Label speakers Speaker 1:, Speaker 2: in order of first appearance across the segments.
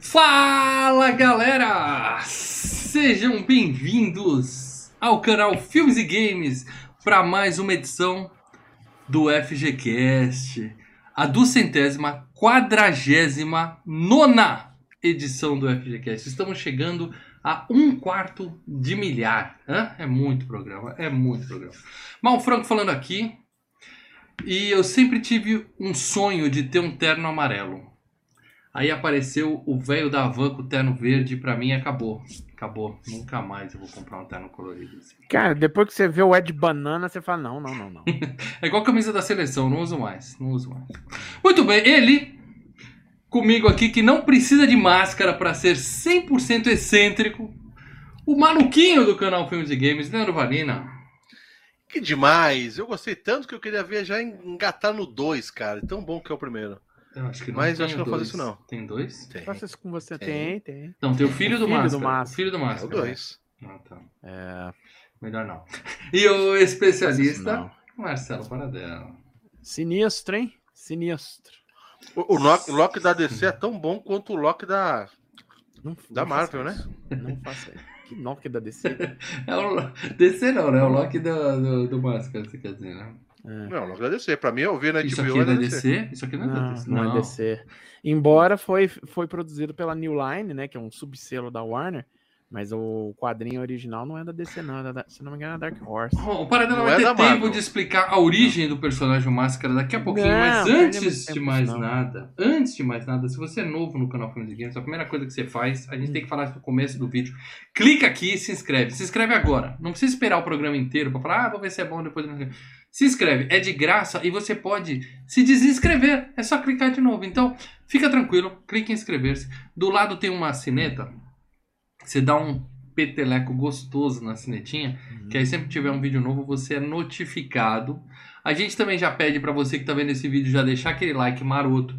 Speaker 1: Fala galera! Sejam bem-vindos ao canal Filmes e Games para mais uma edição do FGCast, a duzentésima, quadragésima, nona edição do FGCast. Estamos chegando a um quarto de milhar. É muito programa, é muito programa. Mal Franco falando aqui. E eu sempre tive um sonho de ter um terno amarelo. Aí apareceu o velho da Havan com o terno verde e pra mim acabou. Acabou. Nunca mais eu vou comprar um terno colorido. assim.
Speaker 2: Cara, depois que você vê o Ed Banana, você fala, não, não, não, não.
Speaker 1: É igual a camisa da seleção, não uso mais. Não uso mais. Muito bem, ele comigo aqui que não precisa de máscara pra ser 100% excêntrico. O maluquinho do canal Filmes e Games, Leandro Valina.
Speaker 3: Que demais! Eu gostei tanto que eu queria ver já engatar no 2, cara. Tão bom que é o primeiro.
Speaker 1: Eu acho que
Speaker 3: Mas eu
Speaker 1: tem
Speaker 3: acho que não
Speaker 1: dois.
Speaker 3: faz isso, não.
Speaker 1: Tem dois?
Speaker 3: Tem.
Speaker 2: Faça isso com você.
Speaker 3: Tem.
Speaker 2: Tem, tem.
Speaker 1: Não, tem o filho
Speaker 2: O
Speaker 1: do
Speaker 2: filho
Speaker 1: Máscara.
Speaker 2: do Máscara.
Speaker 1: O filho do
Speaker 3: É o
Speaker 1: Máscara.
Speaker 3: 2.
Speaker 1: Ah, tá.
Speaker 2: É,
Speaker 1: Melhor não. E o especialista,
Speaker 2: Não.
Speaker 1: Marcelo Paradela.
Speaker 2: sinistro, hein? Sinistro.
Speaker 3: O, o Loki, Loki da DC é tão bom quanto o Loki da.
Speaker 2: Não,
Speaker 3: Da
Speaker 2: não
Speaker 3: Marvel,
Speaker 2: faça isso. Não faça isso. Que Nokia da DC.
Speaker 1: É o DC não, né? O Loki do, do, do Máscara, você quer dizer, né?
Speaker 3: Não, o Loki da DC. Pra mim, eu vi na
Speaker 1: Isso
Speaker 3: HBO
Speaker 1: aqui é da
Speaker 3: é
Speaker 1: DC? Isso aqui não é da
Speaker 2: Não,
Speaker 1: DC.
Speaker 2: não é DC. Embora foi, foi produzido pela New Line, né? Que é um subselo da Warner. Mas o quadrinho original não é da DC, não. é da- se não me engano, é Dark Horse.
Speaker 1: O Paradela
Speaker 3: Não
Speaker 1: vai
Speaker 3: é
Speaker 1: ter
Speaker 3: da
Speaker 1: tempo
Speaker 3: Marvel.
Speaker 1: de explicar a origem do personagem Máscara daqui a pouquinho,
Speaker 2: Não,
Speaker 1: mas antes de mais
Speaker 2: não.
Speaker 1: nada, antes de mais nada, se você é novo no canal Filmes e Games, a primeira coisa que você faz, a gente tem que falar isso no começo do vídeo. Clica aqui e se inscreve. Se inscreve agora. Não precisa esperar o programa inteiro pra falar, ah, vou ver se é bom depois. não sei o quê. Se inscreve, é de graça e você pode se desinscrever. É só clicar de novo. Então, fica tranquilo, clique em inscrever-se. Do lado tem uma sineta, você dá um peteleco gostoso na sinetinha, que aí sempre que tiver um vídeo novo você é notificado. A gente também já pede para você que tá vendo esse vídeo já deixar aquele like maroto,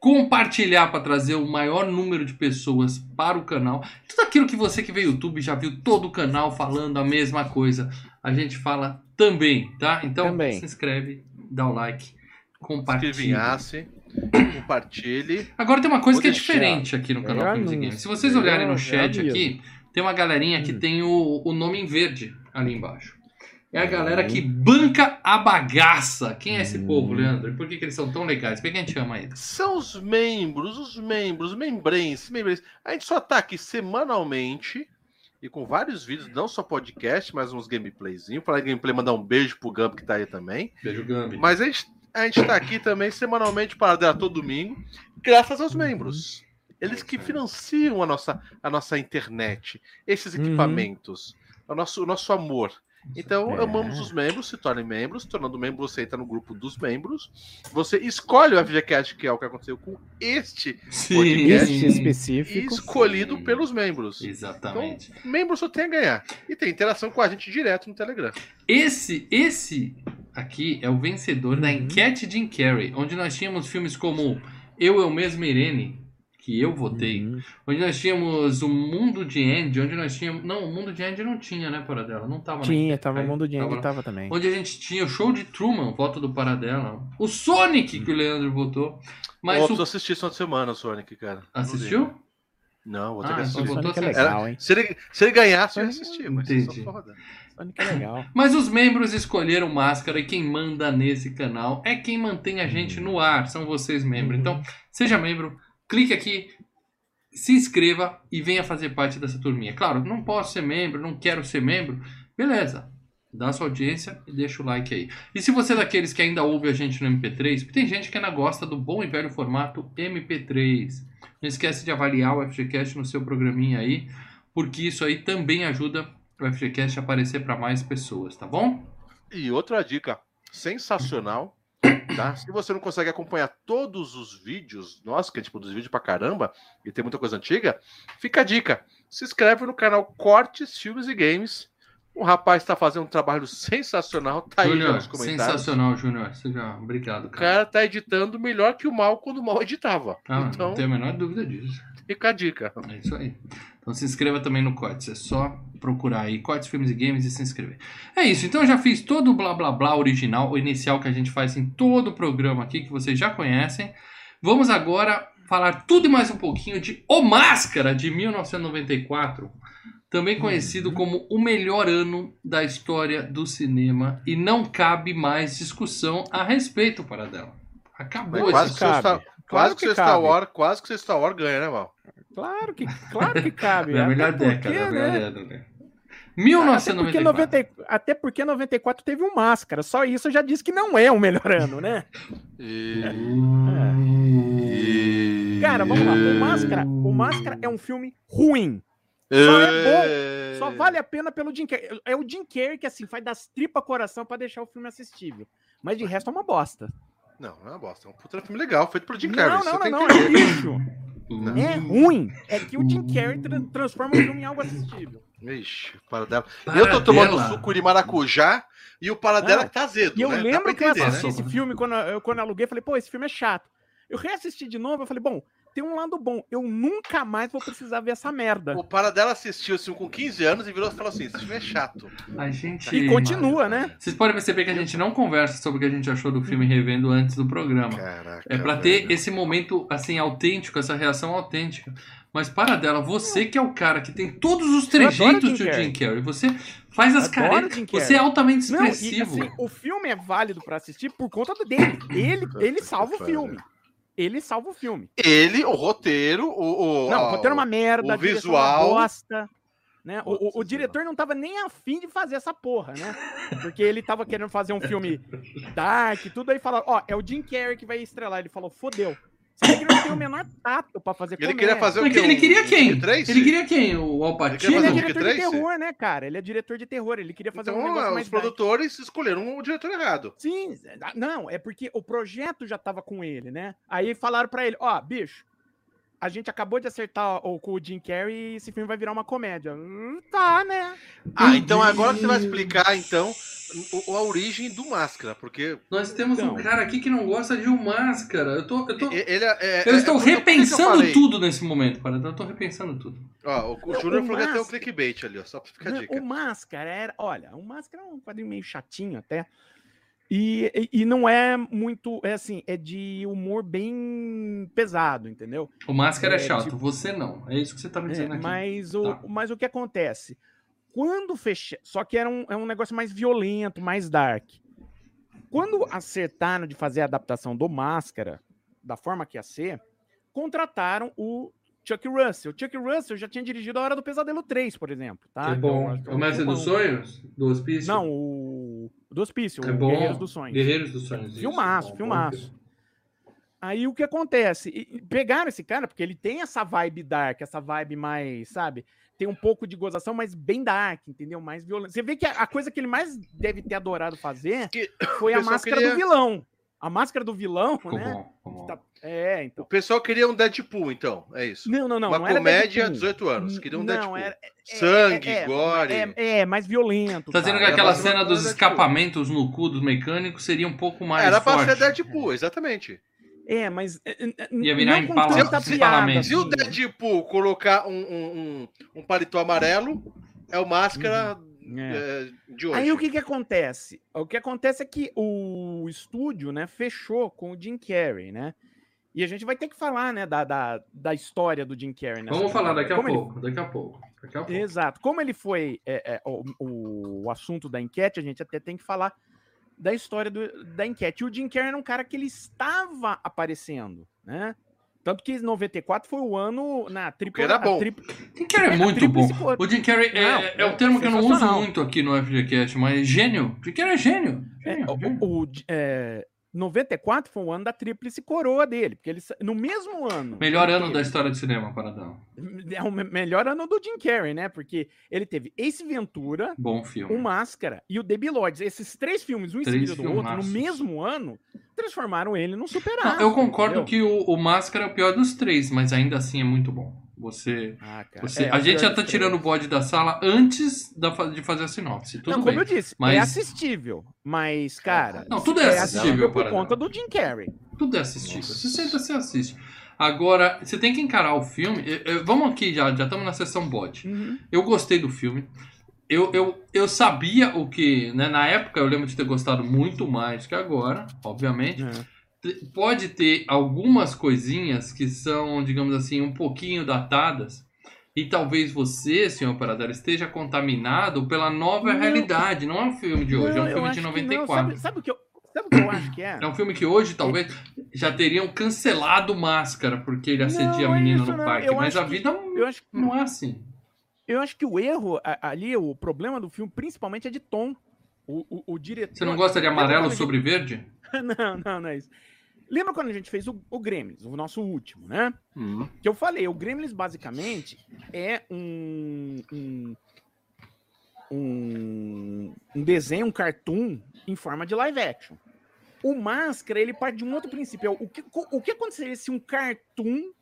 Speaker 1: compartilhar para trazer o maior número de pessoas para o canal. Tudo aquilo que você que veio do YouTube já viu todo o canal falando a mesma coisa, a gente fala também, tá? Então
Speaker 2: Também.
Speaker 1: se inscreve, dá o like, compartilha.
Speaker 3: Escrevinhasse, compartilhe.
Speaker 1: Agora tem uma coisa
Speaker 3: Vou
Speaker 1: que é
Speaker 3: deixar.
Speaker 1: diferente aqui no canal e. Games. Se vocês olharem no chat
Speaker 2: aviso.
Speaker 1: aqui, tem uma galerinha que
Speaker 2: Hum.
Speaker 1: tem o, o nome em verde ali embaixo. É a galera que banca a bagaça. Quem é esse
Speaker 2: Hum.
Speaker 1: povo, Leandro? E por que, que eles são tão legais? Por que a gente chama eles?
Speaker 3: São os membros, os membros, membrenses, membrenses. A gente só tá aqui semanalmente e com vários vídeos, não só podcast, mas uns gameplayzinhos. Falar em gameplay, mandar um beijo pro Gump que tá aí também.
Speaker 1: Beijo, Gambi.
Speaker 3: Mas a gente, a gente tá aqui também semanalmente para dar todo domingo, graças aos membros. Eles que financiam a nossa, a nossa internet, esses
Speaker 2: Uhum.
Speaker 3: equipamentos, o, nosso, o nosso amor. Então,
Speaker 2: É.
Speaker 3: amamos os membros, se tornem membros. Tornando membro, você entra no grupo dos membros. Você escolhe o FGCast, que é o que aconteceu com este, podcast
Speaker 2: Este específico.
Speaker 3: escolhido pelos membros.
Speaker 1: Exatamente.
Speaker 3: Membro só tem a ganhar. E tem interação com a gente direto no Telegram.
Speaker 1: Esse, esse aqui é o vencedor da
Speaker 2: Uhum.
Speaker 1: enquete Jim Carrey, onde nós tínhamos filmes como Eu, Eu Mesmo Irene, que eu votei.
Speaker 2: Uhum.
Speaker 1: Onde nós tínhamos o Mundo de Andy, onde nós tínhamos. Não, o Mundo de Andy não tinha, né, Paradela? Não tava
Speaker 2: Tinha, tava
Speaker 1: aí,
Speaker 2: o mundo de
Speaker 1: tava
Speaker 2: Andy,
Speaker 1: lá.
Speaker 2: tava também.
Speaker 1: Onde a gente tinha o show de Truman, voto do Paradela. O Sonic, que o Leandro votou. Mas
Speaker 3: Mas
Speaker 1: o.
Speaker 3: eu assisti essa semana, Sonic, cara.
Speaker 1: Assistiu?
Speaker 3: Não, vou ter
Speaker 1: Ah,
Speaker 3: que
Speaker 1: então
Speaker 3: assistir.
Speaker 2: é legal, hein?
Speaker 3: Se ele, se ele ganhasse, eu ia assistir. Mas
Speaker 1: Entendi.
Speaker 3: só foda.
Speaker 2: Sonic é legal.
Speaker 1: Mas os membros escolheram máscara e quem manda nesse canal é quem mantém a gente no ar, são vocês membros.
Speaker 2: Uhum.
Speaker 1: Então, seja membro, clique aqui, se inscreva e venha fazer parte dessa turminha. Claro, não posso ser membro, não quero ser membro, beleza. Dá sua audiência e deixa o like aí. E se você é daqueles que ainda ouve a gente no MP3, porque tem gente que ainda gosta do bom e velho formato MP3. Não esquece de avaliar o FGCast no seu programinha aí, porque isso aí também ajuda o FGCast aparecer para mais pessoas, tá bom?
Speaker 3: E outra dica sensacional, tá? Se você não consegue acompanhar todos os vídeos, nossa, que a gente produz vídeo pra caramba e tem muita coisa antiga, fica a dica. Se inscreve no canal Cortes, Filmes e Games. O rapaz tá fazendo um trabalho sensacional, tá aí já
Speaker 1: Júnior,
Speaker 3: nos comentários.
Speaker 1: sensacional, Júnior. Seja- Obrigado,
Speaker 3: O
Speaker 1: cara.
Speaker 3: cara tá editando melhor que o mal quando o mal editava.
Speaker 1: Ah,
Speaker 3: então,
Speaker 1: Não tenho a menor dúvida disso.
Speaker 3: Fica a dica.
Speaker 1: É isso aí. Então se inscreva também no Cortes. É só procurar aí Cortes, Filmes e Games e se inscrever. É isso. Então eu já fiz todo o blá blá blá original, o inicial que a gente faz em todo o programa aqui, que vocês já conhecem. Vamos agora falar tudo e mais um pouquinho de O Máscara, de 1994. Também conhecido como o melhor ano da história do cinema. E não cabe mais discussão a respeito para dela. Acabou
Speaker 3: Mas quase
Speaker 1: esse
Speaker 2: cabe. Claro
Speaker 3: quase que
Speaker 2: que
Speaker 3: Star
Speaker 2: cabe.
Speaker 3: Wars, quase que Star Wars ganha, né, Mal?
Speaker 2: Claro que, claro que cabe.
Speaker 1: É a melhor
Speaker 2: porque,
Speaker 1: década, é a
Speaker 2: né?
Speaker 1: melhor década. né?
Speaker 2: Até porque,
Speaker 1: 1994.
Speaker 2: 90, até porque 94 teve um Máscara. Só isso eu já disse que não é o melhor ano, né?
Speaker 3: E...
Speaker 2: Cara, vamos lá. O Máscara, o Máscara é um filme ruim. Só é Só vale a pena pelo Jim Carrey. É o Jim Carrey que, assim, faz das tripas coração pra deixar o filme assistível. Mas de resto é uma bosta.
Speaker 3: Não, não é uma bosta. É um puta filme legal, feito pelo Jim Carrey.
Speaker 2: Não, não, não, não.
Speaker 3: que
Speaker 2: É lixo.
Speaker 1: Não.
Speaker 2: É ruim. É que o Jim Carrey tra- transforma o filme em algo assistível.
Speaker 3: Ixi, para dela. Eu tô tomando suco de maracujá e o para dela
Speaker 2: Não.
Speaker 3: que tá azedo.
Speaker 2: E eu
Speaker 3: né?
Speaker 2: Lembro
Speaker 3: pra
Speaker 2: que eu
Speaker 3: entender,
Speaker 2: assisti
Speaker 3: né?
Speaker 2: esse filme quando eu, quando eu aluguei, falei, pô, esse filme é chato. Eu reassisti de novo, eu falei, bom, tem um lado bom. Eu nunca mais vou precisar ver essa merda.
Speaker 3: O para dela assistiu filme com 15 anos e virou e falou assim: esse filme é chato.
Speaker 1: A gente.
Speaker 2: E continua, né?
Speaker 1: Vocês podem perceber que a gente não conversa sobre o que a gente achou do filme revendo antes do programa.
Speaker 3: Caraca.
Speaker 1: É pra ter esse momento assim autêntico, essa reação autêntica. Mas para dela, você que é o cara que tem todos os trejeitos
Speaker 2: Carrey.
Speaker 1: Jim Carrey, você faz as caretas, você é altamente
Speaker 2: Não, e
Speaker 1: expressivo.
Speaker 2: assim, o filme é válido pra assistir por conta dele. Ele, ele salva o filme. Ele salva o filme.
Speaker 3: Ele, o roteiro, o. o
Speaker 2: Não, o roteiro é uma merda,
Speaker 3: o
Speaker 2: é uma
Speaker 3: visual-
Speaker 2: bosta. Né? O, o- o diretor não tava nem afim de fazer essa porra, né? Porque ele tava querendo fazer um filme dark e tudo, aí fala, ó, é o Jim Carrey que vai estrelar. Ele falou, fodeu. Que ele não tem o menor tato pra fazer
Speaker 3: Ele queria fazer o quê?
Speaker 1: ele queria
Speaker 3: Um
Speaker 1: quem? Ele queria quem? O
Speaker 3: Ele
Speaker 1: Alpatino?
Speaker 2: Ele é
Speaker 3: um
Speaker 2: diretor de terror, né, cara? Ele é diretor de terror. Ele queria fazer um
Speaker 3: Então,
Speaker 2: negócio
Speaker 3: é,
Speaker 2: mais
Speaker 3: os
Speaker 2: dark.
Speaker 3: produtores escolheram o diretor errado.
Speaker 2: Sim, não, é porque o projeto já tava com ele, né? Aí falaram pra ele, ó, bicho, a gente acabou de acertar o, com o Jim Carrey e esse filme vai virar uma comédia. Hum, tá, né?
Speaker 3: Ah, então agora você vai explicar, então, o- a origem do Máscara, porque
Speaker 1: Nós temos
Speaker 2: Então.
Speaker 1: um cara aqui que não gosta de um máscara. Eu tô. Eu, tô,
Speaker 3: ele é...
Speaker 1: eu estou
Speaker 3: é- por que que eu
Speaker 1: repensando
Speaker 3: falei?
Speaker 1: tudo nesse momento, para. Eu tô repensando tudo.
Speaker 3: Ó, o, o Júnior falou que ia ter um
Speaker 2: Máscara-
Speaker 3: clickbait ali, ó, só pra ficar a
Speaker 2: Não,
Speaker 3: dica.
Speaker 2: O Máscara era. Olha, o Máscara é um quadrinho meio chatinho até. E, e, não é muito. É assim, é de humor bem pesado, entendeu?
Speaker 1: O máscara é,
Speaker 2: É,
Speaker 1: chato,
Speaker 2: tipo-
Speaker 1: você não. É isso que você tá me
Speaker 2: É,
Speaker 1: dizendo aqui.
Speaker 2: mas, o,
Speaker 1: Tá.
Speaker 2: mas o que acontece? Quando fecha. Só que era um, é um negócio mais violento, mais dark. Quando acertaram de fazer a adaptação do Máscara, da forma que ia ser, contrataram o Chuck Russell. O Chuck Russell já tinha dirigido A Hora do Pesadelo 3, por exemplo. Tá?
Speaker 1: é
Speaker 2: Então,
Speaker 1: bom. É o Mestre dos. Sonhos? Do Hospício?
Speaker 2: Não, o do Hospício,
Speaker 1: É.
Speaker 2: Guerreiros dos Sonhos.
Speaker 1: Guerreiros dos Sonhos. isso.
Speaker 2: Filmaço,
Speaker 1: Bom, bom
Speaker 2: filmaço. Aí o que acontece? E- Pegaram esse cara, porque ele tem essa vibe dark, essa vibe mais, sabe? Tem um pouco de gozação, mas bem dark, entendeu? Mais violento. Você vê que a, coisa que ele mais deve ter adorado fazer
Speaker 3: Que-
Speaker 2: foi a máscara
Speaker 3: queria-
Speaker 2: do vilão. A máscara do vilão,
Speaker 1: Ficou
Speaker 2: né?
Speaker 1: bom, ficou bom.
Speaker 2: Tá- É,
Speaker 3: O
Speaker 2: então.
Speaker 3: pessoal queria um Deadpool, então, é isso.
Speaker 2: Não, não, não.
Speaker 3: Uma
Speaker 2: não
Speaker 3: comédia
Speaker 2: Deadpool.
Speaker 3: 18 anos, queria um
Speaker 2: Não,
Speaker 3: Deadpool.
Speaker 2: era-
Speaker 3: Sangue,
Speaker 2: é,
Speaker 3: gore.
Speaker 2: É, é, mais violento.
Speaker 1: Tá dizendo que
Speaker 2: cara.
Speaker 1: aquela cena dos escapamentos no cu dos mecânicos seria um pouco mais
Speaker 3: Era pra
Speaker 1: forte.
Speaker 3: ser Deadpool, exatamente.
Speaker 2: É, mas. é, é,
Speaker 1: Ia virar
Speaker 2: não com
Speaker 1: empala-
Speaker 2: tanta
Speaker 1: se-
Speaker 2: piada.
Speaker 3: Se o
Speaker 2: assim.
Speaker 3: Deadpool colocar um, um, um, um paletó amarelo, é o máscara
Speaker 2: É.
Speaker 3: é, de hoje.
Speaker 2: Aí o que que acontece? O que acontece é que o estúdio, né, fechou com o Jim Carrey, né? E a gente vai ter que falar, né, da, da, da história do Jim Carrey. nessa
Speaker 1: Vamos falar daqui a
Speaker 2: Como ele-
Speaker 1: pouco, daqui a pouco. Daqui a pouco.
Speaker 2: Exato. Como ele foi é, é, o, o assunto da enquete, a gente até tem que falar da história do- da enquete. E o Jim Carrey era um cara que ele estava aparecendo, né? Tanto que 94 foi o ano na tripla.
Speaker 3: era bom.
Speaker 2: tripla-
Speaker 1: Jim Carrey é muito bom. O Jim Carrey é,
Speaker 2: Não,
Speaker 1: é o termo que eu não uso muito aqui no FGCast, mas gênio. Jim Carrey é gênio.
Speaker 2: É,
Speaker 1: Gênio, gênio.
Speaker 2: o, o- é, 94 foi o ano da tríplice coroa dele, porque ele no mesmo ano.
Speaker 1: Melhor ano da
Speaker 2: teve-
Speaker 1: história do cinema, Paradão.
Speaker 2: É o me- melhor ano do Jim Carrey, né? Porque ele teve Ace Ventura,
Speaker 1: Bom filme.
Speaker 2: o Máscara e o Debi Lords. Esses três filmes, um em
Speaker 1: Três
Speaker 2: seguida do outro, no mesmo ano, transformaram ele num super
Speaker 1: Não, eu concordo que o, o Máscara é o pior dos três, mas ainda assim é muito bom. Você,
Speaker 2: Ah, cara.
Speaker 1: você-
Speaker 2: É,
Speaker 1: a gente já tá tirando o bode da sala antes da de fazer a sinopse. Tudo
Speaker 2: Não,
Speaker 1: bem.
Speaker 2: como eu disse,
Speaker 1: mas-
Speaker 2: é assistível. Mas, cara.
Speaker 1: Não, tudo é assistível,
Speaker 2: por
Speaker 1: para
Speaker 2: conta do Jim Carrey.
Speaker 1: Tudo é assistível.
Speaker 3: Nossa.
Speaker 1: Você senta, você assiste. Agora, você tem que encarar o filme. vamos aqui, já já estamos na sessão bode. Eu gostei do filme. Eu, eu, eu sabia o que, né? Na época eu lembro de ter gostado muito mais que agora, obviamente.
Speaker 2: É.
Speaker 1: Pode ter algumas coisinhas que são, digamos assim, um pouquinho datadas. E talvez você, senhor Paradela, esteja contaminado pela nova
Speaker 2: Não.
Speaker 1: realidade. Não é um filme de hoje, é um
Speaker 2: Não,
Speaker 1: filme de
Speaker 2: acho que não.
Speaker 1: 94.
Speaker 2: Sabe, sabe o que eu, sabe o que eu acho que é?
Speaker 1: É um filme que hoje talvez já teriam cancelado Máscara porque ele assedia
Speaker 2: Não,
Speaker 1: a
Speaker 2: é
Speaker 1: menina
Speaker 2: isso,
Speaker 1: no
Speaker 2: não.
Speaker 1: parque.
Speaker 2: Eu
Speaker 1: Mas a
Speaker 2: que-
Speaker 1: vida
Speaker 2: acho,
Speaker 1: não é assim.
Speaker 2: eu acho que o erro ali, o problema do filme, principalmente, é de tom. O, o, o diretor.
Speaker 1: Você não gosta de amarelo
Speaker 2: a
Speaker 1: sobre verde?
Speaker 2: não, não, não é isso. Lembra quando a gente fez o, o Gremlins, o nosso último, né?
Speaker 3: Hum.
Speaker 2: Que eu falei, o Gremlins basicamente é um. um um, um desenho, um cartoon em forma de live action. O Máscara, ele parte de um outro princípio. é O que, o que aconteceria se um cartoon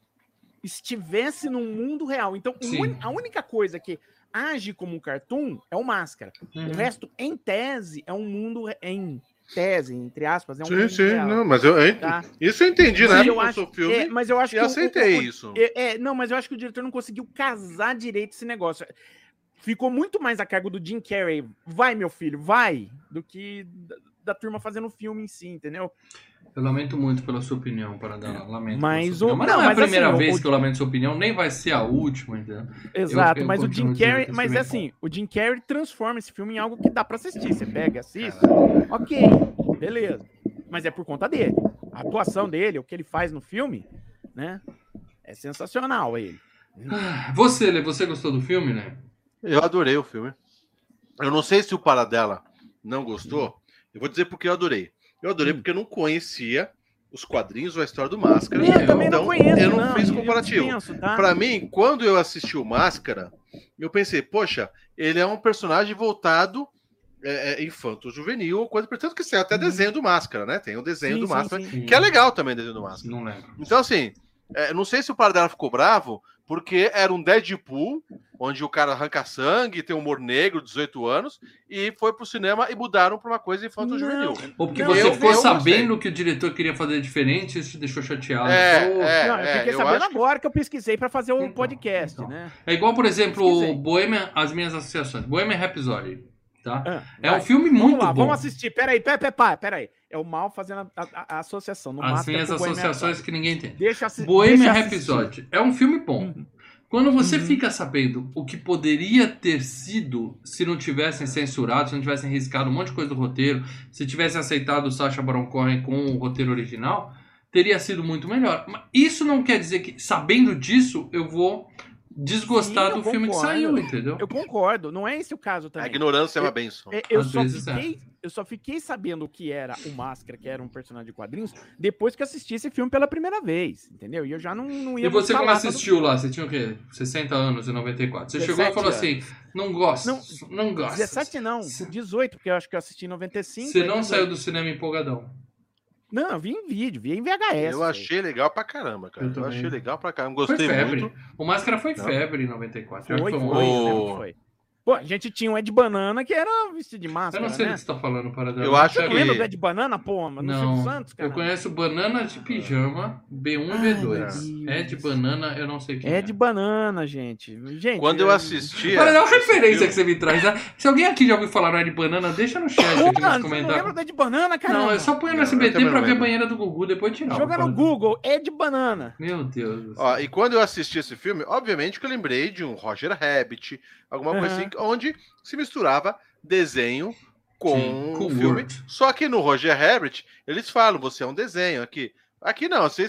Speaker 2: estivesse no mundo real? Então,
Speaker 1: Sim.
Speaker 2: a única coisa que age como um cartoon é o Máscara.
Speaker 1: Uhum.
Speaker 2: O resto, em tese, é um mundo em tese, entre aspas, é um
Speaker 3: Sim,
Speaker 2: mundo
Speaker 3: sim,
Speaker 2: real.
Speaker 3: não, mas eu, eu-
Speaker 2: Tá?
Speaker 3: isso eu entendi,
Speaker 2: Mas
Speaker 3: né?
Speaker 2: eu
Speaker 3: Eu
Speaker 2: acho-
Speaker 3: filme
Speaker 2: É, mas eu acho que o-
Speaker 3: aceitei
Speaker 2: o- o-
Speaker 3: isso.
Speaker 2: é, é, não, mas eu acho que o diretor não conseguiu casar direito esse negócio. Ficou muito mais a cargo do Jim Carrey, vai meu filho, vai, do que da, da turma fazendo o filme em si, entendeu?
Speaker 1: Eu lamento muito pela sua opinião, Paradela. Lamento.
Speaker 2: Mas o-
Speaker 1: opinião. mas
Speaker 2: não,
Speaker 1: não, é a primeira
Speaker 2: assim,
Speaker 1: vez
Speaker 2: o-
Speaker 1: que eu lamento sua opinião, nem vai ser a última, entendeu?
Speaker 2: Exato,
Speaker 1: eu
Speaker 2: mas o Jim Carrey, mas é
Speaker 1: é
Speaker 2: assim, o Jim Carrey transforma esse filme em algo que dá pra assistir. Você pega, assiste,
Speaker 3: Caralho.
Speaker 2: ok, beleza. Mas é por conta dele. A atuação dele, o que ele faz no filme, né? É sensacional ele.
Speaker 1: Você, Lê, você gostou do filme, né?
Speaker 3: Eu adorei o filme. Eu não sei se o Paradela não gostou. Eu vou dizer porque eu adorei. Eu adorei
Speaker 2: Hum.
Speaker 3: porque eu não conhecia os quadrinhos ou a história do Máscara.
Speaker 2: Eu também
Speaker 3: então
Speaker 2: não conheço,
Speaker 3: eu não, fiz
Speaker 2: eu
Speaker 3: comparativo.
Speaker 2: tá?
Speaker 3: Pra mim, quando eu assisti o Máscara, eu pensei, poxa, ele é um personagem voltado é, é, infanto-juvenil, ou coisa, portanto que saiu até
Speaker 2: Uhum.
Speaker 3: desenho do Máscara, né? Tem o desenho
Speaker 2: Sim,
Speaker 3: do
Speaker 2: sim,
Speaker 3: Máscara,
Speaker 2: sim.
Speaker 3: que é legal também desenho do Máscara.
Speaker 1: Não lembro.
Speaker 3: Então, assim, é, não sei se o Paradela ficou bravo, porque era um Deadpool, onde o cara arranca sangue, tem humor negro, 18 anos, e foi pro cinema e mudaram pra uma coisa infanto-juvenil.
Speaker 1: Ou porque
Speaker 2: Não,
Speaker 1: você
Speaker 3: eu-
Speaker 1: ficou
Speaker 3: eu
Speaker 1: sabendo que o diretor queria fazer diferente, isso te deixou chateado.
Speaker 3: É,
Speaker 1: Pô,
Speaker 3: é.
Speaker 2: Não, eu fiquei
Speaker 3: eu
Speaker 2: sabendo
Speaker 3: acho que-
Speaker 2: agora que eu pesquisei pra fazer o
Speaker 1: Então,
Speaker 2: podcast,
Speaker 1: então.
Speaker 2: né?
Speaker 1: É igual, por exemplo, Bohemian, as minhas associações. Bohemian Rhapsody, tá?
Speaker 2: Ah,
Speaker 1: É
Speaker 2: vai.
Speaker 1: um filme
Speaker 2: Vamos
Speaker 1: muito
Speaker 2: lá,
Speaker 1: bom.
Speaker 2: vamos assistir. Peraí, peraí, peraí, peraí. É o mal fazendo a, a- a associação. No
Speaker 1: As
Speaker 2: Máscara
Speaker 1: minhas
Speaker 2: com o Bohemian
Speaker 1: associações que ninguém entende.
Speaker 2: Deixa,
Speaker 1: Bohemian
Speaker 2: deixa assistir.
Speaker 1: Rhapsody é um filme bom.
Speaker 2: Uhum.
Speaker 1: Quando você
Speaker 2: Uhum.
Speaker 1: fica sabendo o que poderia ter sido se não tivessem censurado, se não tivessem riscado um monte de coisa do roteiro, se tivessem aceitado o Sacha Baron Cohen com o roteiro original, teria sido muito melhor. Mas isso não quer dizer que, sabendo disso, eu vou desgostar
Speaker 2: Sim, eu
Speaker 1: do filme que saiu, entendeu?
Speaker 2: Eu concordo, não é esse o caso
Speaker 3: A
Speaker 2: também.
Speaker 3: ignorância é uma benção.
Speaker 2: É, eu, só
Speaker 1: é.
Speaker 2: fiquei, eu só fiquei sabendo o que era o Máscara, que era um personagem de quadrinhos, depois que assisti esse filme pela primeira vez, entendeu? E eu já não, não ia
Speaker 1: E você, quando assistiu lá, você tinha o quê? 60 anos em 94. Você chegou e
Speaker 2: 17
Speaker 1: falou assim: não gosto,
Speaker 2: Não,
Speaker 1: não, gosto.
Speaker 2: 17 não, 18, porque eu acho que eu assisti em 95.
Speaker 1: Você não
Speaker 2: 18.
Speaker 1: saiu do cinema empolgadão.
Speaker 2: Não, eu vi em vídeo, vi em VHS.
Speaker 3: Eu achei legal pra caramba, cara.
Speaker 1: Eu
Speaker 3: Eu, achei legal pra caramba.
Speaker 1: Foi
Speaker 3: Gostei
Speaker 1: febre.
Speaker 3: muito.
Speaker 1: O Máscara foi
Speaker 3: Não.
Speaker 1: febre em 94. Eu
Speaker 2: Foi, foi,
Speaker 1: foi
Speaker 3: o-
Speaker 2: foi. Pô, a gente tinha um Ed Banana que era vestido de
Speaker 1: Eu
Speaker 2: máscara,
Speaker 1: não sei do
Speaker 2: né?
Speaker 1: que você tá falando, para
Speaker 3: Eu acho
Speaker 2: Você não
Speaker 3: que-
Speaker 2: lembra do Ed Banana, pô? No
Speaker 1: Não,
Speaker 2: Silvio Santos, cara?
Speaker 1: eu conheço Banana de Pijama, B1
Speaker 2: Ai,
Speaker 1: e B2.
Speaker 2: meu
Speaker 1: É de
Speaker 2: Deus.
Speaker 1: Banana, eu não sei quem
Speaker 2: Ed Banana, gente. Gente,
Speaker 3: Quando eu assistia.
Speaker 1: Olha, é uma referência que você me traz. né? Se alguém aqui já ouviu falar no Ed Banana, deixa no chat aqui nos
Speaker 2: você não lembra
Speaker 1: comentários.
Speaker 2: do Ed Banana, cara?
Speaker 1: Não, eu só ponho no
Speaker 3: eu
Speaker 1: SBT pra ver a banheira do Gugu, depois tirar.
Speaker 2: Joga no Google, Ed Banana.
Speaker 1: Meu Deus do céu.
Speaker 3: Ó, e quando eu assisti esse filme, obviamente que eu lembrei de um Roger Rabbit, alguma coisa
Speaker 2: Aham.
Speaker 3: assim, onde se misturava desenho com
Speaker 1: Sim, com
Speaker 3: o filme.
Speaker 1: Word.
Speaker 3: Só que no Roger Rabbit, eles falam, você é um desenho aqui. Aqui não, você,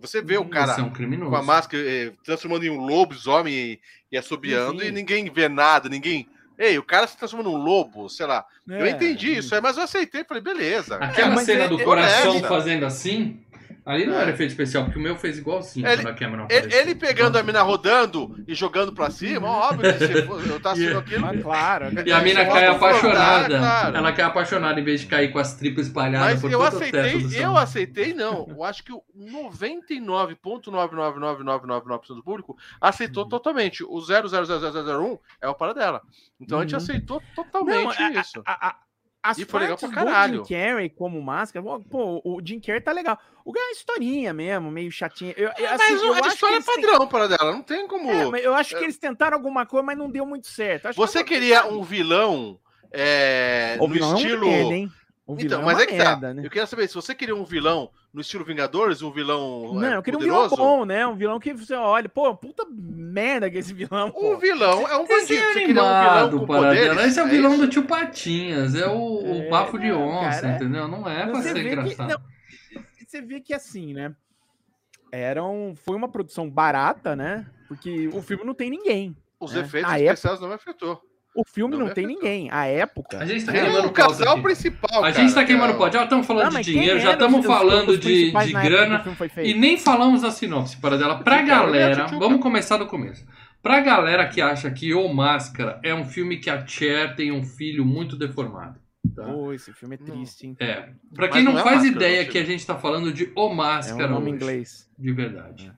Speaker 3: você vê o cara
Speaker 1: é um
Speaker 3: com a máscara eh, transformando em um lobisomem e, e assobiando
Speaker 2: Sim,
Speaker 3: e ninguém vê nada, ninguém. Ei, o cara se transforma num lobo, sei lá. eu
Speaker 2: É.
Speaker 3: entendi isso, é, mas eu aceitei, falei, beleza.
Speaker 1: Aquela cena
Speaker 2: é-
Speaker 1: do
Speaker 2: é
Speaker 1: coração fazendo assim, Ali não
Speaker 3: É.
Speaker 1: era efeito especial, porque o meu fez igualzinho
Speaker 3: Ele-
Speaker 1: quando a
Speaker 3: Ele,
Speaker 1: apareceu.
Speaker 3: ele pegando a mina rodando e jogando pra cima, óbvio que eu tava assistindo aquilo.
Speaker 2: Mas claro.
Speaker 1: E a mina cai apaixonada.
Speaker 3: claro.
Speaker 1: Ela cai apaixonada em vez de cair com as tripas espalhadas
Speaker 3: Mas
Speaker 1: por
Speaker 3: eu aceitei, eu aceitei não. Eu acho que o 99,99999% do público aceitou totalmente. O 0000001 é o para dela. Então a gente
Speaker 2: Uhum.
Speaker 3: aceitou totalmente
Speaker 2: Não, a-
Speaker 3: isso.
Speaker 2: a- a- as
Speaker 3: E foi legal
Speaker 2: partes
Speaker 3: pra
Speaker 2: do
Speaker 3: caralho.
Speaker 2: Jim Carrey como máscara, pô, o Jim Carrey tá legal. O ganho é historinha mesmo, meio chatinha. Eu, eu, assim,
Speaker 3: Mas
Speaker 2: eu
Speaker 3: a
Speaker 2: acho
Speaker 3: história é padrão para dela, não tem como.
Speaker 2: É, mas eu acho que eles tentaram alguma coisa, mas não deu muito certo. Acho
Speaker 3: Você
Speaker 2: que
Speaker 3: queria um vilão é,
Speaker 2: o
Speaker 3: no
Speaker 2: vilão
Speaker 3: estilo.
Speaker 2: é O vilão
Speaker 3: Então, mas
Speaker 2: é
Speaker 3: é que
Speaker 2: merda,
Speaker 3: tá.
Speaker 2: né?
Speaker 3: Eu queria saber se você queria um vilão no estilo Vingadores, um vilão
Speaker 2: Não,
Speaker 3: é,
Speaker 2: eu queria um vilão
Speaker 3: poderoso.
Speaker 2: bom, né? Um vilão que você olha, pô, puta merda que esse vilão.
Speaker 3: Um
Speaker 2: pô.
Speaker 3: vilão é um bandido.
Speaker 1: Esse é
Speaker 3: Você queria um vilão
Speaker 1: animado,
Speaker 3: com poderes?
Speaker 1: Esse é o vilão
Speaker 3: isso?
Speaker 1: do tio Patinhas. É o, o
Speaker 2: É,
Speaker 1: bafo de
Speaker 2: não,
Speaker 1: onça,
Speaker 2: cara, é-
Speaker 1: entendeu? Não é pra
Speaker 2: Você
Speaker 1: ser
Speaker 2: vê que,
Speaker 1: engraçado.
Speaker 2: não, você vê que assim, né? Era um, foi uma produção barata, né? Porque o filme não tem ninguém.
Speaker 3: Os
Speaker 2: É.
Speaker 3: efeitos especiais não me afetou.
Speaker 2: O filme
Speaker 3: Não
Speaker 2: não, tem ninguém. A época.
Speaker 1: A gente tá
Speaker 3: é
Speaker 1: queimando
Speaker 3: o
Speaker 1: pauta
Speaker 3: casal
Speaker 1: aqui.
Speaker 3: principal.
Speaker 1: A gente tá
Speaker 3: cara,
Speaker 1: queimando
Speaker 3: que é
Speaker 1: pau. Já estamos falando
Speaker 2: Ah,
Speaker 1: de dinheiro, já estamos
Speaker 2: os- os-
Speaker 1: falando de, de grana.
Speaker 2: o
Speaker 1: E nem falamos da sinopse, para dela. Pra
Speaker 3: a
Speaker 1: galera, vamos começar do começo. Pra galera que acha que O Máscara é um filme que a Cher tem um filho muito deformado. Tá?
Speaker 2: Pô, esse filme é triste, hein?
Speaker 1: É. Pra
Speaker 3: Mas
Speaker 1: quem não,
Speaker 3: não é
Speaker 1: faz
Speaker 3: Máscara,
Speaker 1: ideia
Speaker 3: não,
Speaker 1: que a gente tá falando de O
Speaker 2: É
Speaker 1: Máscara
Speaker 2: um nome
Speaker 1: hoje,
Speaker 2: inglês.
Speaker 1: de verdade.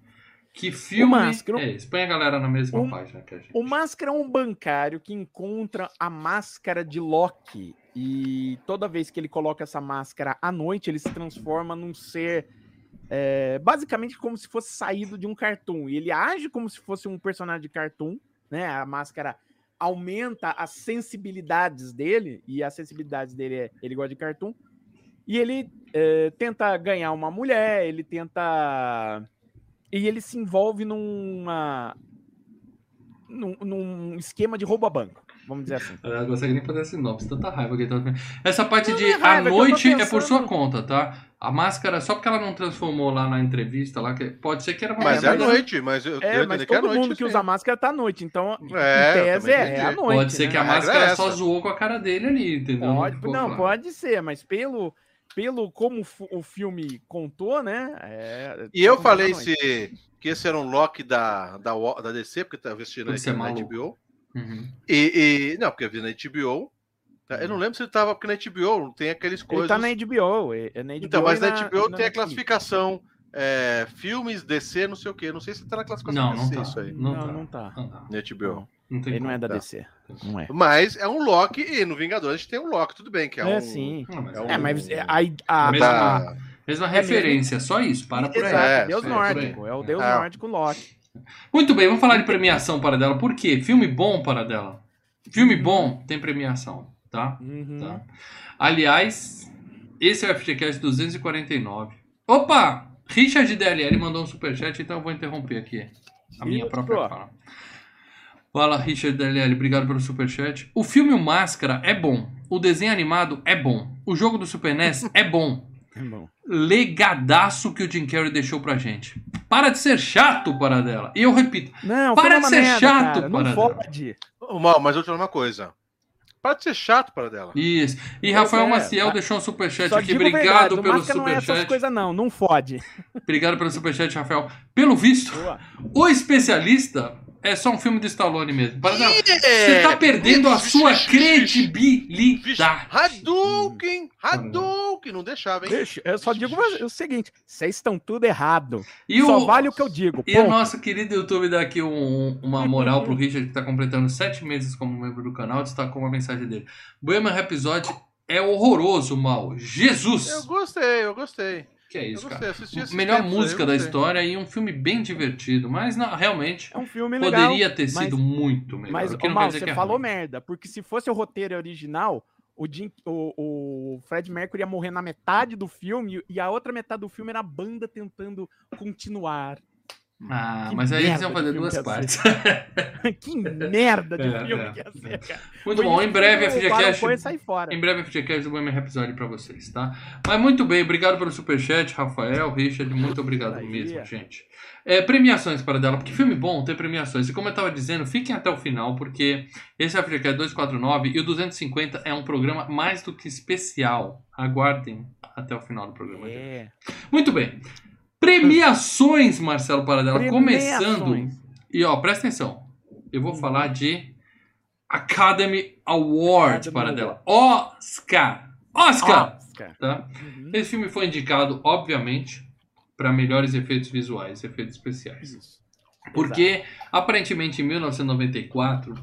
Speaker 1: Que filme
Speaker 2: Máscara-
Speaker 1: é esse? Põe a galera na mesma
Speaker 2: O-
Speaker 1: página que a gente.
Speaker 2: O Máscara é um bancário que encontra a máscara de Loki. E toda vez que ele coloca essa máscara à noite, ele se transforma num ser. é, basicamente como se fosse saído de um cartoon. E ele age como se fosse um personagem de cartoon, né? A máscara aumenta as sensibilidades dele, e as sensibilidades dele é ele gosta de cartoon. E ele é, tenta ganhar uma mulher, ele tenta. E ele se envolve numa. num, num esquema de roubo a banco, vamos dizer assim.
Speaker 1: Eu não consegue nem fazer a sinopse, tanta raiva que ele tá. Essa parte
Speaker 2: Não
Speaker 1: de
Speaker 2: é raiva,
Speaker 1: a
Speaker 2: é que eu
Speaker 1: noite é por
Speaker 2: pensando-
Speaker 1: sua conta, tá? A máscara, só porque ela não transformou lá na entrevista, lá, que pode ser que era uma
Speaker 3: Mas é,
Speaker 2: É,
Speaker 3: à noite, mas eu
Speaker 2: É,
Speaker 3: quero
Speaker 2: mas
Speaker 3: que é à
Speaker 2: todo
Speaker 3: noite.
Speaker 2: mundo que
Speaker 3: sim.
Speaker 2: usa máscara tá à noite, então, em
Speaker 3: É, eu
Speaker 2: tese, é, é à noite.
Speaker 1: Pode ser
Speaker 2: né?
Speaker 1: que a
Speaker 3: regra
Speaker 1: máscara
Speaker 3: é
Speaker 1: só zoou com a cara dele ali, entendeu?
Speaker 2: Pode, não, pode ser, mas pelo, pelo como o filme contou, né? é-
Speaker 3: E eu
Speaker 2: tá
Speaker 3: falei
Speaker 2: à noite.
Speaker 3: se, que esse era um Loki da, da, da DC, porque tava assistindo
Speaker 1: Porque você é
Speaker 3: na
Speaker 1: maluco.
Speaker 3: HBO.
Speaker 1: Uhum.
Speaker 3: E, e- não, porque eu vi na HBO. tá? Eu não lembro se ele tava, porque na HBO tem aqueles
Speaker 2: Ele
Speaker 3: coisas.
Speaker 2: tá na HBO, é, é na HBO
Speaker 3: Então, mas na
Speaker 2: na,
Speaker 3: HBO
Speaker 2: na
Speaker 3: tem a classificação é, filmes, DC, não sei o quê. Não sei se tá na classificação
Speaker 1: Não, não
Speaker 3: DC
Speaker 1: tá.
Speaker 3: isso aí.
Speaker 1: Não
Speaker 2: Não,
Speaker 1: tá.
Speaker 2: não tá.
Speaker 1: Não, tá.
Speaker 3: Na HBO.
Speaker 1: Não
Speaker 2: Ele não é da
Speaker 3: tá.
Speaker 2: DC. Não é.
Speaker 3: Mas é um Loki, e no Vingadores a gente tem um Loki, tudo bem, que é,
Speaker 2: É,
Speaker 3: um.
Speaker 2: sim.
Speaker 1: Não, mas
Speaker 3: É um-
Speaker 2: É, mas é, a, a,
Speaker 1: Mesma-
Speaker 2: a-
Speaker 3: Da...
Speaker 1: Mesma
Speaker 2: É
Speaker 1: referência, só isso, para por aí.
Speaker 2: Exato,
Speaker 3: É,
Speaker 2: Deus nórdico. É o Deus
Speaker 3: É.
Speaker 2: nórdico Loki.
Speaker 1: Muito bem, vamos falar de premiação para dela. Por quê? Filme bom para dela. Filme bom tem premiação, tá?
Speaker 2: Uhum.
Speaker 1: Tá. Aliás, esse é o FGCast 249. Opa! Richard DLL mandou um superchat, então eu vou interromper aqui a minha própria fala. Fala, Richard DLL, obrigado pelo superchat. O filme O Máscara é bom. O desenho animado é bom. O jogo do Super NES é bom.
Speaker 2: É bom.
Speaker 1: Legadaço que o Jim Carrey deixou pra gente. Para de ser chato, para dela. E eu repito,
Speaker 2: Não,
Speaker 1: Para de ser
Speaker 2: merda,
Speaker 1: chato,
Speaker 2: cara. Não
Speaker 1: Paradela.
Speaker 2: pode.
Speaker 3: Ô, Mal, mas eu te falar uma coisa. Para de ser chato para dela.
Speaker 1: isso. E
Speaker 2: Pois
Speaker 1: Rafael
Speaker 2: é,
Speaker 1: Maciel
Speaker 2: tá.
Speaker 1: deixou um superchat
Speaker 2: Só
Speaker 1: aqui. Obrigado
Speaker 2: verdade,
Speaker 1: pelo
Speaker 2: Máscara não é essas
Speaker 1: superchat.
Speaker 2: coisas não, não fode.
Speaker 1: Obrigado pelo superchat, Rafael. Pelo visto,
Speaker 2: Boa.
Speaker 1: o especialista é só um filme do Stallone mesmo. Para dar- Você
Speaker 3: É,
Speaker 1: tá perdendo a sua credibilidade.
Speaker 3: Hadouken! Hadouken! Não deixava, hein?
Speaker 2: Deixa, eu só digo o seguinte: vocês estão tudo errado.
Speaker 1: E
Speaker 2: só
Speaker 1: o,
Speaker 2: vale o que eu digo.
Speaker 1: e o nosso querido YouTube dá aqui um- uma moral pro Richard, que tá completando sete meses como membro do canal, destacou uma mensagem dele. Bohemian Rhapsody é horroroso, mal. Jesus!
Speaker 3: Eu gostei, eu gostei.
Speaker 1: Que é
Speaker 3: Eu
Speaker 1: isso, cara?
Speaker 3: esses
Speaker 1: Melhor música da história e um filme bem divertido, mas não, realmente
Speaker 2: É um filme legal.
Speaker 1: poderia ter
Speaker 2: mas-
Speaker 1: sido muito melhor.
Speaker 2: Mas,
Speaker 1: o que
Speaker 2: Mal,
Speaker 1: quer dizer
Speaker 2: você
Speaker 1: que é
Speaker 2: falou
Speaker 1: ruim.
Speaker 2: merda, porque se fosse o roteiro original, o, Jim, o, o Fred Mercury ia morrer na metade do filme e a outra metade do filme era a banda tentando continuar.
Speaker 1: Ah,
Speaker 2: Que
Speaker 1: mas aí eles iam fazer duas
Speaker 2: que ia
Speaker 1: partes.
Speaker 2: que merda de
Speaker 1: É,
Speaker 2: filme
Speaker 1: é.
Speaker 2: que ia ser, cara.
Speaker 1: Muito bom, em breve
Speaker 2: o
Speaker 1: FGCast. Em breve FGCast do Bohemian Rhapsody pra vocês, tá? Mas muito bem, obrigado pelo superchat, Rafael, Richard, muito obrigado
Speaker 2: Aí.
Speaker 1: mesmo, gente. É, premiações para dela, porque filme bom tem premiações. E como eu tava dizendo, fiquem até o final, porque esse FGCast 249 e o 250 é um programa mais do que especial. Aguardem até o final do programa.
Speaker 2: É.
Speaker 1: Muito bem. Premiações, Marcelo Paradela.
Speaker 2: Premiações.
Speaker 1: Começando. E ó, presta atenção. Eu vou falar de Academy Award,
Speaker 2: Academy
Speaker 1: Paradela. Oscar. Oscar!
Speaker 2: Oscar.
Speaker 1: Tá?
Speaker 2: Uhum.
Speaker 1: Esse filme foi indicado, obviamente, para melhores efeitos visuais, efeitos especiais.
Speaker 2: Isso.
Speaker 1: Porque, aparentemente, em 1994,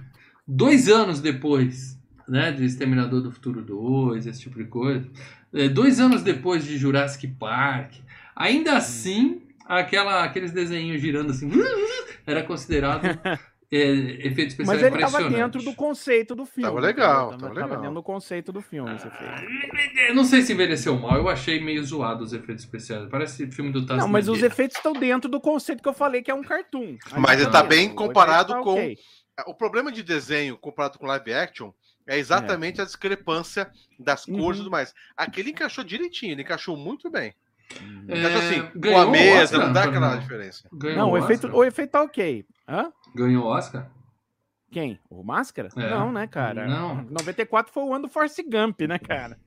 Speaker 1: dois anos depois né, de Exterminador do Futuro 2, esse tipo de coisa, é, dois anos depois de Jurassic Park, ainda assim, aquela, aqueles desenhos girando assim, era considerado é, efeito especial
Speaker 2: Mas ele estava dentro do conceito do filme.
Speaker 3: Tava legal, tava
Speaker 2: Tava
Speaker 3: legal.
Speaker 2: dentro do conceito do filme, esse efeito.
Speaker 1: Eu não sei se envelheceu mal, eu achei meio zoado os efeitos especiais. Parece filme do Tasman.
Speaker 2: Não, mas os efeitos estão dentro do conceito que eu falei, que é um cartoon.
Speaker 3: Mas
Speaker 1: ele tá
Speaker 3: bem
Speaker 2: O
Speaker 3: comparado
Speaker 2: efeito
Speaker 3: com-
Speaker 2: ok.
Speaker 3: O problema de desenho comparado com live action é exatamente a discrepância das cores e
Speaker 2: Uhum.
Speaker 3: tudo mais. Aquele encaixou direitinho, ele encaixou muito bem.
Speaker 1: É,
Speaker 3: Encaixou assim, com
Speaker 1: ganhou
Speaker 3: a mesa,
Speaker 1: Oscar,
Speaker 3: não dá aquela diferença.
Speaker 1: Ganhou
Speaker 2: Não, o
Speaker 1: Oscar?
Speaker 2: efeito, o efeito tá ok. Hã?
Speaker 1: Ganhou Oscar?
Speaker 2: Quem? O Máscara?
Speaker 1: É.
Speaker 2: Não, né, cara?
Speaker 1: Não.
Speaker 2: 94 foi o ano do Force Gump, né, cara?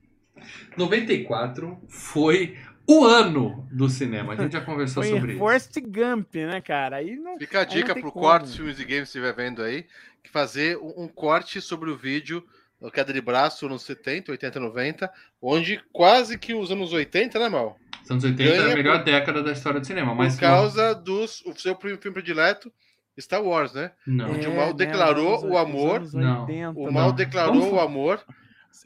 Speaker 1: 94 foi o ano do cinema. A gente já conversou
Speaker 2: Foi
Speaker 1: sobre isso.
Speaker 2: Force Gump, né, cara? Aí não.
Speaker 3: Fica a
Speaker 2: Aí não
Speaker 3: dica pro
Speaker 2: como.
Speaker 3: corte filmes e games que estiver vendo aí, que fazer um, corte sobre o vídeo o queda de braço nos 70, 80, 90, onde quase que os anos 80, né, Mal?
Speaker 1: Os anos 80 era a melhor
Speaker 3: por-
Speaker 1: década da história do cinema. Mas
Speaker 3: Por causa dos. O seu filme predileto, Star Wars, né?
Speaker 1: Não.
Speaker 3: Onde
Speaker 2: É,
Speaker 3: o mal
Speaker 2: né,
Speaker 3: declarou
Speaker 2: os
Speaker 3: o amor,
Speaker 2: os anos
Speaker 1: Não.
Speaker 2: 80,
Speaker 3: O
Speaker 2: né?
Speaker 3: mal
Speaker 1: Não.
Speaker 3: declarou
Speaker 1: Vamos-
Speaker 3: o amor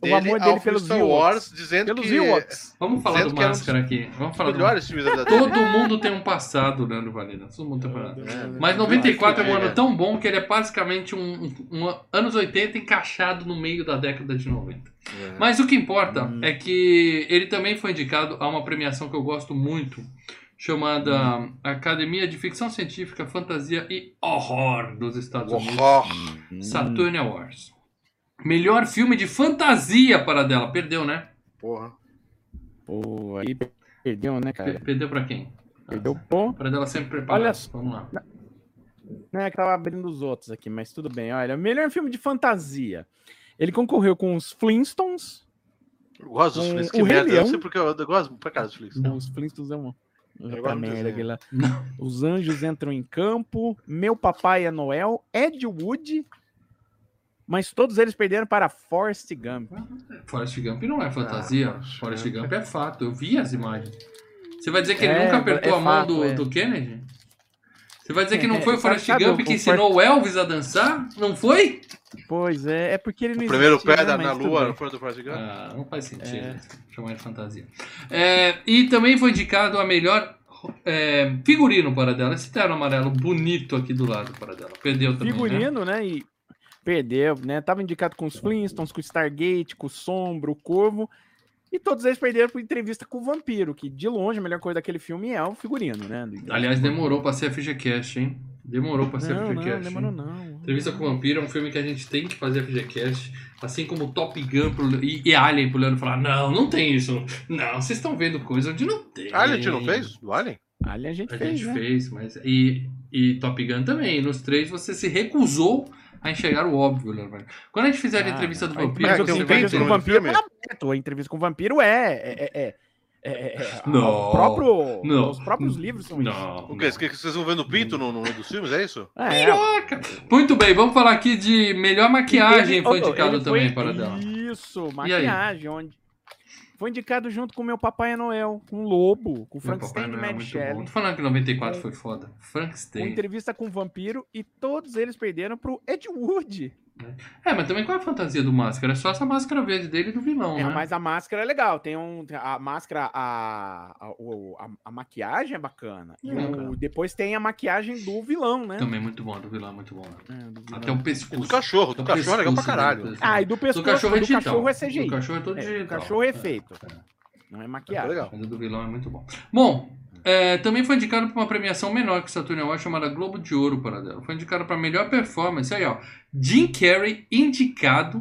Speaker 2: O amor dele pelos
Speaker 3: Star
Speaker 2: Ewoks.
Speaker 3: Wars, dizendo
Speaker 2: Pelos
Speaker 3: que
Speaker 2: Ewoks.
Speaker 1: Vamos falar
Speaker 3: Dizendo
Speaker 1: do
Speaker 3: que era um
Speaker 1: Máscara aqui. Vamos falar do
Speaker 3: melhores
Speaker 1: Todo mundo tem um passado, Leandro Valina. Todo mundo tem um passado.
Speaker 3: É,
Speaker 1: Mas 94 é um
Speaker 3: É.
Speaker 1: ano tão bom que ele é basicamente um, um- um anos 80 encaixado no meio da década de 90.
Speaker 3: É.
Speaker 1: Mas o que importa
Speaker 2: Hum.
Speaker 1: é que ele também foi indicado a uma premiação que eu gosto muito, chamada
Speaker 3: Hum.
Speaker 1: Academia de Ficção Científica, Fantasia e Horror dos Estados Unidos.
Speaker 3: Horror.
Speaker 2: Hum.
Speaker 1: Saturn Awards. Melhor filme de fantasia para dela. Perdeu, né?
Speaker 3: Porra.
Speaker 2: Pô, aí perdeu, né, cara?
Speaker 1: Perdeu pra quem?
Speaker 2: Perdeu, pô.
Speaker 1: Para dela sempre preparada.
Speaker 2: Olha só.
Speaker 1: Vamos lá.
Speaker 2: Não é que tava abrindo os outros aqui, mas tudo bem. Olha, melhor filme de fantasia. Ele concorreu com os Flintstones.
Speaker 3: Eu gosto dos Flintstones.
Speaker 2: o
Speaker 3: Que merda. Eu
Speaker 2: Leão.
Speaker 3: não sei porque eu, eu gosto pra cara dos Flintstones.
Speaker 2: Os Flintstones é uma.
Speaker 3: Eu
Speaker 2: Outra
Speaker 3: gosto do
Speaker 2: merda.
Speaker 1: Não.
Speaker 2: Os Anjos Entram em Campo, Meu Papai é Noel, Ed Wood, mas todos eles perderam para Forrest Gump.
Speaker 1: Forrest Gump não é fantasia.
Speaker 3: Ah,
Speaker 1: Forrest
Speaker 3: Gump.
Speaker 1: Gump é fato. Eu vi as imagens. Você vai dizer que ele
Speaker 2: É,
Speaker 1: nunca apertou
Speaker 2: é
Speaker 1: a mão
Speaker 2: fato,
Speaker 1: do,
Speaker 2: é.
Speaker 1: do Kennedy? Você vai dizer que não
Speaker 2: É,
Speaker 1: foi o Forrest Gump que
Speaker 2: o
Speaker 1: ensinou o Elvis a dançar? Não foi?
Speaker 2: Pois é, é porque ele não
Speaker 3: O primeiro
Speaker 2: existia,
Speaker 3: pé
Speaker 2: né,
Speaker 3: da- na lua não foi do Forrest Gump?
Speaker 1: Ah, não faz sentido
Speaker 2: É.
Speaker 1: chamar de fantasia. É, e também foi indicado a melhor é, figurino para dela. Esse terno amarelo bonito aqui do lado para dela. Perdeu também, né?
Speaker 2: Figurino, né? E perdeu, né? Tava indicado com os Flintstones, com o Stargate, com o Sombra, o Corvo. E todos eles perderam por entrevista com o Vampiro, que de longe a melhor coisa daquele filme é o figurino, né?
Speaker 1: Aliás, demorou para ser a FGCast, hein? Demorou para ser a
Speaker 2: Não, não,
Speaker 1: FGCast.
Speaker 2: demorou
Speaker 1: hein?
Speaker 2: não.
Speaker 1: Entrevista com o Vampiro é um filme que a gente tem que fazer a FGCast, assim como Top Gun pro- e, e Alien pro Leandro falar, não, não tem isso. Não, vocês estão vendo coisa onde não tem.
Speaker 3: Ah, a gente não fez? Do Alien?
Speaker 2: Ali a gente
Speaker 1: A
Speaker 2: fez,
Speaker 1: gente
Speaker 2: né?
Speaker 1: fez, mas. E, e Top Gun também. Nos três você se recusou a enxergar o óbvio, Leandro. Quando a gente fizer a
Speaker 2: Ah,
Speaker 1: entrevista do Vampiro,
Speaker 3: é,
Speaker 2: Mas
Speaker 3: tem um
Speaker 2: entrevista com o vampiro é. A entrevista com o vampiro é. é, é, é, é, é-
Speaker 1: Não.
Speaker 2: o próprio,
Speaker 1: Não.
Speaker 2: Os próprios livros são isso.
Speaker 1: Não.
Speaker 3: O quê? Que Vocês vão vendo pinto no, no dos filmes, é isso?
Speaker 2: É,
Speaker 1: Piroca! Muito bem, vamos falar aqui de melhor maquiagem.
Speaker 2: Ele-
Speaker 1: Foi
Speaker 2: oh,
Speaker 1: indicado
Speaker 2: ele
Speaker 1: também para dela.
Speaker 2: Isso, maquiagem, onde. Foi indicado junto com o meu Papai Noel, com o Lobo, com o Frankenstein e
Speaker 1: é
Speaker 2: Mary
Speaker 1: muito
Speaker 2: Shelley.
Speaker 1: Tô falando que 94 foi foda. Frankenstein.
Speaker 2: entrevista com o vampiro e todos eles perderam pro Ed Wood.
Speaker 1: É, mas também qual é a fantasia do Máscara? É só essa máscara verde dele e do vilão,
Speaker 2: É,
Speaker 1: né?
Speaker 2: mas a máscara é legal. Tem um. A máscara, a, a, o- a, a maquiagem é bacana. E
Speaker 1: É
Speaker 2: o- depois tem a maquiagem do vilão, né?
Speaker 1: Também muito bom, do vilão é muito bom.
Speaker 2: É, vilão.
Speaker 1: Até o
Speaker 3: E
Speaker 1: pescoço.
Speaker 3: do cachorro. Do cachorro é legal pra caralho.
Speaker 2: Ah, e do pescoço
Speaker 1: do cachorro é
Speaker 2: do cachorro é CGI.
Speaker 1: Do cachorro é todo
Speaker 2: É,
Speaker 1: digital.
Speaker 2: cachorro é feito.
Speaker 1: É.
Speaker 2: Não é
Speaker 3: É
Speaker 2: maquiagem.
Speaker 3: legal.
Speaker 1: Mas o do vilão é muito bom. Bom, é, também foi indicado para uma premiação menor que o Saturn Award chamada Globo de Ouro para dela. Foi indicado para melhor performance. Aí, ó. Jim Carrey indicado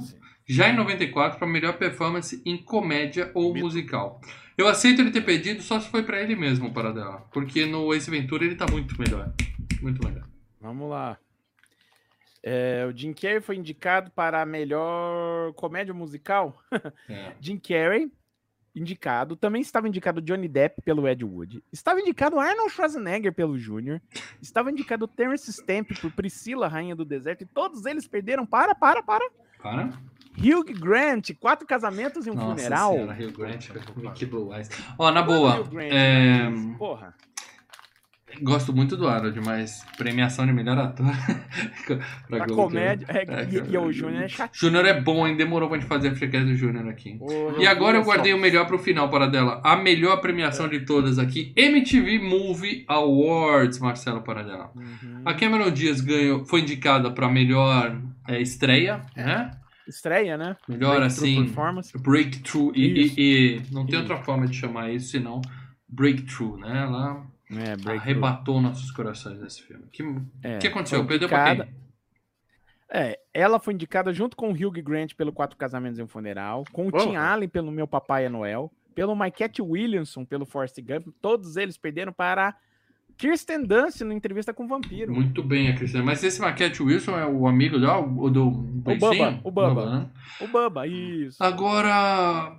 Speaker 1: já em 94 para melhor performance em comédia ou musical. Eu aceito ele ter pedido só se foi para ele mesmo para dela, porque no Ace Ventura ele tá muito melhor. Muito melhor.
Speaker 2: Vamos lá. É, o Jim Carrey foi indicado para a melhor comédia musical.
Speaker 1: É.
Speaker 2: Jim Carrey indicado. Também estava indicado Johnny Depp pelo Ed Wood. Estava indicado Arnold Schwarzenegger pelo Júnior. Estava indicado Terence Stamp por Priscila, Rainha do Deserto. E todos eles perderam para, para, para.
Speaker 1: Para.
Speaker 2: Hugh Grant, quatro casamentos e um
Speaker 1: Nossa
Speaker 2: funeral.
Speaker 1: senhora, Hugh Grant, Mickey Blue Eyes. Ó, na boa,
Speaker 2: Grant,
Speaker 1: é,
Speaker 2: Porra.
Speaker 1: Gosto muito do Harold, mas premiação de melhor ator.
Speaker 2: Pra
Speaker 1: Globo,
Speaker 2: comédia. É,
Speaker 1: É,
Speaker 2: e, e o Júnior é chato.
Speaker 1: Júnior é bom, hein? Demorou pra gente fazer a frequência do Júnior aqui.
Speaker 2: Porra,
Speaker 1: E agora eu
Speaker 2: só-
Speaker 1: guardei o melhor pro final para dela. A melhor premiação de todas aqui, MTV Movie Awards, Marcelo Paradela.
Speaker 2: Uhum.
Speaker 1: A Cameron Diaz ganhou, foi indicada para melhor é, estreia, né?
Speaker 2: Estreia, né?
Speaker 1: Melhor assim,
Speaker 2: Performance.
Speaker 1: breakthrough e, e- e não tem outra forma de chamar isso senão breakthrough, né? Ela
Speaker 2: É,
Speaker 1: arrebatou nossos corações nesse filme. O que,
Speaker 2: É,
Speaker 1: que aconteceu? Perdeu pra
Speaker 2: indicada-
Speaker 1: quem?
Speaker 2: É, ela foi indicada junto com o Hugh Grant pelo Quatro Casamentos e um Funeral, com o
Speaker 3: Porra.
Speaker 2: Tim Allen pelo Meu Papai é Noel, pelo Mike Williamson pelo Forrest Gump. Todos eles perderam para Kirsten Dunst no Entrevista com o Vampiro.
Speaker 1: Muito bem, a Cristina. Mas esse Maquette Wilson é o amigo dela, o do beicinho?
Speaker 2: o Bubba.
Speaker 1: né?
Speaker 2: O Bubba, isso.
Speaker 1: Agora,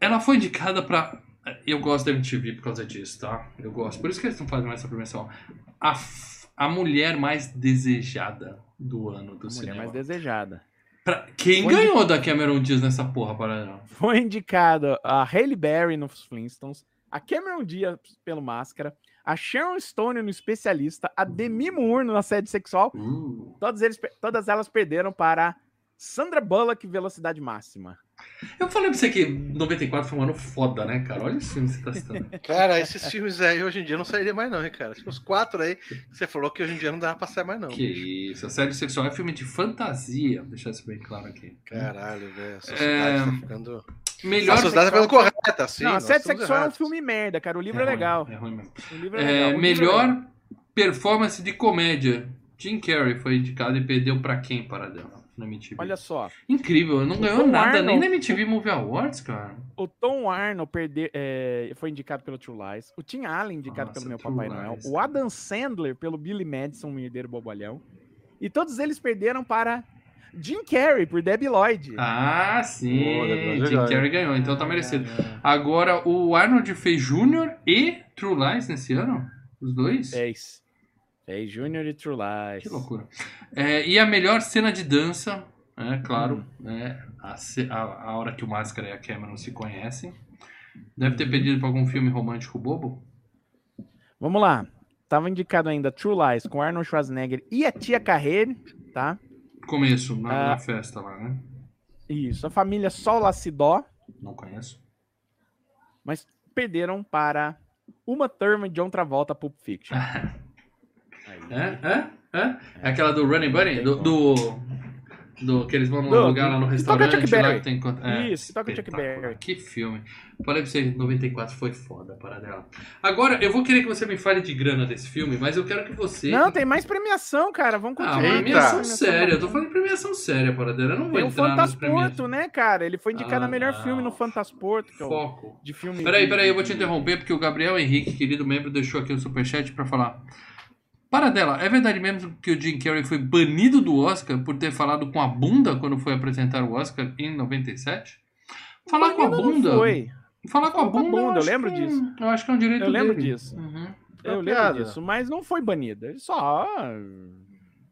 Speaker 1: ela foi indicada pra. Eu gosto da MTV por causa disso, tá? Eu gosto. Por isso que eles estão fazendo essa premiação. A, a mulher mais desejada do ano do
Speaker 2: A mulher
Speaker 1: cinema.
Speaker 2: mais desejada.
Speaker 1: Pra- Quem
Speaker 2: Foi
Speaker 1: ganhou da Cameron Diaz nessa porra, para
Speaker 2: Foi indicada a Hailey Berry nos Flintstones, a Cameron Diaz pelo Máscara, a Sharon Stone no Especialista, a Demi Moore no Assédio Sexual.
Speaker 1: uh.
Speaker 2: Todas, eles, todas elas perderam para Sandra Bullock, Velocidade Máxima.
Speaker 1: Eu falei pra você que 94 foi um ano foda, né, cara? Olha os filmes que você tá citando.
Speaker 3: Cara, esses filmes aí hoje em dia não sairia mais, não, hein, cara. Acho que os quatro aí que você falou que hoje em dia não dá pra sair mais, não.
Speaker 1: que isso. A série sexual é filme de fantasia. Vou deixar isso bem claro aqui.
Speaker 3: Caralho, velho. A sociedade
Speaker 1: É,
Speaker 3: tá ficando.
Speaker 1: Melhor
Speaker 3: a sociedade tá ficando correta, assim.
Speaker 2: não, Assédio
Speaker 3: estamos
Speaker 2: Sexual é um
Speaker 3: errados.
Speaker 2: filme merda, cara. O livro é,
Speaker 1: ruim,
Speaker 2: legal.
Speaker 1: É ruim mesmo.
Speaker 2: O livro é,
Speaker 1: É,
Speaker 2: legal. o é
Speaker 1: melhor
Speaker 2: legal.
Speaker 1: performance de comédia. Jim Carrey foi indicado e perdeu pra quem, para dela? Na MTV.
Speaker 2: Olha só,
Speaker 1: Incrível, não ganhou
Speaker 2: Tom
Speaker 1: nada nem
Speaker 2: Arnold-
Speaker 1: na MTV Movie Awards, cara.
Speaker 2: o Tom Arnold perde, é, foi indicado pelo True Lies, o Tim Allen indicado
Speaker 1: Nossa,
Speaker 2: pelo Meu
Speaker 1: True
Speaker 2: Papai Noel,
Speaker 1: Lies.
Speaker 2: o Adam Sandler pelo Billy Madison, um herdeiro bobalhão, e todos eles perderam para Jim Carrey por Debbie Lloyd.
Speaker 1: Ah, sim. Jim Carrey ganhou, então tá merecido.
Speaker 2: É,
Speaker 1: Agora, o Arnold fez Júnior e True Lies nesse ano? Os dois?
Speaker 2: Fez. Fez Junior e True Lies.
Speaker 1: Que loucura. É, e a melhor cena de dança, é claro,
Speaker 2: Hum.
Speaker 1: né, a, a, a hora que o Máscara e a Cameron se conhecem. Deve ter pedido pra algum filme romântico bobo.
Speaker 2: Vamos lá. Tava indicado ainda True Lies com Arnold Schwarzenegger e a tia Carreira, tá?
Speaker 1: Começo, na,
Speaker 2: Ah.
Speaker 1: na festa lá, né?
Speaker 2: Isso. A família Sol Lacidó,
Speaker 1: Não conheço.
Speaker 2: mas perderam para Uma Thurman de John Travolta Pulp Fiction.
Speaker 1: É? É? É? Aquela do Running Bunny? Do, do, do- que eles vão num
Speaker 2: Do-
Speaker 1: lugar lá no restaurante
Speaker 2: Chuck
Speaker 1: lá que tem... É,
Speaker 2: Isso, toca Chuck. Berry.
Speaker 1: Que filme. Falei pra você, 94 foi foda para dela. Agora, eu vou querer que você me fale de grana desse filme, mas eu quero que você...
Speaker 2: Não, tem mais premiação, cara. Vamos
Speaker 1: Ah,
Speaker 2: continuar.
Speaker 3: Eita.
Speaker 1: premiação
Speaker 2: Premiação
Speaker 1: séria. Eu tô falando de premiação séria para dela. Eu não vou
Speaker 2: Tem o
Speaker 1: entrar nas
Speaker 2: Fantasporto, né, cara? Ele foi indicado
Speaker 1: Ah,
Speaker 2: a melhor
Speaker 1: não.
Speaker 2: filme no Fantasporto, que é o
Speaker 1: Foco.
Speaker 2: de filme.
Speaker 1: Peraí, peraí, eu vou te interromper porque o Gabriel Henrique, querido membro, deixou aqui o superchat pra falar. Para dela, é verdade mesmo que o Jim Carrey foi banido do Oscar por ter falado com a bunda quando foi apresentar o Oscar em 97? Falar com a
Speaker 2: Banido não
Speaker 1: bunda?
Speaker 2: Foi.
Speaker 1: Falar com a
Speaker 2: Falou com a
Speaker 1: bunda,
Speaker 2: bunda, eu
Speaker 1: acho
Speaker 2: lembro
Speaker 1: que-
Speaker 2: disso.
Speaker 1: Eu acho que é um direito
Speaker 2: Eu lembro
Speaker 1: dele.
Speaker 2: disso.
Speaker 1: Uhum.
Speaker 2: Eu lembro disso, mas não foi banido. Ele só.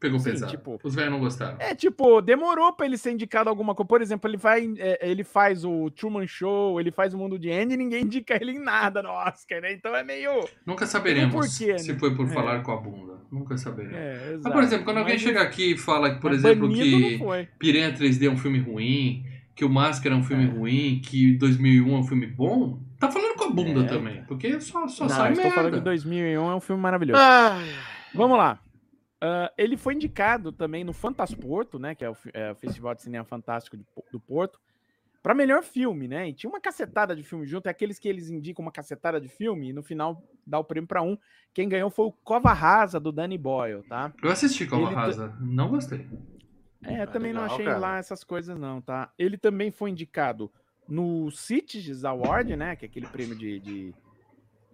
Speaker 1: Pegou
Speaker 2: Sim,
Speaker 1: pesado.
Speaker 2: tipo-
Speaker 1: Os velhos não gostaram.
Speaker 2: É, tipo, demorou pra ele ser indicado alguma coisa. Por exemplo, ele vai, é, ele faz o Truman Show, ele faz o Mundo de Andy e ninguém indica ele em nada no Oscar, né? Então é meio.
Speaker 1: Nunca saberemos
Speaker 2: porquê, né?
Speaker 1: se foi por
Speaker 2: É.
Speaker 1: falar com a bunda. Nunca saberemos.
Speaker 2: É,
Speaker 1: Mas, por exemplo, quando alguém
Speaker 2: Mas
Speaker 1: chega aqui e fala, que, por
Speaker 2: mas
Speaker 1: exemplo, que. Piranha 3D é um filme ruim, que o Máscara é um filme
Speaker 2: É.
Speaker 1: ruim, que 2001 é um filme bom, tá falando com a bunda
Speaker 2: É.
Speaker 1: também. Porque só, só
Speaker 2: Não,
Speaker 1: sai
Speaker 2: estou
Speaker 1: merda.
Speaker 2: falando que 2001 é um filme maravilhoso.
Speaker 3: Ai,
Speaker 2: Vamos lá. Ah, ele foi indicado também no Fantasporto, né? Que é o, é o Festival de Cinema Fantástico de do Porto, para melhor filme, né? E tinha uma cacetada de filme junto, é aqueles que eles indicam uma cacetada de filme e no final dá o prêmio para um. Quem ganhou foi o Cova Rasa do Danny Boyle, tá?
Speaker 1: Eu assisti com a
Speaker 2: Ele
Speaker 1: Rasa, não gostei.
Speaker 2: É,
Speaker 3: Ah,
Speaker 2: também não
Speaker 3: legal,
Speaker 2: achei
Speaker 3: cara.
Speaker 2: lá essas coisas não, tá? Ele também foi indicado no Cities Award, né? Que é aquele prêmio de, de,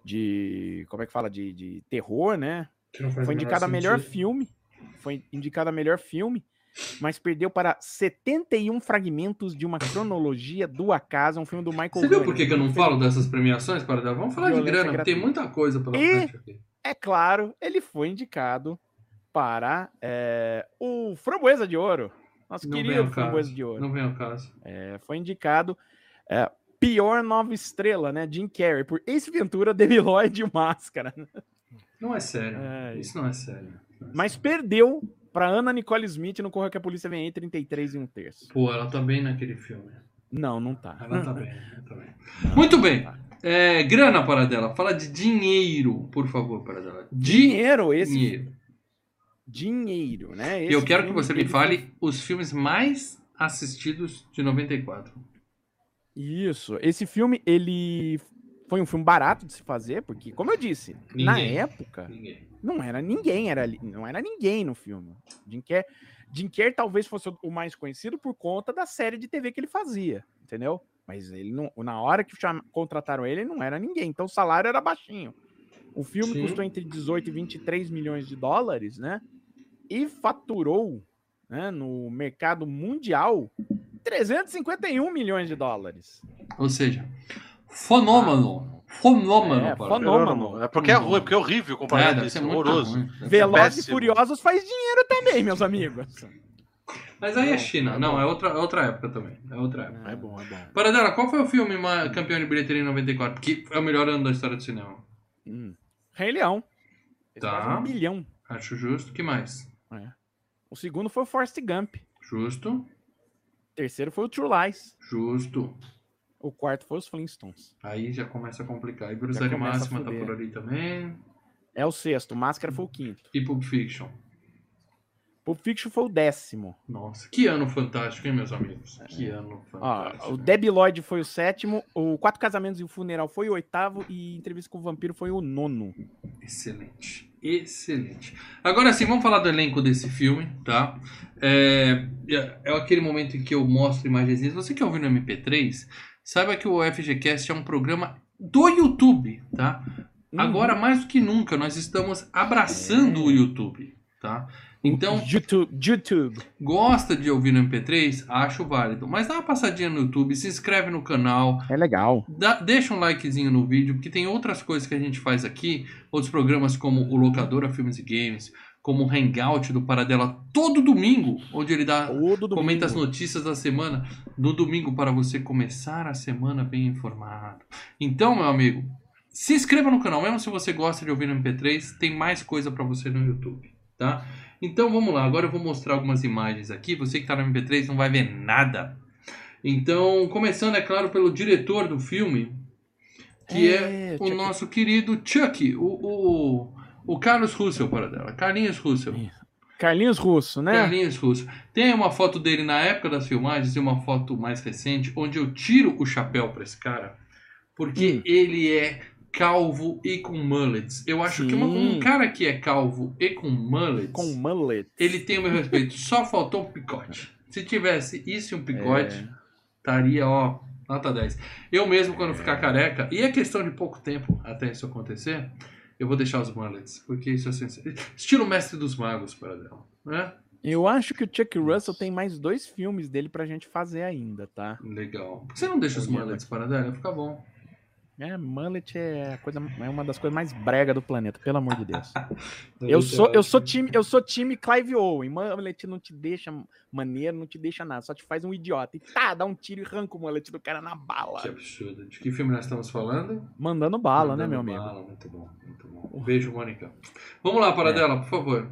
Speaker 2: de- como é que fala? De, de terror, né? Foi indicado a melhor
Speaker 1: sentido.
Speaker 2: filme. Foi indicado a melhor filme. mas perdeu para 71 fragmentos de uma cronologia do acaso, um filme do Michael
Speaker 1: Você viu
Speaker 2: Gunn.
Speaker 1: por que, que eu não falo dessas premiações, Paradela? Vamos falar de
Speaker 2: Violência
Speaker 1: grana, porque tem
Speaker 2: gratuita.
Speaker 1: muita coisa pela
Speaker 2: E-
Speaker 1: frente aqui.
Speaker 2: É claro, ele foi indicado para é, o Framboesa de Ouro. Nosso
Speaker 1: Não
Speaker 2: querido Framboesa
Speaker 1: caso.
Speaker 2: de Ouro.
Speaker 1: Não vem ao caso.
Speaker 2: É, foi indicado é, pior nova estrela, né? Jim Carrey, por Ace Ventura, Debi Lloyd e Máscara.
Speaker 1: Não é sério.
Speaker 2: É,
Speaker 1: Isso não é sério.
Speaker 2: Mas perdeu para Ana Nicole Smith no Correio que a Polícia Vem aí, 33 e um terço.
Speaker 1: Pô, ela tá bem naquele filme.
Speaker 2: Não, não tá.
Speaker 1: Ela tá bem, ela tá bem. Muito bem. É, grana, Paradela. Fala de dinheiro, por favor, Paradela.
Speaker 2: Dinheiro, esse
Speaker 1: Dinheiro.
Speaker 2: dinheiro, né? Esse
Speaker 1: eu quero que você me fale os filmes mais assistidos de 94.
Speaker 2: Isso. Esse filme, ele foi um filme barato de se fazer, porque, como eu disse, na
Speaker 1: Ninguém.
Speaker 2: época,
Speaker 1: Ninguém.
Speaker 2: não era ninguém, era, não era ninguém no filme. Jim Carrey, Jim Carrey talvez fosse o mais conhecido por conta da série de TV que ele fazia, entendeu? Mas ele não, na hora que cham- contrataram ele, ele não era ninguém. Então o salário era baixinho. O filme
Speaker 1: Sim.
Speaker 2: custou entre 18 e 23 milhões de dólares, né? E faturou, né, no mercado mundial 351 milhões de dólares.
Speaker 1: Ou seja, fenômeno. Fenômeno,
Speaker 2: É,
Speaker 1: Paradela.
Speaker 2: fenômeno.
Speaker 3: É porque é ruim, porque é horrível
Speaker 1: É,
Speaker 3: comparado com
Speaker 1: deve
Speaker 3: isso.
Speaker 1: ser muito
Speaker 3: horroroso.
Speaker 1: ruim.
Speaker 2: Velozes e. Furiosos faz dinheiro também, meus amigos.
Speaker 1: Mas aí é China.
Speaker 2: é
Speaker 1: Não, é outra, é outra época também. É outra época.
Speaker 3: É bom, é bom.
Speaker 1: Paradela, qual foi o filme campeão de bilheteria em 94? Que é o melhor ano da história do cinema.
Speaker 2: Hum. Rei Leão. Fez
Speaker 1: Tá.
Speaker 2: um bilhão.
Speaker 1: Acho justo. que mais?
Speaker 2: É. O segundo foi o Forrest Gump.
Speaker 1: Justo.
Speaker 2: O terceiro foi o True Lies.
Speaker 1: Justo.
Speaker 2: O quarto foi os Flintstones.
Speaker 1: Aí já começa a complicar. E
Speaker 2: a
Speaker 1: Máxima tá por ali também.
Speaker 2: É o sexto. Máscara foi o quinto.
Speaker 1: E Pulp Fiction.
Speaker 2: Pulp Fiction foi o décimo.
Speaker 1: Nossa, que ano fantástico, hein, meus amigos? Que ano
Speaker 2: Ó,
Speaker 1: fantástico.
Speaker 2: o Debbie Lloyd foi o sétimo. O Quatro Casamentos e o Funeral foi o oitavo. E Entrevista com o Vampiro foi o nono.
Speaker 1: Excelente. Excelente. Agora sim, vamos falar do elenco desse filme, tá? É, é aquele momento em que eu mostro imagens. Você que ouviu no MP3, saiba que o FGCast é um programa do YouTube, tá?
Speaker 2: Uhum.
Speaker 1: Agora, mais do que nunca, nós estamos abraçando
Speaker 2: É.
Speaker 1: o YouTube, tá? Então,
Speaker 2: YouTube. YouTube.
Speaker 1: gosta de ouvir no MP3? Acho válido. Mas dá uma passadinha no YouTube, se inscreve no canal,
Speaker 2: É legal.
Speaker 1: Dá- deixa um likezinho no vídeo, porque tem outras coisas que a gente faz aqui, outros programas como o Locadora Filmes e Games, como o Hangout do Paradela, todo domingo, onde ele dá,
Speaker 2: Todo domingo.
Speaker 1: comenta as notícias da semana, no domingo, para você começar a semana bem informado. Então, meu amigo, se inscreva no canal, mesmo se você gosta de ouvir no MP3, tem mais coisa para você no YouTube, tá? Então vamos lá, agora eu vou mostrar algumas imagens aqui. Você que está no MP3 não vai ver nada. Então, começando, é claro, pelo diretor do filme, que é,
Speaker 2: É,
Speaker 1: o nosso querido Chuck, o, o, o Carlos Russell, para dela. Carlinhos Russell.
Speaker 2: Carlinhos Russo, né?
Speaker 1: Carlinhos Russell. Tem uma foto dele na época das filmagens e uma foto mais recente, onde eu tiro o chapéu para esse cara, porque
Speaker 2: Hum.
Speaker 1: ele é calvo e com mullets. Eu acho que uma- um
Speaker 2: Sim.
Speaker 1: cara que é calvo e com mullets,
Speaker 2: Com mullet.
Speaker 1: ele tem o meu respeito. Só faltou um picote. Se tivesse isso e um picote,
Speaker 2: É.
Speaker 1: estaria, ó, nota 10. Eu mesmo, quando ficar careca, e é questão de pouco tempo até isso acontecer, eu vou deixar os mullets, porque isso é sens- estilo mestre dos magos, para dela, né?
Speaker 2: Eu acho que o Chuck Russell tem mais dois filmes dele pra gente fazer ainda, tá?
Speaker 1: Legal. Por que você não deixa os mullets para dela? Fica bom.
Speaker 2: É, mullet é, coisa, é uma das coisas mais brega do planeta, pelo amor de Deus. Eu sou, eu sou time, eu sou time Clive Owen. Mullet não te deixa maneiro, não te deixa nada, só te faz um idiota. E tá, dá um tiro e arranca o mullet do cara na bala.
Speaker 1: Que absurdo. De que filme nós estamos falando?
Speaker 2: Mandando bala, né,
Speaker 1: Mandando
Speaker 2: meu amigo?
Speaker 1: bala. Muito bom, muito bom. Um beijo, Mônica. Vamos lá, para
Speaker 2: É.
Speaker 1: por favor.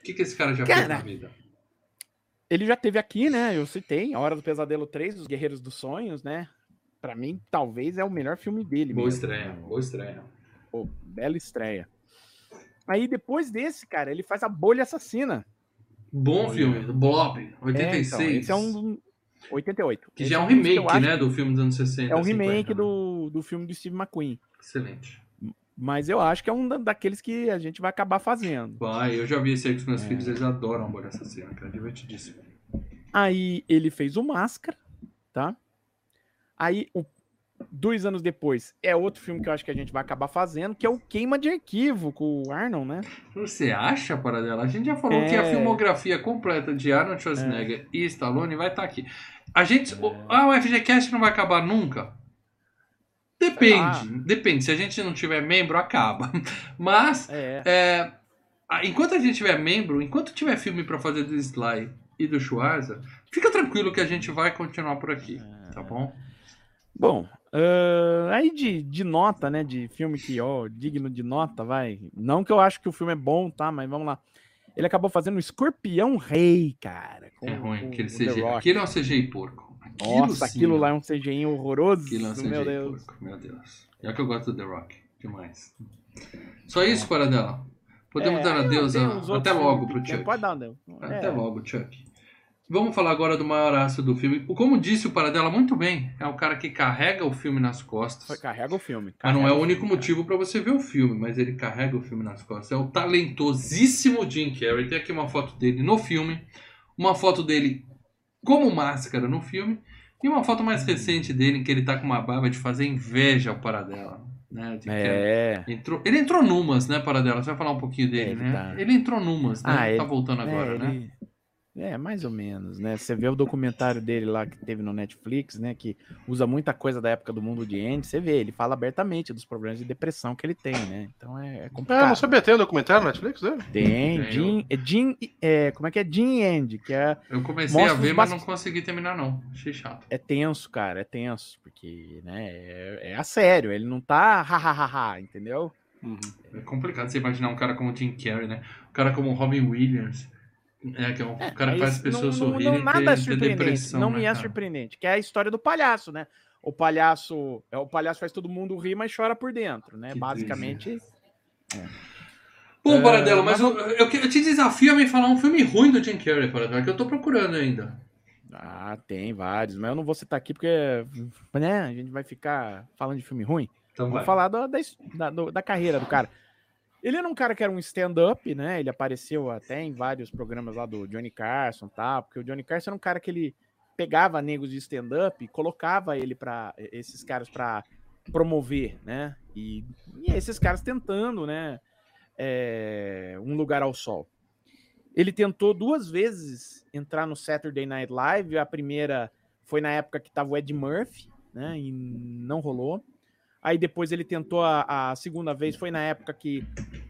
Speaker 1: O que, que esse cara já fez
Speaker 2: Cara,
Speaker 1: na vida?
Speaker 2: Ele já teve aqui, né? Eu citei, A Hora do Pesadelo 3, Os Guerreiros dos Sonhos, né? Pra mim, talvez é o melhor filme dele.
Speaker 1: Boa
Speaker 2: mesmo.
Speaker 1: estreia, boa estreia.
Speaker 2: Pô, bela estreia. Aí depois desse, cara, ele faz a Bolha Assassina.
Speaker 1: Bom filme, do Blob,
Speaker 2: É,
Speaker 1: 86.
Speaker 2: então, esse é um 88.
Speaker 1: Que
Speaker 2: Esse
Speaker 1: já é um
Speaker 2: eu
Speaker 1: remake,
Speaker 2: acho
Speaker 1: né, do filme dos anos 60.
Speaker 2: É um
Speaker 1: 50,
Speaker 2: remake
Speaker 1: né?
Speaker 2: do, do filme do Steve McQueen.
Speaker 1: Excelente.
Speaker 2: Mas eu acho que é um da- daqueles que a gente vai acabar fazendo.
Speaker 1: Vai, eu já vi esse aí com os meus
Speaker 2: É.
Speaker 1: filhos, eles adoram a Bolha Assassina, cara. Divertidíssimo.
Speaker 2: Aí ele fez o Máscara, tá? Aí o dois anos depois, é outro filme que eu acho que a gente vai acabar fazendo, que é o Queima de Arquivo, com o Arnold, né?
Speaker 1: Você acha, Paradela? A gente já falou
Speaker 2: É.
Speaker 1: que a filmografia completa de Arnold Schwarzenegger e Stallone vai estar aqui. A gente. o- Ah, o FGCast não vai acabar nunca? Depende, depende. Se a gente não tiver membro, acaba. Mas,
Speaker 2: É.
Speaker 1: é, enquanto a gente tiver membro, enquanto tiver filme pra fazer do Sly e do Schwarza, fica tranquilo que a gente vai continuar por aqui, tá bom?
Speaker 2: Bom, ah, aí de, de nota, né? De filme que, ó, digno de nota, vai. Não que eu acho que o filme é bom, tá? Mas vamos lá. Ele acabou fazendo o Escorpião Rei, cara. com-
Speaker 1: É ruim,
Speaker 2: com
Speaker 1: aquele CGI. Aquilo é um CGI porco. Aquilo
Speaker 2: Nossa,
Speaker 1: sim,
Speaker 2: aquilo lá é um CGI horroroso.
Speaker 1: Aquilo é um CGI
Speaker 2: meu Deus.
Speaker 1: porco, meu Deus. Já que eu gosto do The Rock, demais. Só isso, Paradela? Podemos
Speaker 2: É,
Speaker 1: dar adeus. a- Até logo pro
Speaker 2: pequenos.
Speaker 1: Chuck.
Speaker 2: Pode dar um adeus.
Speaker 1: Até
Speaker 2: É.
Speaker 1: logo, Chuck. Vamos falar agora do maior aço do filme. Como disse o Paradela muito bem, é o cara que carrega o filme nas costas.
Speaker 2: Foi- Carrega o filme.
Speaker 1: Mas não é
Speaker 2: carrega
Speaker 1: o único
Speaker 2: filme,
Speaker 1: motivo pra você ver o filme, mas ele carrega o filme nas costas. É o talentosíssimo Jim Carrey. Tem aqui uma foto dele no filme, uma foto dele como máscara no filme, e uma foto mais recente dele em que ele tá com uma barba de fazer inveja ao Paradela. Né?
Speaker 2: É.
Speaker 1: Entrou, ele entrou numas, né, Paradela? Você vai falar um pouquinho dele,
Speaker 2: Ele
Speaker 1: né?
Speaker 2: tá.
Speaker 1: Ele entrou numas, né?
Speaker 2: Ah,
Speaker 1: ele tá
Speaker 2: ele-
Speaker 1: voltando
Speaker 2: É,
Speaker 1: agora, né?
Speaker 2: É, mais ou menos, né? Você vê o documentário dele lá que teve no Netflix, né? Que usa muita coisa da época do mundo de Andy. Você vê, ele fala abertamente dos problemas de depressão que ele tem, né? Então é, é
Speaker 3: Ah,
Speaker 2: complicado.
Speaker 3: não sabia, tem um documentário no Netflix dele?
Speaker 2: Tem,
Speaker 1: Tem,
Speaker 2: Jim, é Jim, é, como é que é? Jim Andy, que é,
Speaker 1: Eu comecei a ver, mas não consegui terminar, não. Achei chato.
Speaker 2: é tenso, cara, é tenso, porque, né, é, é a sério, ele não tá ha, entendeu?
Speaker 1: É complicado você imaginar um cara como o Jim Carrey, né? Um cara como o Robin Williams, né? que é um cara que faz pessoas
Speaker 2: não, não-
Speaker 1: sorrirem
Speaker 2: não,
Speaker 1: e
Speaker 2: nada
Speaker 1: ter,
Speaker 2: é
Speaker 1: ter
Speaker 2: surpreendente,
Speaker 1: depressão,
Speaker 2: não
Speaker 1: né,
Speaker 2: me é
Speaker 1: cara?
Speaker 2: surpreendente, que é a história do palhaço, né? O palhaço, é o palhaço faz todo mundo rir, mas chora por dentro, né?
Speaker 1: Que
Speaker 2: Basicamente,
Speaker 1: Bom,
Speaker 2: É,
Speaker 1: Paradela, mas,
Speaker 2: mas
Speaker 1: eu, eu, eu te desafio a me falar um filme ruim do Jim Carrey, Paradela, que eu tô procurando ainda.
Speaker 2: ah, tem vários, mas eu não vou citar aqui porque, né, a gente vai ficar falando de filme ruim.
Speaker 1: Então
Speaker 2: Vou
Speaker 1: vai.
Speaker 2: falar his- da- do- da carreira do cara. Ele era um cara que era um stand-up, né? Ele apareceu até em vários programas lá do Johnny Carson, tá? Porque o Johnny Carson era um cara que ele pegava negros de stand-up e colocava ele para esses caras para promover, né? E, e esses caras tentando, né? é, um lugar ao sol. Ele tentou duas vezes entrar no Saturday Night Live. A primeira foi na época que tava o Ed Murphy, né? E não rolou. Aí depois ele tentou a, a segunda vez, foi na época que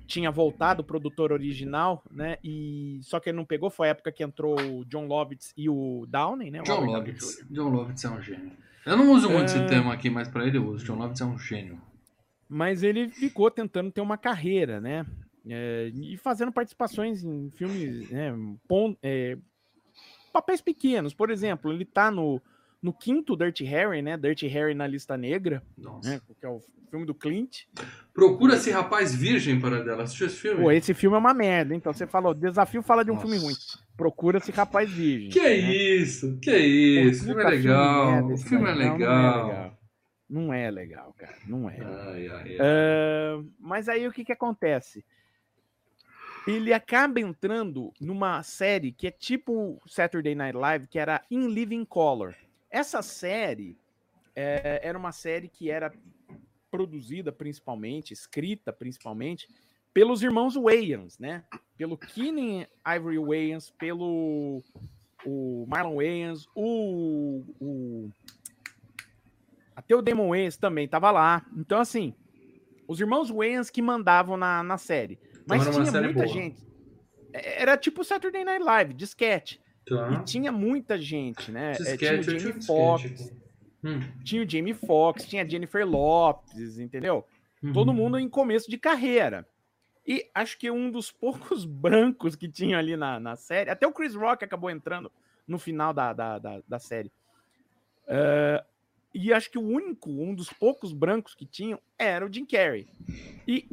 Speaker 2: tinha voltado o produtor original, né? E só que ele não pegou, foi a época que entrou o John Lovitz e o Downey, né? o
Speaker 1: John
Speaker 2: Robert Downey
Speaker 1: Lovitz.
Speaker 2: Jr.
Speaker 1: John Lovitz é um gênio. Eu não uso muito esse
Speaker 2: É.
Speaker 1: termo aqui, mas pra ele eu uso. John Lovitz é um gênio.
Speaker 2: Mas ele ficou tentando ter uma carreira, né? É, e fazendo participações em filmes, né? pon- é, papéis pequenos. Por exemplo, ele tá no, no quinto Dirty Harry, né? Dirty Harry na lista negra,
Speaker 1: Nossa.
Speaker 2: né? Que é o filme do Clint.
Speaker 1: Procura esse rapaz virgem, Paradela. Assistiu esse filme?
Speaker 2: Pô, esse filme é uma merda, então você falou, desafio fala de um filme ruim.
Speaker 3: Nossa.
Speaker 2: Procura-se rapaz virgem.
Speaker 1: Que é
Speaker 2: né?
Speaker 1: isso? Que é isso? O filme é legal.
Speaker 2: merda
Speaker 1: O
Speaker 2: esse
Speaker 1: filme é
Speaker 2: daí. Não,
Speaker 1: legal.
Speaker 2: Não, é legal, cara. Não é.
Speaker 1: Ai, ai, ai.
Speaker 2: Ah, mas aí o que que acontece? Ele acaba entrando numa série que é tipo Saturday Night Live, que era In Living Color. Essa série é, era uma série que era produzida principalmente, escrita principalmente, pelos irmãos Wayans, né? Pelo Keenan Ivory Wayans, pelo o Marlon Wayans, o, o até o Damon Wayans também tava lá. Então, assim, os irmãos Wayans que mandavam na, na série. Mas
Speaker 1: uma
Speaker 2: tinha muita
Speaker 1: boa.
Speaker 2: gente. É, Era tipo Saturday Night Live, disquete.
Speaker 1: Tá.
Speaker 2: E tinha muita gente, né? É, tinha o Jamie Foxx.
Speaker 1: Hum,
Speaker 2: tinha o Jamie Foxx, tinha a Jennifer Lopes, entendeu?
Speaker 1: uhum.
Speaker 2: Todo mundo em começo de carreira. E acho que um dos poucos brancos que tinha ali na, na série, até o Chris Rock acabou entrando no final da, da, da, da série. É, e acho que o único, um dos poucos brancos que tinham era o Jim Carrey. E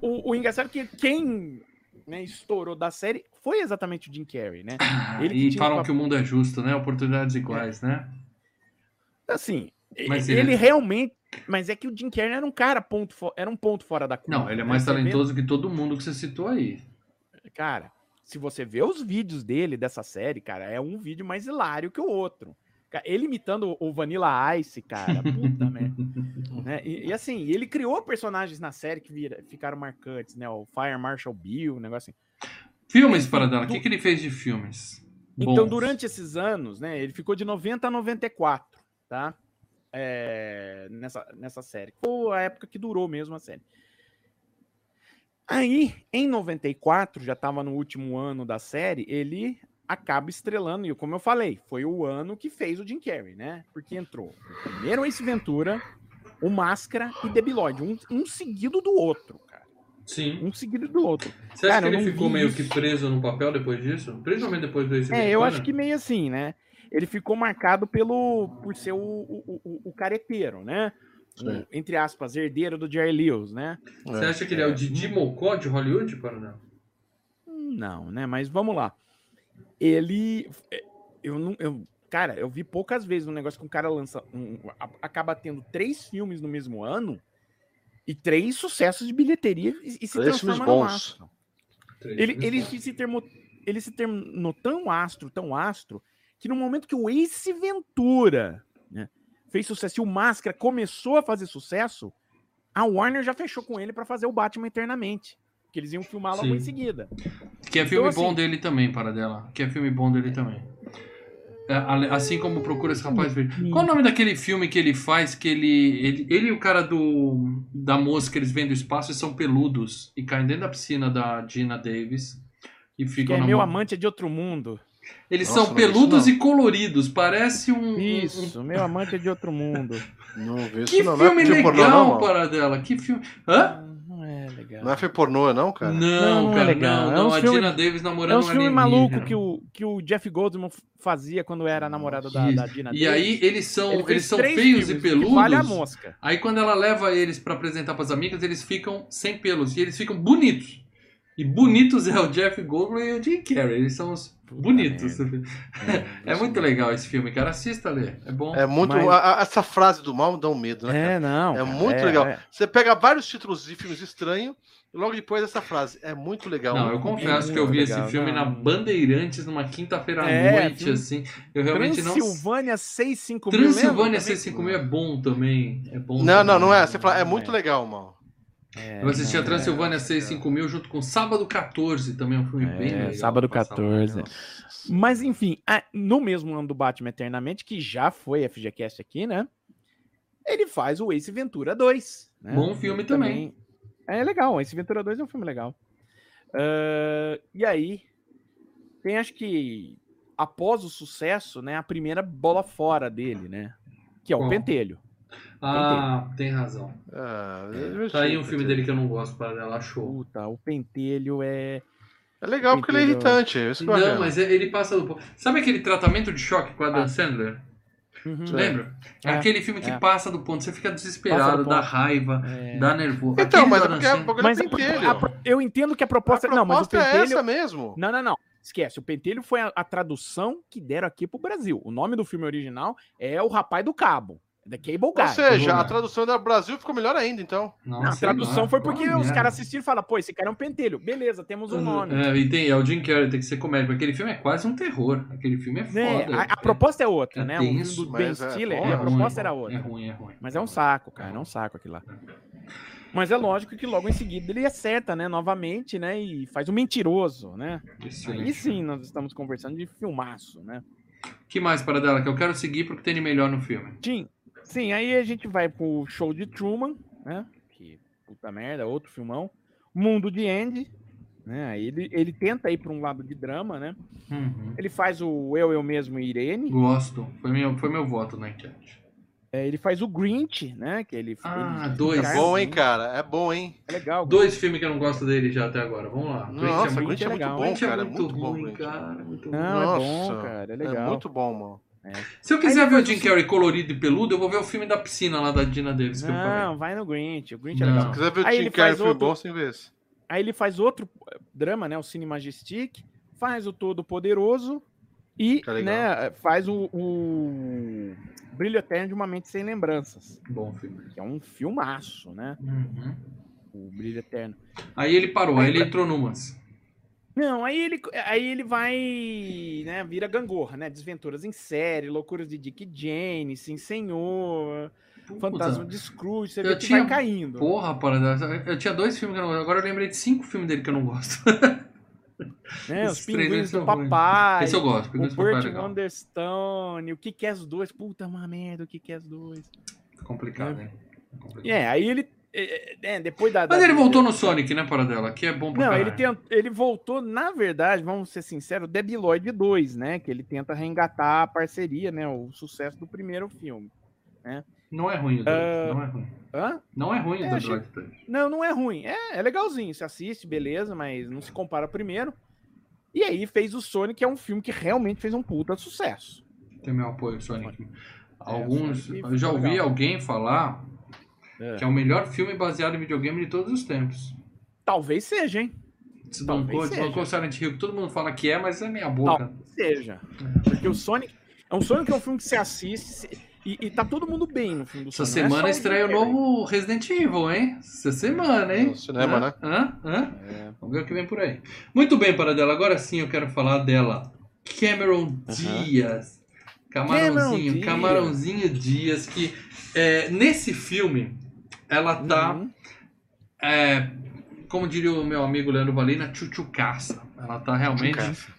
Speaker 2: o, o engraçado é que quem né, estourou da série foi exatamente o Jim Carrey, né?
Speaker 1: Ah,
Speaker 2: Ele
Speaker 1: e falam que o mundo é justo, né? Oportunidades iguais, né?
Speaker 2: Assim,
Speaker 1: Mas
Speaker 2: ele,
Speaker 1: ele-
Speaker 2: realmente. Mas é que o Jim Carrey era um cara ponto fo- era um ponto fora da curva.
Speaker 1: Não, ele é
Speaker 2: né?
Speaker 1: mais
Speaker 2: vê-
Speaker 1: talentoso que todo mundo que você citou aí.
Speaker 2: Cara, se você vê os vídeos dele dessa série, cara, é um vídeo mais hilário que o outro. Ele imitando o Vanilla Ice, cara. Puta merda. Né? E, e assim, ele criou personagens na série que vira- ficaram marcantes, né? O Fire Marshal Bill, um negócio assim.
Speaker 1: Filmes, Paradela. O que, que ele fez de filmes?
Speaker 2: Então,
Speaker 1: Bons.
Speaker 2: durante esses anos, né, ele ficou de 90 a 94, tá? É, nessa, nessa série. Foi a época que durou mesmo a série. Aí, em 94, já estava no último ano da série, ele acaba estrelando, e como eu falei, foi o ano que fez o Jim Carrey, né? Porque entrou o primeiro Ace Ventura, o Máscara e Debi Lloyd, um, um seguido do outro, cara.
Speaker 1: Sim.
Speaker 2: Um seguido do outro.
Speaker 1: Você acha
Speaker 2: Cara,
Speaker 1: que ele ficou
Speaker 2: vi
Speaker 1: meio que preso no papel depois disso? Principalmente depois do Ace
Speaker 2: É, eu acho que meio assim, né? Ele ficou marcado pelo por ser o, o, o, o careteiro, né? Entre aspas, herdeiro do Jerry Lewis, né?
Speaker 1: Você acha que ele é o Didi Mocó de Hollywood?
Speaker 2: Hum, Não, né? Mas vamos lá. Ele. é, Eu não. Eu, cara, eu vi poucas vezes um negócio que um cara lança. um- acaba tendo três filmes no mesmo ano e três sucessos de bilheteria e, e se
Speaker 3: Três
Speaker 2: transforma num
Speaker 3: bons.
Speaker 2: astro. Ele, ele, se termo, ele se tornou tão astro, tão astro, que no momento que o Ace Ventura né, fez sucesso e o Máscara começou a fazer sucesso, a Warner já fechou com ele para fazer o Batman eternamente. Que eles iam filmar logo
Speaker 1: Sim.
Speaker 2: em seguida.
Speaker 1: Que é filme
Speaker 2: Então,
Speaker 1: bom
Speaker 2: assim-
Speaker 1: dele também, Paradela. Que é filme bom dele também. É, assim como Procura esse Rapaz Verde. Qual o nome daquele filme que ele faz que ele, ele. Ele e o cara do. Da moça que eles vêm do espaço e são peludos e caem dentro da piscina da Gina Davis. E
Speaker 2: Que
Speaker 1: ficam
Speaker 2: é
Speaker 1: na
Speaker 2: meu
Speaker 1: mão.
Speaker 2: amante é de outro mundo.
Speaker 1: Eles
Speaker 3: Nossa,
Speaker 1: são
Speaker 3: isso
Speaker 1: peludos e coloridos. Parece um. um-
Speaker 2: Isso, meu amante é de outro mundo.
Speaker 3: Não isso
Speaker 1: Que
Speaker 3: não.
Speaker 1: filme
Speaker 3: não é
Speaker 1: legal,
Speaker 3: não.
Speaker 1: Paradela. Que filme. Hã?
Speaker 2: Não é legal.
Speaker 3: Não é filme pornô, não, cara?
Speaker 1: Não,
Speaker 2: Não, é
Speaker 1: cara,
Speaker 2: legal.
Speaker 1: não,
Speaker 2: É
Speaker 1: não.
Speaker 2: uns
Speaker 1: a
Speaker 2: filme-
Speaker 1: Gina Davis namorando
Speaker 2: É
Speaker 1: um alienígena.
Speaker 2: malucos que o, que o Jeff Goldblum fazia quando era namorado da, da. Dina
Speaker 1: E
Speaker 2: Davis.
Speaker 1: aí eles são,
Speaker 2: Ele
Speaker 1: eles são feios e peludos.
Speaker 2: Vale a mosca.
Speaker 1: Aí quando ela leva eles pra apresentar pras amigas, eles ficam sem pelos e eles ficam bonitos. E bonitos é o Jeff Goldblum e o Jim Carrey, eles são os
Speaker 2: Puta
Speaker 1: bonitos.
Speaker 2: É,
Speaker 1: É muito legal esse filme, cara. Assista, Lê. É bom.
Speaker 3: É muito.
Speaker 2: Mas-
Speaker 3: a- a- essa frase do mal me dá um medo, né? cara?
Speaker 2: É, não.
Speaker 3: É
Speaker 2: cara,
Speaker 3: muito legal.
Speaker 2: é.
Speaker 3: Você pega vários títulos de filmes estranhos e logo depois essa frase. É muito legal.
Speaker 1: Não, eu confesso
Speaker 2: muito
Speaker 1: que eu vi
Speaker 2: legal,
Speaker 1: esse filme
Speaker 2: não.
Speaker 1: na Bandeirantes numa quinta-feira à
Speaker 2: É,
Speaker 1: noite, assim. Eu realmente não.
Speaker 2: Transilvânia 65000.
Speaker 1: Transilvânia
Speaker 2: lembra?
Speaker 1: 65000 é bom também. É bom
Speaker 3: Não, não,
Speaker 1: também.
Speaker 3: não é. Você fala, é
Speaker 2: Não
Speaker 3: muito
Speaker 2: é.
Speaker 3: legal, mal.
Speaker 2: É,
Speaker 1: Eu assisti a
Speaker 2: não,
Speaker 1: Transilvânia
Speaker 3: é,
Speaker 1: 65000 junto com Sábado 14, também é um filme
Speaker 2: É,
Speaker 1: bem legal.
Speaker 2: Sábado
Speaker 1: Passava.
Speaker 2: 14. Mas enfim, no mesmo ano do Batman Eternamente, que já foi FGCast aqui, né? Ele faz o Ace Ventura 2. né?
Speaker 1: Bom filme
Speaker 2: Ele
Speaker 1: também.
Speaker 2: É legal, Ace Ventura 2 é um filme legal. Ah, e aí, tem acho que após o sucesso, né, a primeira bola fora dele, né? Que é o
Speaker 1: Qual?
Speaker 2: Pentelho.
Speaker 1: Ah, tem razão.
Speaker 3: Ah,
Speaker 2: É,
Speaker 1: Tá aí um filme dele que eu não gosto, para dela achou.
Speaker 2: Puta, o Pentelho é.
Speaker 3: É legal porque ele é irritante. é isso
Speaker 1: Não, mas ele passa do ponto. Sabe aquele tratamento de choque com a Dan
Speaker 2: Ah.
Speaker 1: Sandler?
Speaker 2: Uhum,
Speaker 1: Lembra? É
Speaker 2: É,
Speaker 1: aquele filme que
Speaker 2: é.
Speaker 1: passa do ponto. Você fica desesperado,
Speaker 2: do
Speaker 1: dá raiva,
Speaker 2: é.
Speaker 1: dá nervoso.
Speaker 3: Então,
Speaker 1: Aquele
Speaker 3: mas é porque é
Speaker 2: Mas
Speaker 3: é
Speaker 2: a-
Speaker 3: pentelho.
Speaker 2: eu entendo que a proposta.
Speaker 3: A
Speaker 2: não, mas o
Speaker 3: proposta é
Speaker 2: pentelho.
Speaker 3: essa mesmo.
Speaker 2: Não, não, não. Esquece. O pentelho foi a, a tradução que deram aqui pro Brasil. O nome do filme original é O Rapaz do Cabo. The Cable Guy.
Speaker 3: Ou seja, a tradução da Brasil ficou melhor ainda, então.
Speaker 1: Não,
Speaker 2: a tradução foi porque
Speaker 1: uma
Speaker 2: os
Speaker 1: merda.
Speaker 2: caras assistiram e falaram, pô, esse cara é um pentelho. Beleza, temos um nome.
Speaker 1: É, e tem, é o Jim Carrey, tem que ser comédia. porque Aquele filme é quase um terror. Aquele filme é
Speaker 2: Né?
Speaker 1: foda.
Speaker 2: A, a proposta é outra,
Speaker 1: É
Speaker 2: né? O filme
Speaker 1: tenso,
Speaker 2: do Ben
Speaker 3: é
Speaker 2: Stiller, a
Speaker 3: é
Speaker 1: ruim,
Speaker 2: proposta era
Speaker 1: É
Speaker 2: outra.
Speaker 1: ruim, é ruim.
Speaker 2: Mas é um saco, cara. É um saco aquilo lá. Mas é lógico que logo em seguida ele acerta, né? Novamente, né? E faz o mentiroso, né?
Speaker 1: Excelente.
Speaker 2: Aí sim nós estamos conversando de filmaço, né?
Speaker 1: que mais para dela que eu quero seguir porque tem de melhor no filme?
Speaker 2: Sim, sim, aí a gente vai pro show de Truman, né? Que puta merda, outro filmão. Mundo de Andy, né? Ele, ele tenta ir para um lado de drama, né?
Speaker 1: Uhum.
Speaker 2: Ele faz o Eu, Eu Mesmo e Irene.
Speaker 1: Gosto. Foi meu, foi meu voto na enquete.
Speaker 2: É, ele faz o Grinch, né? Que ele,
Speaker 1: Ah,
Speaker 2: ele
Speaker 1: dois.
Speaker 2: traz-
Speaker 3: Bom, hein, cara? É bom, hein?
Speaker 2: É legal.
Speaker 1: Dois filmes que eu não gosto dele já até agora. Vamos lá. Grinch
Speaker 3: Nossa,
Speaker 1: é muito,
Speaker 3: Grinch é muito
Speaker 2: legal.
Speaker 3: bom,
Speaker 1: Grinch é
Speaker 3: cara. É
Speaker 1: muito,
Speaker 3: muito bom,
Speaker 1: ruim,
Speaker 3: Grinch.
Speaker 1: cara. é Muito
Speaker 2: Não,
Speaker 1: ruim.
Speaker 2: é bom, cara. É legal.
Speaker 3: É muito bom, mano.
Speaker 1: Se eu quiser
Speaker 2: Aí
Speaker 1: ver o Jim
Speaker 2: você-
Speaker 1: Carrey colorido e peludo, eu vou ver o filme da piscina lá da Dina Davis que eu falei.
Speaker 2: Não, vai no Grinch. O Grinch é legal.
Speaker 3: Se quiser ver o
Speaker 2: Aí
Speaker 3: Tim
Speaker 2: ele
Speaker 3: Carrey
Speaker 2: faz
Speaker 3: filme
Speaker 2: outro-
Speaker 3: bom, sem ver esse.
Speaker 2: Aí ele faz outro eh, drama, né? O Cine Majestic, faz o Todo Poderoso e né, faz o, o Brilho Eterno de uma Mente Sem Lembranças,
Speaker 1: Bom filme.
Speaker 2: que é um filmaço, né?
Speaker 1: Uhum.
Speaker 2: O Brilho Eterno.
Speaker 1: Aí ele parou, aí ele entrou numas.
Speaker 2: Não, aí ele, aí ele vai, né, vira gangorra, né? Desventuras em série, loucuras de Dick Jane, Sim Senhor, Fantasma de Scrooge, você
Speaker 1: eu
Speaker 2: vê que
Speaker 1: tinha-
Speaker 2: vai caindo.
Speaker 1: Porra, para eu tinha dois filmes que eu não gosto. Agora eu lembrei de cinco filmes dele que eu não gosto.
Speaker 2: né? Os Pinguins do. Papai,
Speaker 1: Esse eu gosto.
Speaker 2: o
Speaker 1: Pinguins é
Speaker 2: Burt. Wonderstone, o que que é os dois? Puta uma merda, o que que é os dois?
Speaker 1: Complicado, hein? Complicado.
Speaker 2: É, aí ele, é, é, depois da...
Speaker 1: Mas
Speaker 2: da-
Speaker 1: ele voltou no Sonic, né, Paradela? Que é bom pra
Speaker 2: Não,
Speaker 1: caralho.
Speaker 2: ele, tent, ele voltou, na verdade, vamos ser sinceros, Debi Lloyd 2, né? Que ele tenta reengatar a parceria, né? O sucesso do primeiro filme.
Speaker 1: Não é ruim o.
Speaker 2: Ah,
Speaker 1: Não é ruim.
Speaker 2: Hã?
Speaker 1: Não é ruim o
Speaker 2: É, achei-
Speaker 1: Android 3.
Speaker 2: Não, não é ruim. É, é legalzinho. Você assiste, beleza, mas não se compara ao primeiro. E aí fez o Sonic, que é um filme que realmente fez um puta sucesso.
Speaker 1: Tem meu apoio, Sonic. Alguns.
Speaker 2: Sonic
Speaker 1: eu já ouvi
Speaker 2: legal.
Speaker 1: alguém falar que é o melhor filme baseado em videogame de todos os tempos.
Speaker 2: Talvez seja, hein?
Speaker 1: Desbancou,
Speaker 2: Talvez
Speaker 1: desbancou o Silent Hill, que todo mundo fala que é, mas é meia boca.
Speaker 2: Talvez seja. Porque o Sonic. É um Sonic que é um filme que você assiste se- e, e tá todo mundo bem no filme do
Speaker 1: Essa
Speaker 2: Sonic. não é
Speaker 1: semana
Speaker 2: só
Speaker 1: estreia o
Speaker 2: Guilherme.
Speaker 1: novo Resident Evil, hein? Essa semana, hein?
Speaker 3: No cinema,
Speaker 1: Hã?
Speaker 3: né?
Speaker 1: Hã? Hã?
Speaker 2: É.
Speaker 1: Vamos ver o que vem por aí. Muito bem, Paradela. Agora sim eu quero falar dela. Cameron Diaz. Camarãozinho,
Speaker 2: Cameron Diaz.
Speaker 1: Camarãozinho Dias, que é, nesse filme ela tá,
Speaker 2: Uhum.
Speaker 1: é, como diria o meu amigo Leandro Valina, tchutchucaça. Ela tá realmente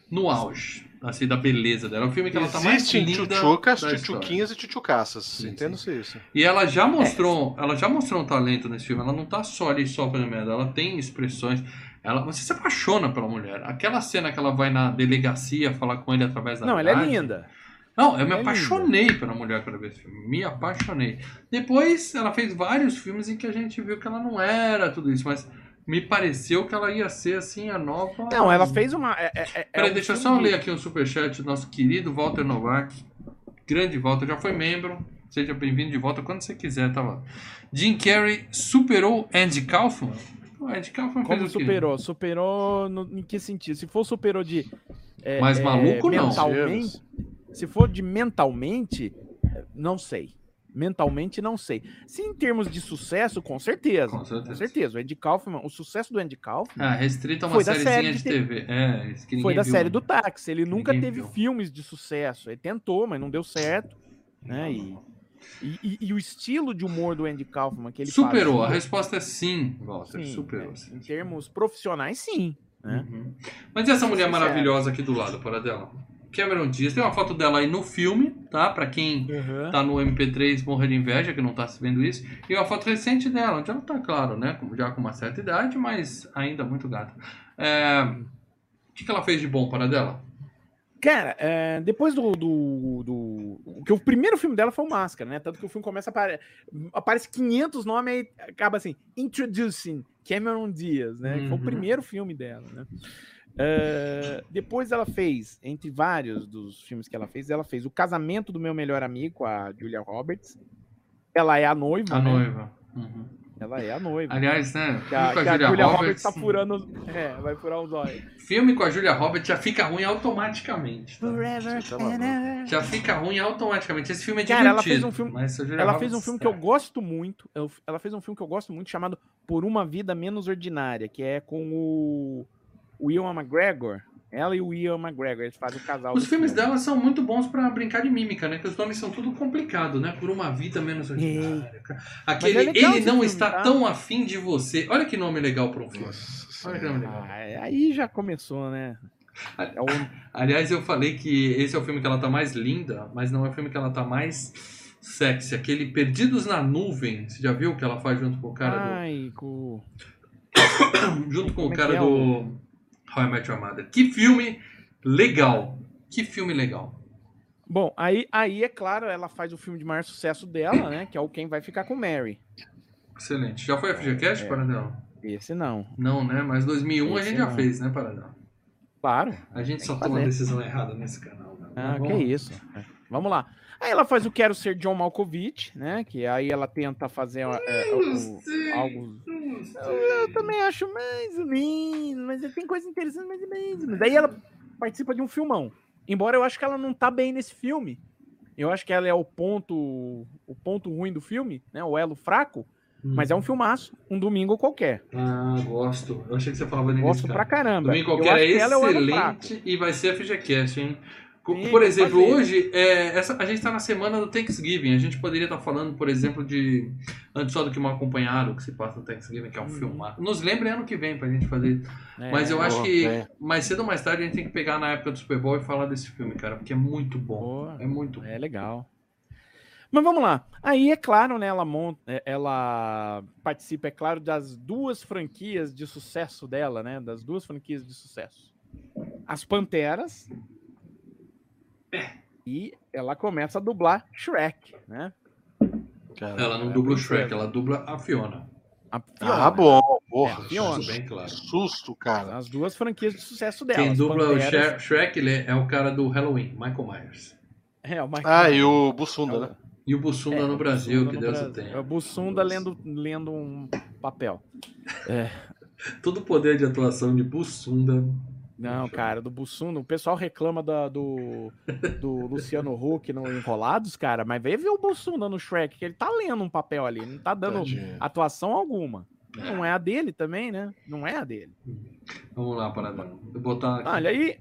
Speaker 1: no auge, assim, da beleza dela. É um filme que ela tá mais linda
Speaker 3: tchutchucas, tchutchuquinhas e tchutchucaças.
Speaker 1: Sim,
Speaker 3: Entenda-se isso.
Speaker 1: E ela já mostrou, ela já mostrou um talento nesse filme. Ela não tá só ali só fazendo merda, ela tem expressões. Ela, você se apaixona pela mulher. Aquela cena que ela vai na delegacia falar com ele através da
Speaker 2: Não, ela é linda.
Speaker 1: Não, eu me
Speaker 2: é
Speaker 1: apaixonei pela mulher quando eu vi esse filme. Me apaixonei. Depois ela fez vários filmes em que a gente viu que ela não era tudo isso, mas me pareceu que ela ia ser assim a nova.
Speaker 2: Não, ela fez uma. É, é, é
Speaker 1: Peraí,
Speaker 2: um
Speaker 1: deixa eu só
Speaker 2: de-
Speaker 1: ler aqui um superchat do nosso querido Walter Novak. Grande Walter, já foi membro. Seja bem-vindo de volta quando você quiser, tá lá. Jim Carrey superou Andy Kaufman? O Andy Kaufman
Speaker 2: Como
Speaker 1: fez o quê?
Speaker 2: superou? Superou no, em que sentido? Se for superou de. é,
Speaker 1: Mas
Speaker 2: é,
Speaker 1: maluco, não.
Speaker 2: mentalmente, Se for de mentalmente, não sei. Mentalmente, não sei. Se em termos de sucesso, com certeza.
Speaker 1: Com certeza.
Speaker 2: Com certeza. O Andy Kaufman, o sucesso do Andy Kaufman
Speaker 1: Ah, restrito a uma sériezinha
Speaker 2: série
Speaker 1: de
Speaker 2: de
Speaker 1: TV. É,
Speaker 2: foi da
Speaker 1: viu,
Speaker 2: série
Speaker 1: né?
Speaker 2: do táxi. Ele nunca
Speaker 1: Ninguém
Speaker 2: teve
Speaker 1: viu.
Speaker 2: filmes de sucesso. Ele tentou, mas não deu certo. Né? E, e, e- o estilo de humor do Andy Kaufman que ele
Speaker 1: Superou. A
Speaker 2: fazia,
Speaker 1: resposta é sim, Walter.
Speaker 2: sim,
Speaker 1: superou.
Speaker 2: né? Em termos profissionais, sim. Né?
Speaker 1: Uhum. Mas e essa mulher maravilhosa aqui do lado, para dela? Cameron Diaz. Tem uma foto dela aí no filme, tá? Pra quem
Speaker 2: Uhum.
Speaker 1: tá no MP3 morrer de inveja, que não tá vendo isso. E uma foto recente dela, onde ela tá, claro, né? Já com uma certa idade, mas ainda muito gata. É, O que, que ela fez de bom para dela?
Speaker 2: Cara, é, depois do, do, do- Que o primeiro filme dela foi o Máscara, né? Tanto que o filme começa a apare... aparece 500 nomes e acaba assim: Introducing Cameron Diaz, né? que Foi
Speaker 1: Uhum.
Speaker 2: o primeiro filme dela, né? É, depois ela fez, entre vários dos filmes que ela fez, ela fez O Casamento do Meu Melhor Amigo, a Julia Roberts. Ela é a noiva,
Speaker 1: A
Speaker 2: né?
Speaker 1: noiva. Uhum.
Speaker 2: Ela é a noiva.
Speaker 1: Aliás, né?
Speaker 2: Que a,
Speaker 1: filme com
Speaker 2: que
Speaker 1: a
Speaker 2: a
Speaker 1: Julia,
Speaker 2: Julia
Speaker 1: Roberts.
Speaker 2: Roberts tá furando. É, vai furar os olhos.
Speaker 1: Filme com a Julia Roberts já fica ruim automaticamente. tá?
Speaker 2: Forever
Speaker 3: tá.
Speaker 1: Já fica ruim automaticamente. Esse filme é
Speaker 2: Cara,
Speaker 1: divertido.
Speaker 2: ela fez um filme-
Speaker 1: mas a Julia
Speaker 2: Ela
Speaker 1: Roberts
Speaker 2: fez um filme que eu
Speaker 1: tá.
Speaker 2: gosto muito. eu- Ela fez um filme que eu gosto muito chamado Por uma Vida Menos Ordinária, que é com o, o Ian McGregor. Ela e o Ian McGregor, eles fazem o casal.
Speaker 1: Os filmes
Speaker 2: filme.
Speaker 1: dela são muito bons pra brincar de mímica, né? Que os nomes são tudo complicado, né? Por uma vida menos ordinária. cara. Aquele
Speaker 2: é
Speaker 1: Ele não
Speaker 2: filme,
Speaker 1: está
Speaker 2: tá?
Speaker 1: tão afim de você. Olha que nome legal pra um filme.
Speaker 3: Nossa
Speaker 1: Olha que nome legal.
Speaker 2: Ah, aí já começou, né? É o-
Speaker 1: Aliás, eu falei que esse é o filme que ela tá mais linda, mas não é o filme que ela tá mais sexy. Aquele Perdidos na Nuvem. Você já viu que ela faz junto com o cara
Speaker 2: Ai, com...
Speaker 1: do. Junto com
Speaker 2: como
Speaker 1: o
Speaker 2: é
Speaker 1: cara
Speaker 2: é
Speaker 1: do. How I Met Your Mother. Que filme legal. Que filme legal.
Speaker 2: Bom, aí, aí, é claro, ela faz o filme de maior sucesso dela, né? Que é o Quem Vai Ficar com Mary.
Speaker 1: Excelente. Já foi a FGCast,
Speaker 2: É.
Speaker 1: Paradão?
Speaker 2: Esse não.
Speaker 1: Não, né? Mas 2001 a
Speaker 2: Esse
Speaker 1: gente já
Speaker 2: não.
Speaker 1: fez, né, Paradão?
Speaker 2: Claro.
Speaker 1: A gente só toma
Speaker 2: fazer.
Speaker 1: decisão errada nesse canal. Né?
Speaker 2: Ah, que isso. É. Vamos lá. Aí ela faz o Quero Ser John Malkovich, né? Que aí ela tenta fazer é, o-
Speaker 1: sei.
Speaker 2: algo
Speaker 1: sei.
Speaker 2: Eu também acho mais ou menos, mas tem coisa interessante mais ou menos. Mas daí ela participa de um filmão. Embora eu acho que ela não tá bem nesse filme. Eu acho que ela é o ponto o ponto ruim do filme, né? O elo fraco. Mas é um filmaço, um domingo qualquer.
Speaker 1: Ah, gosto. Eu achei que você falava nisso.
Speaker 2: Gosto pra caramba.
Speaker 1: Domingo
Speaker 2: Eu
Speaker 1: qualquer é
Speaker 2: é o
Speaker 1: excelente e vai ser a FGCast, hein? Por exemplo, hoje é, essa, a gente está na semana do Thanksgiving. A gente poderia estar falando, por exemplo, de Antes Só do que Mal Acompanhado, que se passa no Thanksgiving, que é um
Speaker 2: Uhum.
Speaker 1: filme. Nos lembre ano que vem pra gente fazer.
Speaker 2: É,
Speaker 1: Mas eu acho
Speaker 3: boa,
Speaker 1: que
Speaker 3: bem.
Speaker 1: mais cedo ou mais tarde a gente tem que pegar na época do Super Bowl e falar desse filme, cara, porque é muito bom.
Speaker 2: Boa.
Speaker 1: É muito bom.
Speaker 2: É legal. Mas vamos lá. Aí, é claro, né, ela, monta, é, ela participa, é claro, das duas franquias de sucesso dela, né? Das duas franquias de sucesso. As Panteras. E ela começa a dublar Shrek, né?
Speaker 3: Cara,
Speaker 1: Ela não
Speaker 2: É,
Speaker 1: dubla o. Shrek, ela dubla a Fiona.
Speaker 2: A Fiona.
Speaker 3: Ah, bom, porra.
Speaker 2: É, Fiona.
Speaker 1: Bem claro.
Speaker 3: Susto, cara.
Speaker 2: As duas franquias de sucesso dela.
Speaker 1: Quem dubla o
Speaker 2: Panteras-
Speaker 1: Shrek, Shrek ele é o cara do Halloween, Michael Myers.
Speaker 2: É, o Michael
Speaker 3: Ah, e o
Speaker 2: É
Speaker 3: Bussunda,
Speaker 2: o-
Speaker 3: né?
Speaker 1: E o Bussunda
Speaker 2: É,
Speaker 1: no
Speaker 2: o
Speaker 1: Brasil,
Speaker 2: Bussunda
Speaker 1: que
Speaker 2: no
Speaker 1: Deus o tenha.
Speaker 2: É o Bussunda lendo, lendo um papel.
Speaker 1: Todo o poder de atuação de Bussunda.
Speaker 2: Não, cara, do Bussunda, o pessoal reclama da- do, do Luciano Huck no Enrolados, cara, mas veio ver o Bussunda no Shrek, que ele tá lendo um papel ali, não tá dando
Speaker 3: Tadinho.
Speaker 2: atuação alguma. Não é a dele também, né? Não é a dele.
Speaker 1: Vamos lá, Paradão. Vou botar aqui.
Speaker 2: Olha, aí,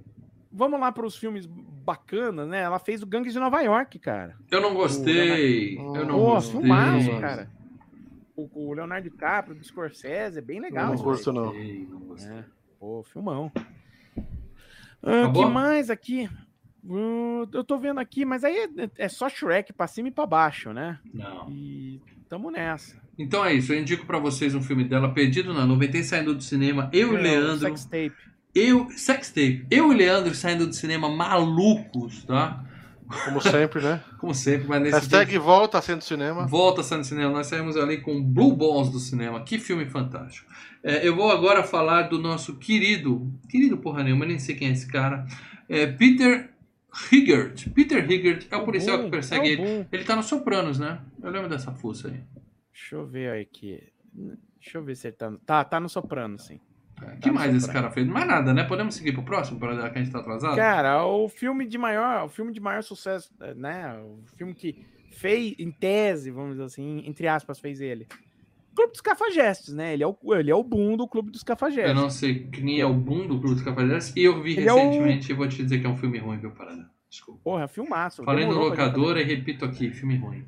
Speaker 2: vamos lá para os filmes bacanas, né? Ela fez o Gangues de Nova York, cara.
Speaker 1: Eu não gostei. Eu não
Speaker 2: Pô,
Speaker 1: gostei.
Speaker 2: filmaço, cara. O, o Leonardo DiCaprio, do Scorsese, é bem legal.
Speaker 3: Não
Speaker 2: aí.
Speaker 3: não.
Speaker 1: Gostei, não gostei.
Speaker 2: É, pô, filmão. Ah, que mais aqui? Hum, eu tô vendo aqui, mas aí é, é só Shrek pra cima e pra baixo, né?
Speaker 1: Não.
Speaker 2: E tamo nessa.
Speaker 1: Então é isso. Eu indico pra vocês um filme dela, Perdido na Nuvem. Tem saindo do cinema. Eu e
Speaker 2: É,
Speaker 1: Leandro.
Speaker 2: Sex tape.
Speaker 1: Eu. Sextape. Eu e Leandro saindo do cinema malucos, tá?
Speaker 3: Como sempre, né?
Speaker 1: Como sempre, mas nesse
Speaker 3: Hashtag
Speaker 1: dia-
Speaker 3: volta sendo cinema.
Speaker 1: Volta saindo do cinema. Nós saímos ali com Blue Balls do cinema. Que filme fantástico. É, eu vou agora falar do nosso querido. Querido porra nenhuma, nem sei quem é esse cara. É Peter Higgert. Peter Higgert é o policial que persegue
Speaker 2: é o
Speaker 1: ele. Ele tá no Sopranos, né? Eu lembro dessa fuça aí.
Speaker 2: Deixa eu ver aqui. Deixa eu ver se ele tá. no- Tá, tá no soprano, sim.
Speaker 1: É, que
Speaker 2: Tá no
Speaker 1: mais esse cara fez? Mais nada, né? Podemos seguir pro próximo, para que a gente tá atrasado?
Speaker 2: Cara, o filme de maior, o filme de maior sucesso, né? O filme que fez, em tese, vamos dizer assim, entre aspas, fez ele. Clube dos Cafajestes, né? Ele é o, ele é o boom do Clube dos Cafajestes.
Speaker 1: Eu não sei quem é o boom do Clube dos Cavaleiros e eu vi
Speaker 2: Ele é o-
Speaker 1: recentemente e vou te dizer que é um filme ruim, viu, Parada? Desculpa.
Speaker 2: Porra, filmaço.
Speaker 1: Falei no
Speaker 2: demorou pra gente
Speaker 1: locador e repito aqui, filme ruim.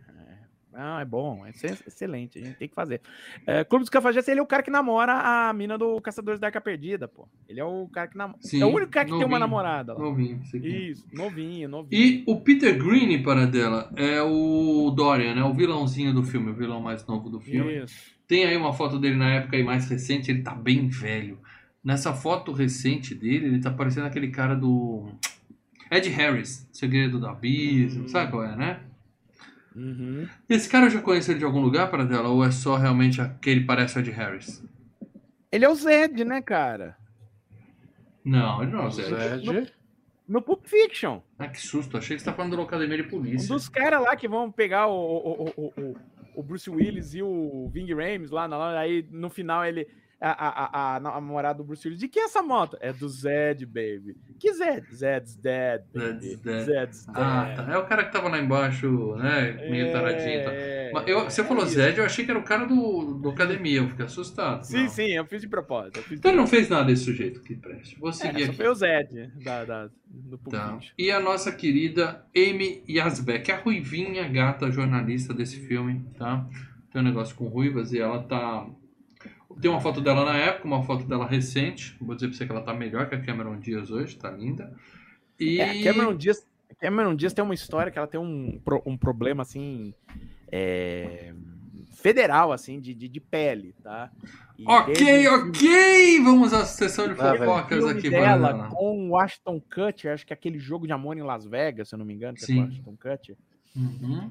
Speaker 2: Não, é bom, é ex- excelente, a gente tem que fazer. É, Clube dos Cafajestes, ele é o cara que namora a mina do Caçadores da Arca Perdida, pô. Ele é o cara que namora. É o único cara que tem uma
Speaker 1: novinho,
Speaker 2: namorada lá.
Speaker 1: Novinho, isso
Speaker 2: novinho, novinho.
Speaker 1: E o Peter Green, para dela, é o Dorian, né? O vilãozinho do filme, o vilão mais novo do filme.
Speaker 2: Isso.
Speaker 1: Tem aí uma foto dele na época aí mais recente, ele tá bem velho. Nessa foto recente dele, ele tá parecendo aquele cara do Ed Harris, Segredo do Abismo, sabe qual é, né?
Speaker 2: Uhum.
Speaker 1: Esse cara eu já conheço ele de algum lugar para dela ou é só realmente aquele que parece o Ed Harris?
Speaker 2: Ele é o Zed, né, cara?
Speaker 1: Não, ele não é o Zé.
Speaker 3: Zed.
Speaker 2: No Pulp Fiction.
Speaker 1: Ah, que susto, achei que você tá falando da Academia de
Speaker 2: Um
Speaker 1: Polícia.
Speaker 2: dos caras lá que vão pegar o, o, o, o, o Bruce Willis e o Ving Rhames lá, na, aí no final ele. A, a, a, namorada do Bruce Willis. De que é essa moto? É do Zed, baby. Que Zed? Zed's dead, baby.
Speaker 1: Zed's dead.
Speaker 2: Zed's dead.
Speaker 1: Ah, tá. É o cara que tava lá embaixo, né? Meio taradinho. Tá.
Speaker 2: É,
Speaker 1: Mas eu, você
Speaker 2: é
Speaker 1: falou
Speaker 2: isso.
Speaker 1: Zed, eu achei que era o cara do, do Academia, eu fiquei assustado.
Speaker 2: Sim,
Speaker 1: Não.
Speaker 2: sim, eu fiz de propósito. Fiz
Speaker 1: Então ele não fez nada desse sujeito que preste. Vou
Speaker 2: É,
Speaker 1: seguir
Speaker 2: só
Speaker 1: aqui.
Speaker 2: foi o Zed da, da, do
Speaker 1: Tá. E a nossa querida Amy Yazbek, a ruivinha gata jornalista desse filme, tá? Tem um negócio com ruivas e ela tá. Tem uma foto dela na época, uma foto dela recente. Vou dizer pra você que ela tá melhor que a Cameron Diaz hoje, tá linda. E.
Speaker 2: É, a Cameron Diaz, a Cameron Diaz tem uma história que ela tem um, um problema assim é, federal assim de, de, de pele, tá? E
Speaker 1: Ok,
Speaker 2: um
Speaker 1: ok! Vamos à sessão de
Speaker 3: Ah,
Speaker 1: fofocas
Speaker 2: filme
Speaker 1: aqui,
Speaker 2: dela com o Ashton Kutcher, acho que é aquele jogo de amor em Las Vegas, se eu não me engano, que é
Speaker 1: Sim.
Speaker 2: com o Ashton Kutcher.
Speaker 1: Uhum.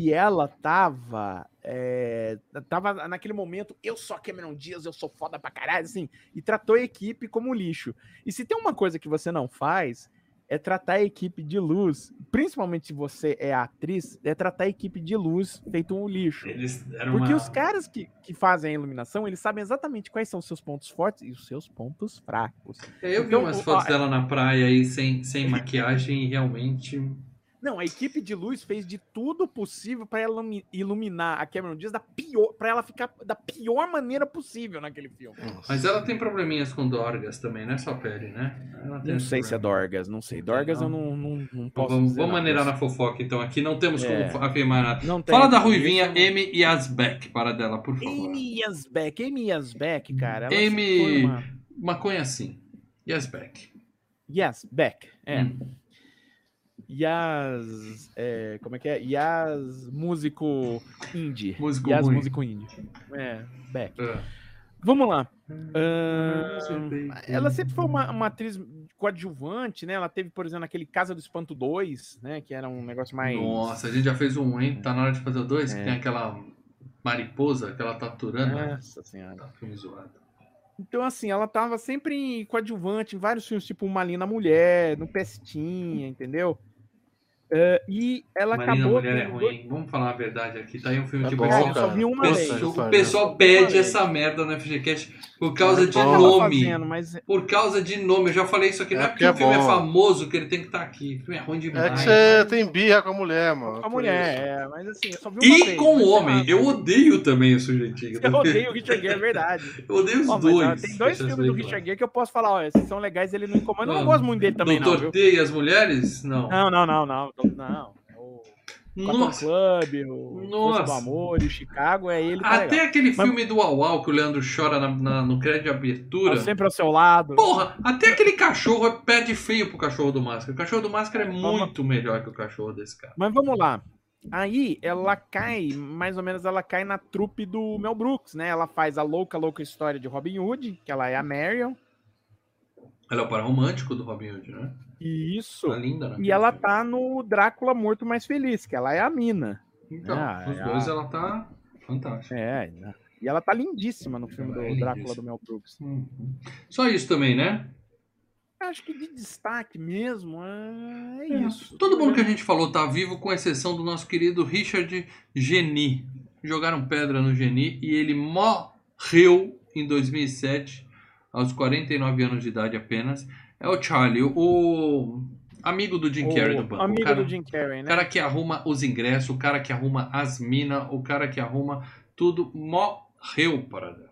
Speaker 2: E ela tava. é, tava naquele momento, eu sou a Cameron Diaz, eu sou foda pra caralho, assim, e tratou a equipe como lixo. E se tem uma coisa que você não faz, é tratar a equipe de luz, principalmente se você é atriz, é tratar a equipe de luz feito um lixo. Porque
Speaker 1: uma...
Speaker 2: os caras que, que fazem a iluminação, eles sabem exatamente quais são os seus pontos fortes e os seus pontos fracos.
Speaker 1: Eu vi
Speaker 2: Então,
Speaker 1: umas
Speaker 2: o-
Speaker 1: fotos
Speaker 2: ó,
Speaker 1: dela na praia aí sem, sem maquiagem e realmente.
Speaker 2: Não, a equipe de luz fez de tudo possível para iluminar a Cameron Diaz da pior, para ela ficar da pior maneira possível naquele filme.
Speaker 1: Mas ela tem probleminhas com Dorgas também, não é só pele, né?
Speaker 2: Não sei se é Dorgas, não sei. Dorgas não. eu não, não, não posso
Speaker 1: Vamos, vamos maneirar na fofoca, então. Aqui não temos é. como afirmar nada. Não tem, Fala da Ruivinha Amy Yazbek, para dela, por favor.
Speaker 2: Amy Yazbek, Amy Yazbek, cara.
Speaker 1: Amy... Uma... Maconha sim. Yazbek.
Speaker 2: Yazbek, é. Hum. Yas. É, como é que é? Yas músico indie.
Speaker 1: Músico
Speaker 2: Yas
Speaker 1: ruim.
Speaker 2: músico indie. É, Beck. É. Vamos lá. Uh, ela sempre foi uma, uma, atriz coadjuvante, né? Ela teve, por exemplo, aquele Casa do Espanto 2, né? Que era um negócio mais.
Speaker 1: Nossa, a gente já fez um, hein? Tá na hora de fazer o 2, é. que tem aquela mariposa que ela tá aturando.
Speaker 2: Nossa senhora.
Speaker 1: Tá filme zoado.
Speaker 2: Então, assim, ela tava sempre coadjuvante em vários filmes, tipo Uma Linda Mulher, no Pestinha, entendeu? Uh, e ela
Speaker 1: Marina
Speaker 2: acabou.
Speaker 1: Mulher é ruim. Vamos falar a verdade aqui. Tá aí um filme
Speaker 3: tá
Speaker 1: que
Speaker 3: bom,
Speaker 1: o pessoal,
Speaker 2: só vi uma vez.
Speaker 1: o pessoal pede essa merda no FGCast por causa de nome.
Speaker 2: Fazendo, mas...
Speaker 1: Por causa de nome. Eu já falei isso aqui. Não é, é porque, o filme é famoso que ele tem que estar tá aqui. O filme é ruim demais.
Speaker 3: É que você tem birra com a mulher, mano.
Speaker 2: Com a mulher, é. Mas assim, eu só vi uma
Speaker 1: E
Speaker 2: vez,
Speaker 1: com o homem. Eu odeio também o sujeitinho.
Speaker 2: Eu odeio o Richard Gere, é verdade.
Speaker 1: Eu odeio os dois.
Speaker 2: Tem dois filmes do Richard Gere que eu posso falar, olha, esses são legais, ele não incomoda. Eu não gosto muito dele também,
Speaker 1: não. Doutor T e as mulheres? Não.
Speaker 2: Não, não, não, não. Não. Nossa. Club, o Nossa. do Amor, o Chicago, é ele. Tá
Speaker 1: Até legal. aquele filme Mas... do Uau que o Leandro chora na, na, no crédito de abertura.
Speaker 2: Tá sempre ao seu lado.
Speaker 1: Porra, até aquele cachorro perde feio pro cachorro do Máscara. O cachorro do Máscara é muito melhor que o cachorro desse cara.
Speaker 2: Mas vamos lá. Aí ela cai, mais ou menos ela cai na trupe do Mel Brooks, né? Ela faz a louca, louca história de Robin Hood, que ela é a Marion.
Speaker 1: Ela é o par romântico do Robin Hood, né?
Speaker 2: Isso.
Speaker 1: Tá linda, né?
Speaker 2: E ela tá no Drácula Morto Mais Feliz, que ela é a mina.
Speaker 1: Então, ah, os é dois a... ela tá fantástica.
Speaker 2: É, e ela tá lindíssima no filme ela do é Drácula do Mel Brooks.
Speaker 1: Uhum. Só isso também, né?
Speaker 2: Acho que de destaque mesmo é, é isso.
Speaker 1: Todo mundo que a gente falou tá vivo, com exceção do nosso querido Richard Geni. Jogaram pedra no Geni e ele morreu em 2007, aos 49 anos de idade apenas. É o Charlie, o amigo do Jim Carrey do banco.
Speaker 2: Amigo
Speaker 1: o cara,
Speaker 2: do Jim Carrey, né?
Speaker 1: O cara que arruma os ingressos, o cara que arruma as minas, o cara que arruma tudo, morreu para.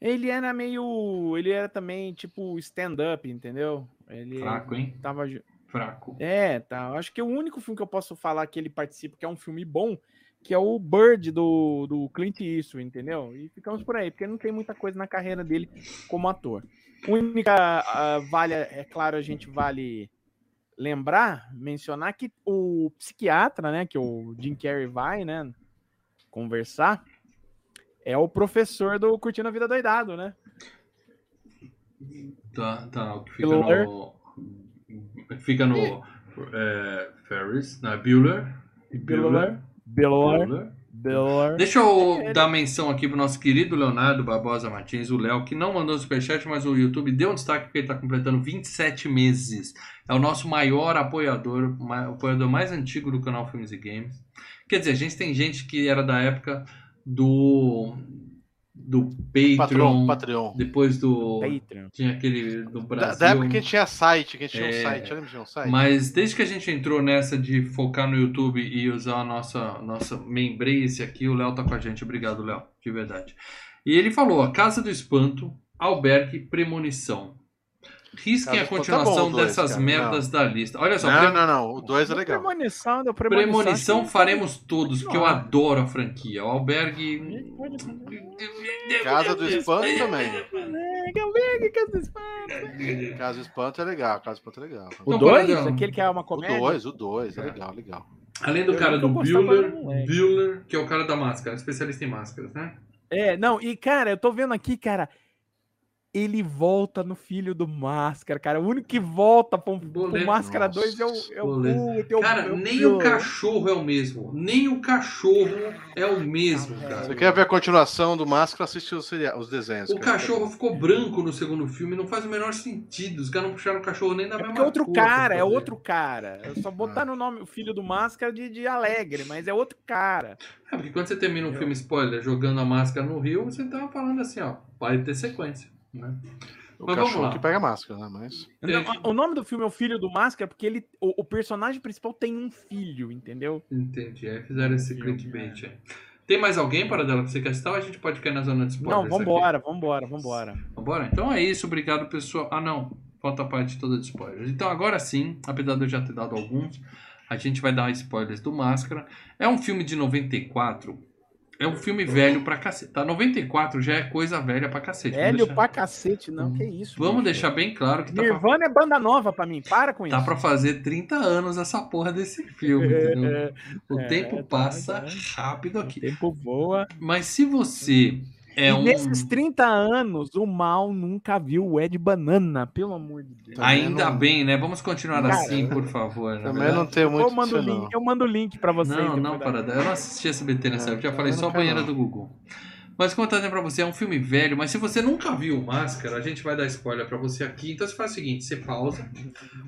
Speaker 2: Ele era meio. Ele era também tipo stand-up, entendeu? Ele
Speaker 1: Fraco, hein?
Speaker 2: Tava...
Speaker 1: Fraco.
Speaker 2: É, tá. Acho que o único filme que eu posso falar que ele participa, que é um filme bom, que é o Bird do, do Clint Eastwood, entendeu? E ficamos por aí, porque não tem muita coisa na carreira dele como ator. Única uh, vale, é claro, a gente vale lembrar, mencionar que o psiquiatra, né, que o Jim Carrey vai, né, conversar, é o professor do Curtindo a Vida Doidado, né?
Speaker 1: Tá, tá, o que fica Bueller. no... Fica no é, Ferris, na Bueller.
Speaker 2: Bueller. Bueller. Bueller.
Speaker 1: Deixa eu é, dar menção aqui pro nosso querido Leonardo Barbosa Martins, o Léo, que não mandou superchat, mas o YouTube deu um destaque porque ele está completando 27 meses. É o nosso maior apoiador, o apoiador mais antigo do canal Filmes e Games. Quer dizer, a gente tem gente que era da época do do Patreon, Patreon,
Speaker 3: Patreon.
Speaker 1: depois do
Speaker 2: Patreon.
Speaker 1: tinha aquele do Brasil.
Speaker 3: Da, da época que a gente tinha site, que a gente tinha é, um site, lembra de um site?
Speaker 1: Mas desde que a gente entrou nessa de focar no YouTube e usar a nossa nossa membrace aqui, o Léo tá com a gente. Obrigado, Léo, de verdade. E ele falou: A Casa do Espanto, Albergue, Premonição. Risquem a continuação tá bom, dessas dois, merdas não. da lista. Olha só.
Speaker 3: Não, pre... não, não. O 2 é legal.
Speaker 2: Premonição, deu
Speaker 1: premonição, premonição faremos todos, porque eu adoro a franquia. O Albergue.
Speaker 3: Casa do Espanto também.
Speaker 2: Albergue, Casa do Espanto.
Speaker 3: Casa do Espanto é legal. Casa do Espanto é legal.
Speaker 2: O 2? Aquele que é uma comédia?
Speaker 3: O 2, o 2. É legal, legal.
Speaker 1: Além do eu cara do Bueller, Bueller, que é o cara da máscara, especialista em máscaras, né?
Speaker 2: É, não, e cara, eu tô vendo aqui, cara, ele volta no filho do Máscara, cara. O único que volta pro, pro Máscara 2 é o, é o
Speaker 1: é Cara, é o nem o cachorro é o mesmo. Nem o cachorro é o mesmo, cara.
Speaker 3: Você quer ver a continuação do Máscara? Assiste os, os desenhos.
Speaker 1: O cara. cachorro ficou branco no segundo filme, não faz o menor sentido. Os caras não puxaram o cachorro nem da é mesma
Speaker 2: é outro cara, é outro cara. Eu só botar ah. no nome o filho do Máscara de, de Alegre, mas é outro cara.
Speaker 1: É, porque quando você termina um filme spoiler jogando a máscara no rio, você tava falando assim, ó, vai ter sequência. Né?
Speaker 3: O
Speaker 1: Mas
Speaker 3: cachorro que pega a máscara, né? Mas.
Speaker 2: Não, O nome do filme é O Filho do Máscara porque ele, o, o personagem principal tem um filho, entendeu?
Speaker 1: Entendi. Aí fizeram esse clickbait aí. Tem mais alguém para dela que você quer citar ou a gente pode cair na zona de spoilers?
Speaker 2: Não, vambora, vambora, vambora.
Speaker 1: Aqui? Vambora? Então é isso, obrigado pessoal. Ah não, falta a parte toda de spoilers. Então agora sim, apesar de eu já ter dado alguns, a gente vai dar spoilers do Máscara. É um filme de 94. É um filme velho pra cacete. Tá? 94 já é coisa velha pra cacete.
Speaker 2: Velho
Speaker 1: deixar-
Speaker 2: pra cacete, não, que isso.
Speaker 1: Vamos deixar bem claro que tá pra,
Speaker 2: Nirvana é banda nova pra mim, para com
Speaker 1: tá
Speaker 2: isso.
Speaker 1: pra fazer 30 anos essa porra desse filme. entendeu? O
Speaker 2: É,
Speaker 1: tempo
Speaker 2: tá,
Speaker 1: passa
Speaker 2: tá.
Speaker 1: rápido
Speaker 2: O
Speaker 1: aqui.
Speaker 2: tempo voa.
Speaker 1: Mas se você é
Speaker 2: e
Speaker 1: um.
Speaker 2: nesses 30 anos, o mal nunca viu o Ed Banana, pelo amor de Deus.
Speaker 1: Ainda
Speaker 3: não-
Speaker 1: bem, né? Vamos continuar
Speaker 2: Cara,
Speaker 1: assim, por favor.
Speaker 3: Também não tem muito
Speaker 2: eu, mando o
Speaker 3: disso, não.
Speaker 2: link, eu mando o link pra vocês.
Speaker 1: Não, não,
Speaker 2: da-
Speaker 1: para. Eu não assisti SBT nessa
Speaker 3: É,
Speaker 1: época. Já falei só banheira
Speaker 3: não.
Speaker 1: do Google. Mas como eu tô dizendo pra você, é um filme velho, mas se você nunca viu o Máscara, a gente vai dar spoiler pra você aqui. Então você faz o seguinte, você pausa,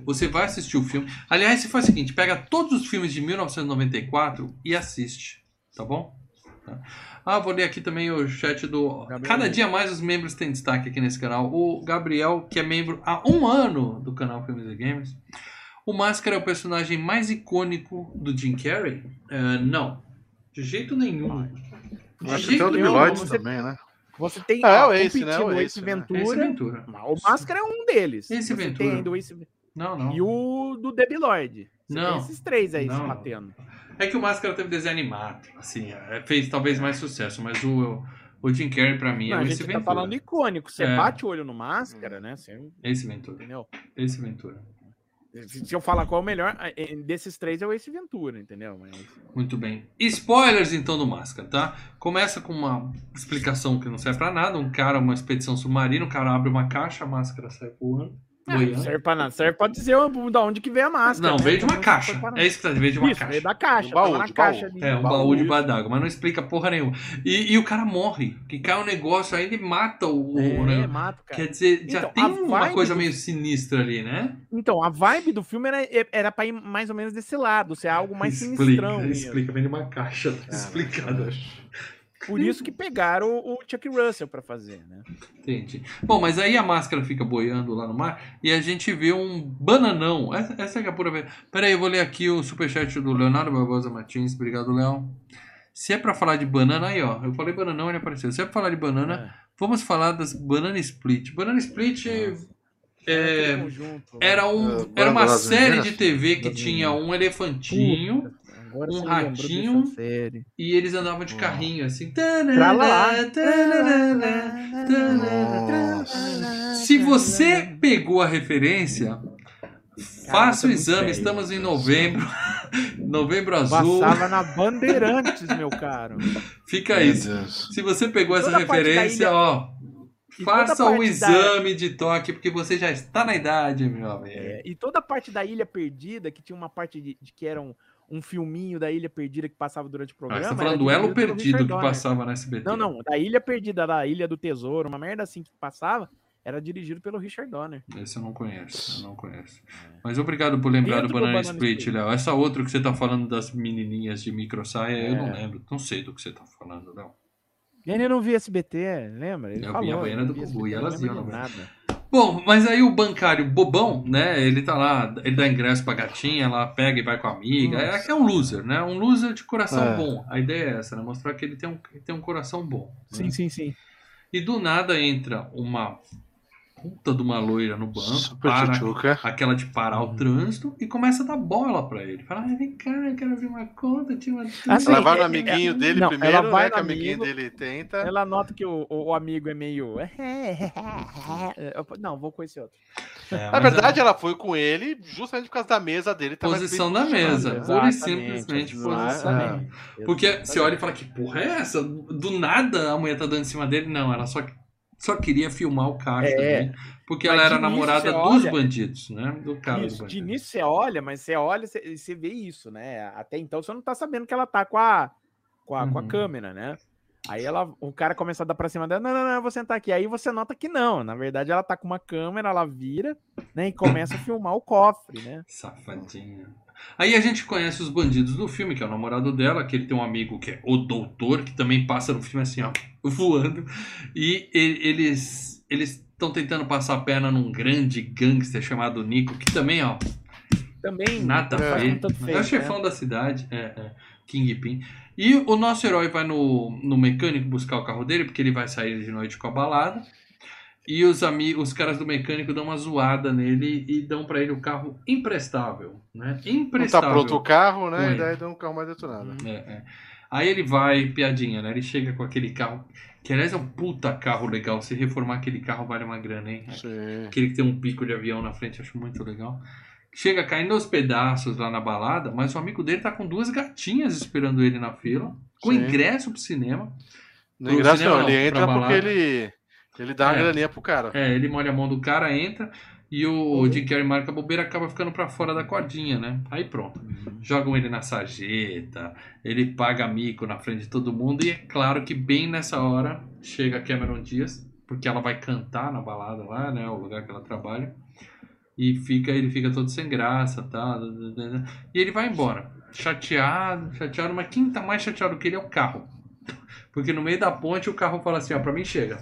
Speaker 1: você vai assistir o filme. Aliás, você faz o seguinte, pega todos os filmes de 1994 e assiste, tá bom? Tá. Ah, vou ler aqui também o chat do...
Speaker 2: Gabriel.
Speaker 1: Cada dia mais os membros têm destaque aqui nesse canal. O Gabriel, que é membro há um ano do canal Filmes e Games. O Máscara é o personagem mais icônico do Jim Carrey? Eh, não. De jeito nenhum. De
Speaker 3: Acho que tem o
Speaker 1: jeito
Speaker 3: do
Speaker 1: nenhum.
Speaker 3: Lloyd
Speaker 2: você-
Speaker 3: também, né?
Speaker 2: Você tem
Speaker 3: Ah, é
Speaker 2: ó,
Speaker 3: Ace, né? O Ace,
Speaker 2: Ace
Speaker 3: né?
Speaker 2: Ventura.
Speaker 1: Esse Ventura.
Speaker 2: O Máscara é um deles.
Speaker 1: Ace
Speaker 2: Você
Speaker 1: Ventura.
Speaker 2: Ace...
Speaker 1: Não, não.
Speaker 2: E o do Debi Lloyd. Você
Speaker 1: Não.
Speaker 2: tem esses três aí
Speaker 1: Não.
Speaker 2: se batendo.
Speaker 1: É que o Máscara teve desenho animado. Assim, é, fez talvez mais sucesso, mas o, o Jim Carrey pra mim
Speaker 2: Não,
Speaker 1: é o
Speaker 2: a
Speaker 1: Ace
Speaker 2: gente tá
Speaker 1: Ventura.
Speaker 2: falando icônico. Você
Speaker 1: É.
Speaker 2: bate o olho no Máscara, né? Você,
Speaker 1: Ace Ventura.
Speaker 2: entendeu?
Speaker 1: Ace Ventura.
Speaker 2: Se eu falar qual é o melhor, desses três é o Ace Ventura, entendeu? Mas...
Speaker 1: Muito bem. Spoilers então do Máscara, tá? Começa com uma explicação que não serve pra nada. Um cara, uma expedição submarina, o cara abre uma caixa, a máscara sai voando.
Speaker 2: Ah, não serve pra nada. Serve pra dizer da onde que veio a máscara.
Speaker 1: Não,
Speaker 2: né?
Speaker 1: veio de uma caixa. É isso que tá veio de uma
Speaker 2: Isso,
Speaker 1: caixa.
Speaker 2: veio da caixa.
Speaker 3: Um baú,
Speaker 2: na
Speaker 3: de
Speaker 2: caixa
Speaker 3: baú.
Speaker 2: ali.
Speaker 1: É, um baú de
Speaker 2: isso.
Speaker 1: badágua, mas não explica porra nenhuma. E, e o cara morre, que cai um negócio aí e mata o.
Speaker 2: É,
Speaker 1: negócio.
Speaker 2: mata, cara.
Speaker 1: Quer dizer, já
Speaker 2: Então,
Speaker 1: tem uma coisa
Speaker 2: do-
Speaker 1: meio sinistra ali, né?
Speaker 2: Então, a vibe do filme era, era pra ir mais ou menos desse lado, ser algo mais
Speaker 1: explica,
Speaker 2: sinistrão mesmo.
Speaker 1: explica, vem de uma caixa, tá
Speaker 3: É,
Speaker 1: explicado.
Speaker 2: Por isso que pegaram o, o Chuck Russell pra fazer, né?
Speaker 1: Entendi. Bom, mas aí a máscara fica boiando lá no mar e a gente vê um bananão. Essa, essa é a pura verdade. Pera aí, eu vou ler aqui o superchat do Leonardo Barbosa Martins. Obrigado, Léo. Se é pra falar de banana, aí ó, eu falei bananão, ele apareceu. Se é pra falar de banana, vamos falar das Banana Split. Banana Split é,
Speaker 2: Tamo junto.
Speaker 1: era, um,
Speaker 3: Ah,
Speaker 1: era uma série de TV que tinha um elefantinho
Speaker 2: Agora
Speaker 1: um ratinho. e eles andavam de carrinho assim. Se você pegou a referência, faça o
Speaker 2: é
Speaker 1: exame. Estamos em novembro. novembro azul.
Speaker 2: Passava na Bandeirantes, meu caro.
Speaker 1: Fica.
Speaker 3: Deus.
Speaker 1: Se você pegou essa referência,
Speaker 2: ilha-
Speaker 1: ó.
Speaker 2: E
Speaker 1: Faça o exame de toque, porque você já está na idade, meu amigo.
Speaker 2: É, e toda a parte da Ilha Perdida, que tinha uma parte de, de que era um, filminho da Ilha Perdida que passava durante o
Speaker 1: Ah,
Speaker 2: programa.
Speaker 1: você tá falando do Elo Perdido que
Speaker 2: Donner.
Speaker 1: passava na SBT.
Speaker 2: Não, não, da Ilha Perdida, da Ilha do Tesouro, uma merda assim que passava, era dirigido pelo Richard Donner.
Speaker 1: Esse eu não conheço, eu não conheço. Mas obrigado por lembrar
Speaker 2: Dentro
Speaker 1: do
Speaker 2: do
Speaker 1: Banana,
Speaker 2: Banana
Speaker 1: Split,
Speaker 2: Split.
Speaker 1: Léo. Essa outra que você tá falando das menininhas de micro saia, eu
Speaker 2: É.
Speaker 1: não lembro. Não sei do que você tá falando, Léo.
Speaker 2: Ele não via SBT, lembra? Ele
Speaker 1: Eu
Speaker 2: falou.
Speaker 1: via a Baiana do Gugu, e elas iam, né?
Speaker 2: nada.
Speaker 1: Bom, mas aí o bancário bobão, né? Ele tá lá, ele dá ingresso pra gatinha, ela pega e vai com a amiga. É, é um loser, né? Um loser de coração
Speaker 3: É.
Speaker 1: bom. A ideia é essa, né? Mostrar que ele tem um, tem um coração bom. né?
Speaker 2: Sim, sim, sim.
Speaker 1: E do nada entra uma puta de uma loira no banco,
Speaker 3: Super
Speaker 1: para
Speaker 3: tchutchuca.
Speaker 1: aquela de parar
Speaker 2: Uhum.
Speaker 1: o trânsito e começa a dar bola pra ele. Fala, ah, vem cá, eu quero abrir uma conta, tinha uma.
Speaker 2: Assim,
Speaker 3: Ela vai
Speaker 2: é-
Speaker 3: no
Speaker 2: é-
Speaker 3: amiguinho
Speaker 2: é-
Speaker 3: dele
Speaker 2: não,
Speaker 3: primeiro,
Speaker 2: ela vai
Speaker 3: né? Que amiguinho dele tenta.
Speaker 2: Ela nota que o, o, o amigo é meio. Não, vou com esse outro.
Speaker 1: É,
Speaker 3: Na verdade,
Speaker 1: é
Speaker 3: ela foi com ele justamente por causa da mesa dele. tava
Speaker 1: posição da mesa, pura e simplesmente
Speaker 2: exatamente.
Speaker 1: posição. Porque você olha e fala, que porra é essa? Do nada a mulher tá dando em cima dele. Não, ela só, só queria filmar o caixa
Speaker 2: É.
Speaker 1: também. Porque
Speaker 2: Mas
Speaker 1: ela era
Speaker 2: de
Speaker 1: namorada
Speaker 2: você
Speaker 1: dos
Speaker 2: olha-
Speaker 1: bandidos, né? Do cara do
Speaker 2: Isso, de
Speaker 1: bandido.
Speaker 2: início você olha, mas você olha e você vê isso, né? Até então você não tá sabendo que ela tá com a, com a, com a
Speaker 1: Uhum.
Speaker 2: câmera, né? Aí ela, o cara começa a dar pra cima dela, não, não, não, eu vou sentar aqui. Aí você nota que não, na verdade ela tá com uma câmera, ela vira, né, e começa a filmar o cofre, né?
Speaker 1: Safadinha. Aí a gente conhece os bandidos do filme, que é o namorado dela, que ele tem um amigo que é o doutor, que também passa no filme assim, ó, voando. E eles, eles estão tentando passar a perna num grande gangster chamado Nico, que também, ó,
Speaker 2: Também
Speaker 1: nada
Speaker 2: um tanto
Speaker 1: É o
Speaker 2: feio,
Speaker 1: chefão da cidade, é, é, Kingpin. E o nosso herói vai no, no mecânico buscar o carro dele, porque ele vai sair de noite com a balada. E os, ami os caras do mecânico dão uma zoada nele e dão pra ele o carro imprestável, né?
Speaker 3: Não tá
Speaker 1: Imprestável.
Speaker 3: pronto o carro, né? E daí dá um carro mais detonado.
Speaker 1: É, é. Aí ele vai, piadinha, né? Ele chega com aquele carro, que aliás é um puta carro legal. Se reformar aquele carro vale uma grana, hein?
Speaker 3: Sim.
Speaker 1: Aquele que tem um pico de avião na frente, acho muito legal. Chega caindo aos pedaços lá na balada, mas o amigo dele tá com duas gatinhas esperando ele na fila, com
Speaker 3: Sim.
Speaker 1: ingresso pro cinema. Pro
Speaker 3: ingresso não, ele
Speaker 1: não,
Speaker 3: entra porque ele, ele dá uma
Speaker 1: É.
Speaker 3: graninha pro cara.
Speaker 1: É, ele molha a mão do cara, entra, e o Jim Carrey marca a bobeira, acaba ficando pra fora da cordinha, né? Aí pronto. Jogam ele na sarjeta, ele paga mico na frente de todo mundo, e é claro que bem nessa hora chega a Cameron Diaz, porque ela vai cantar na balada lá, né? O lugar que ela trabalha. E fica, ele fica todo sem graça, tá? E ele vai embora. Chateado, chateado, mas quem tá mais chateado que ele é o carro. Porque no meio da ponte o carro fala assim, ó, pra mim chega.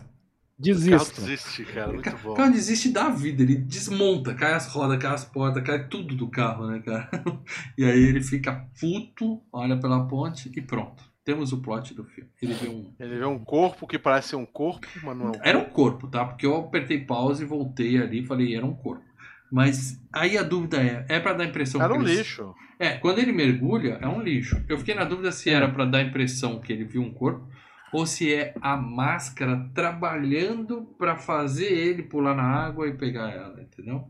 Speaker 3: O carro
Speaker 2: Desisto.
Speaker 3: desiste, cara. Muito bom.
Speaker 1: O carro desiste da vida, ele desmonta, cai as rodas, cai as portas, cai tudo do carro, né, cara? E aí ele fica puto, olha pela ponte e pronto. Temos o plot do filme. Ele vê um.
Speaker 3: Ele vê um corpo que parece ser um corpo, mas não é um
Speaker 1: Era um corpo, tá? Porque eu apertei pause e voltei ali e falei, era um corpo. Mas aí a dúvida é, é pra dar a impressão
Speaker 3: Era
Speaker 1: que
Speaker 3: um
Speaker 1: ele-
Speaker 3: lixo.
Speaker 1: É, quando ele mergulha, é um lixo. Eu fiquei na dúvida se era pra dar a impressão que ele viu um corpo ou se é a máscara trabalhando pra fazer ele pular na água e pegar ela, entendeu?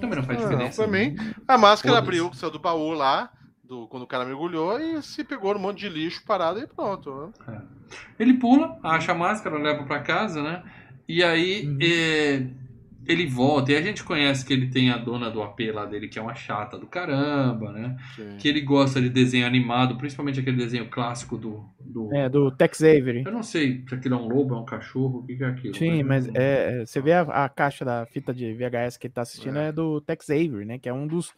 Speaker 1: Também não faz
Speaker 3: Não,
Speaker 1: diferença.
Speaker 3: pra
Speaker 1: né?
Speaker 3: A máscara
Speaker 1: Foda-se.
Speaker 3: abriu, saiu do baú lá, do, quando o cara mergulhou, e se pegou num monte de lixo parado e pronto. né?
Speaker 1: Ele pula, acha a máscara, leva pra casa, né? E aí
Speaker 2: Uhum.
Speaker 1: é, ele volta. E a gente conhece que ele tem a dona do AP lá dele, que é uma chata do caramba, né?
Speaker 3: Sim.
Speaker 1: Que ele gosta de desenho animado, principalmente aquele desenho clássico do. do...
Speaker 2: É, do Tex Avery.
Speaker 1: Eu não sei se aquilo é um lobo, é um cachorro, o que que é aquilo.
Speaker 2: Sim, mas
Speaker 1: não-
Speaker 2: é, é, você vê a, a caixa da fita de VHS que ele tá assistindo é, do Tex Avery, né? Que é um dos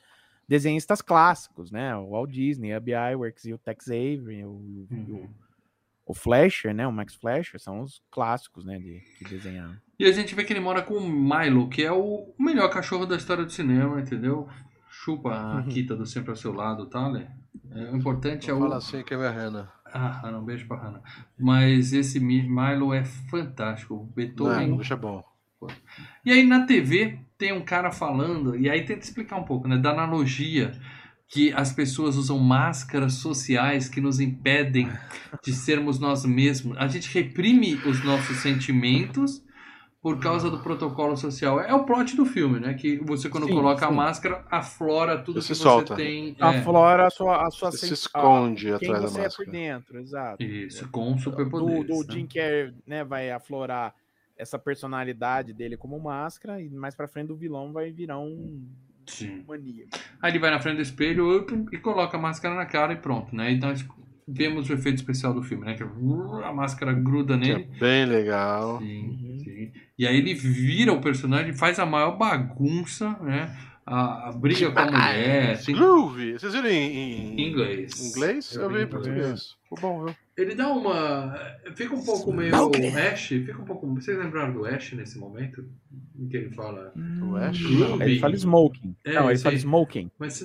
Speaker 2: desenhistas clássicos, né? O Walt Disney, a. Works e o Tex Avery, o,
Speaker 1: Uhum.
Speaker 2: o, o Flasher, né? O Max Flasher, são os clássicos, né? De, que desenharam.
Speaker 1: E a gente vê que ele mora com o Milo, que é o melhor cachorro da história do cinema, entendeu? Chupa a
Speaker 2: Uhum.
Speaker 1: Kita do sempre ao seu lado, tá, Lê? É, o importante é
Speaker 3: Não
Speaker 1: o.
Speaker 3: Fala assim que é minha rena.
Speaker 1: Ah, Hannah, um beijo pra Hannah. Mas esse Mi- Milo é fantástico. O
Speaker 3: Não,
Speaker 1: Beethoven.
Speaker 3: não deixa bom.
Speaker 1: E aí na TV tem um cara falando, e aí tenta explicar um pouco, né? Da analogia que as pessoas usam máscaras sociais que nos impedem de sermos nós mesmos. A gente reprime os nossos sentimentos por causa do protocolo social. É o plot do filme, né? Que você, quando
Speaker 2: Sim,
Speaker 1: coloca a
Speaker 2: sim.
Speaker 1: máscara, aflora tudo
Speaker 3: Você
Speaker 1: que você
Speaker 3: solta.
Speaker 1: tem. é,
Speaker 2: Aflora a sua, a sua
Speaker 3: Você se esconde
Speaker 2: a- quem
Speaker 3: atrás da
Speaker 2: você é por
Speaker 3: máscara.
Speaker 2: dentro, exato.
Speaker 1: Isso, com
Speaker 2: do,
Speaker 1: superpoderes.
Speaker 2: do
Speaker 1: né?
Speaker 2: Jim Carrey, né, vai aflorar essa personalidade dele como máscara e mais pra frente o vilão vai virar um
Speaker 1: Sim.
Speaker 2: maníaco.
Speaker 1: Aí ele vai na frente do espelho up, e coloca a máscara na cara e pronto, né? Então vemos o efeito especial do filme, né? Que a máscara gruda
Speaker 3: Que é
Speaker 1: nele.
Speaker 3: bem legal.
Speaker 1: Sim,
Speaker 2: Uhum.
Speaker 1: sim. E aí ele vira o personagem, faz a maior bagunça, né? A, a briga com a mulher, assim,
Speaker 3: Groove. Vocês viram em, em-
Speaker 1: inglês.
Speaker 3: em inglês? Eu, vi em português. Ficou bom, viu?
Speaker 1: Ele dá uma. Fica um pouco meio Ash, fica um pouco. Vocês lembraram do Ash nesse momento? Em que ele fala.
Speaker 3: O Ash?
Speaker 1: Groove.
Speaker 2: Ele fala smoking.
Speaker 1: É,
Speaker 2: não, ele
Speaker 1: isso
Speaker 2: fala smoking.
Speaker 1: Mas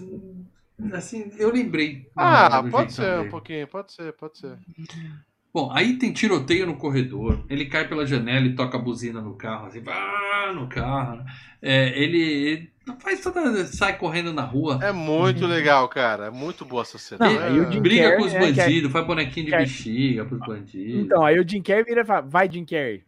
Speaker 1: assim, eu lembrei.
Speaker 3: Ah, pode ser um
Speaker 1: dele.
Speaker 3: pouquinho, pode ser, pode ser.
Speaker 1: Bom, aí tem tiroteio no corredor. Ele cai pela janela e toca a buzina no carro, assim, vá no carro. né? É, ele, ele faz toda. sai correndo na rua.
Speaker 3: É muito legal, cara. É muito boa essa cena.
Speaker 2: Não,
Speaker 3: É-
Speaker 2: aí o Jim
Speaker 1: briga
Speaker 2: Carrey,
Speaker 1: com os
Speaker 2: que é-
Speaker 1: bandidos, faz bonequinho de
Speaker 2: que é-
Speaker 1: bexiga pros bandidos.
Speaker 2: Então, aí o Jim Carrey vira e fala, vai Jim Carrey.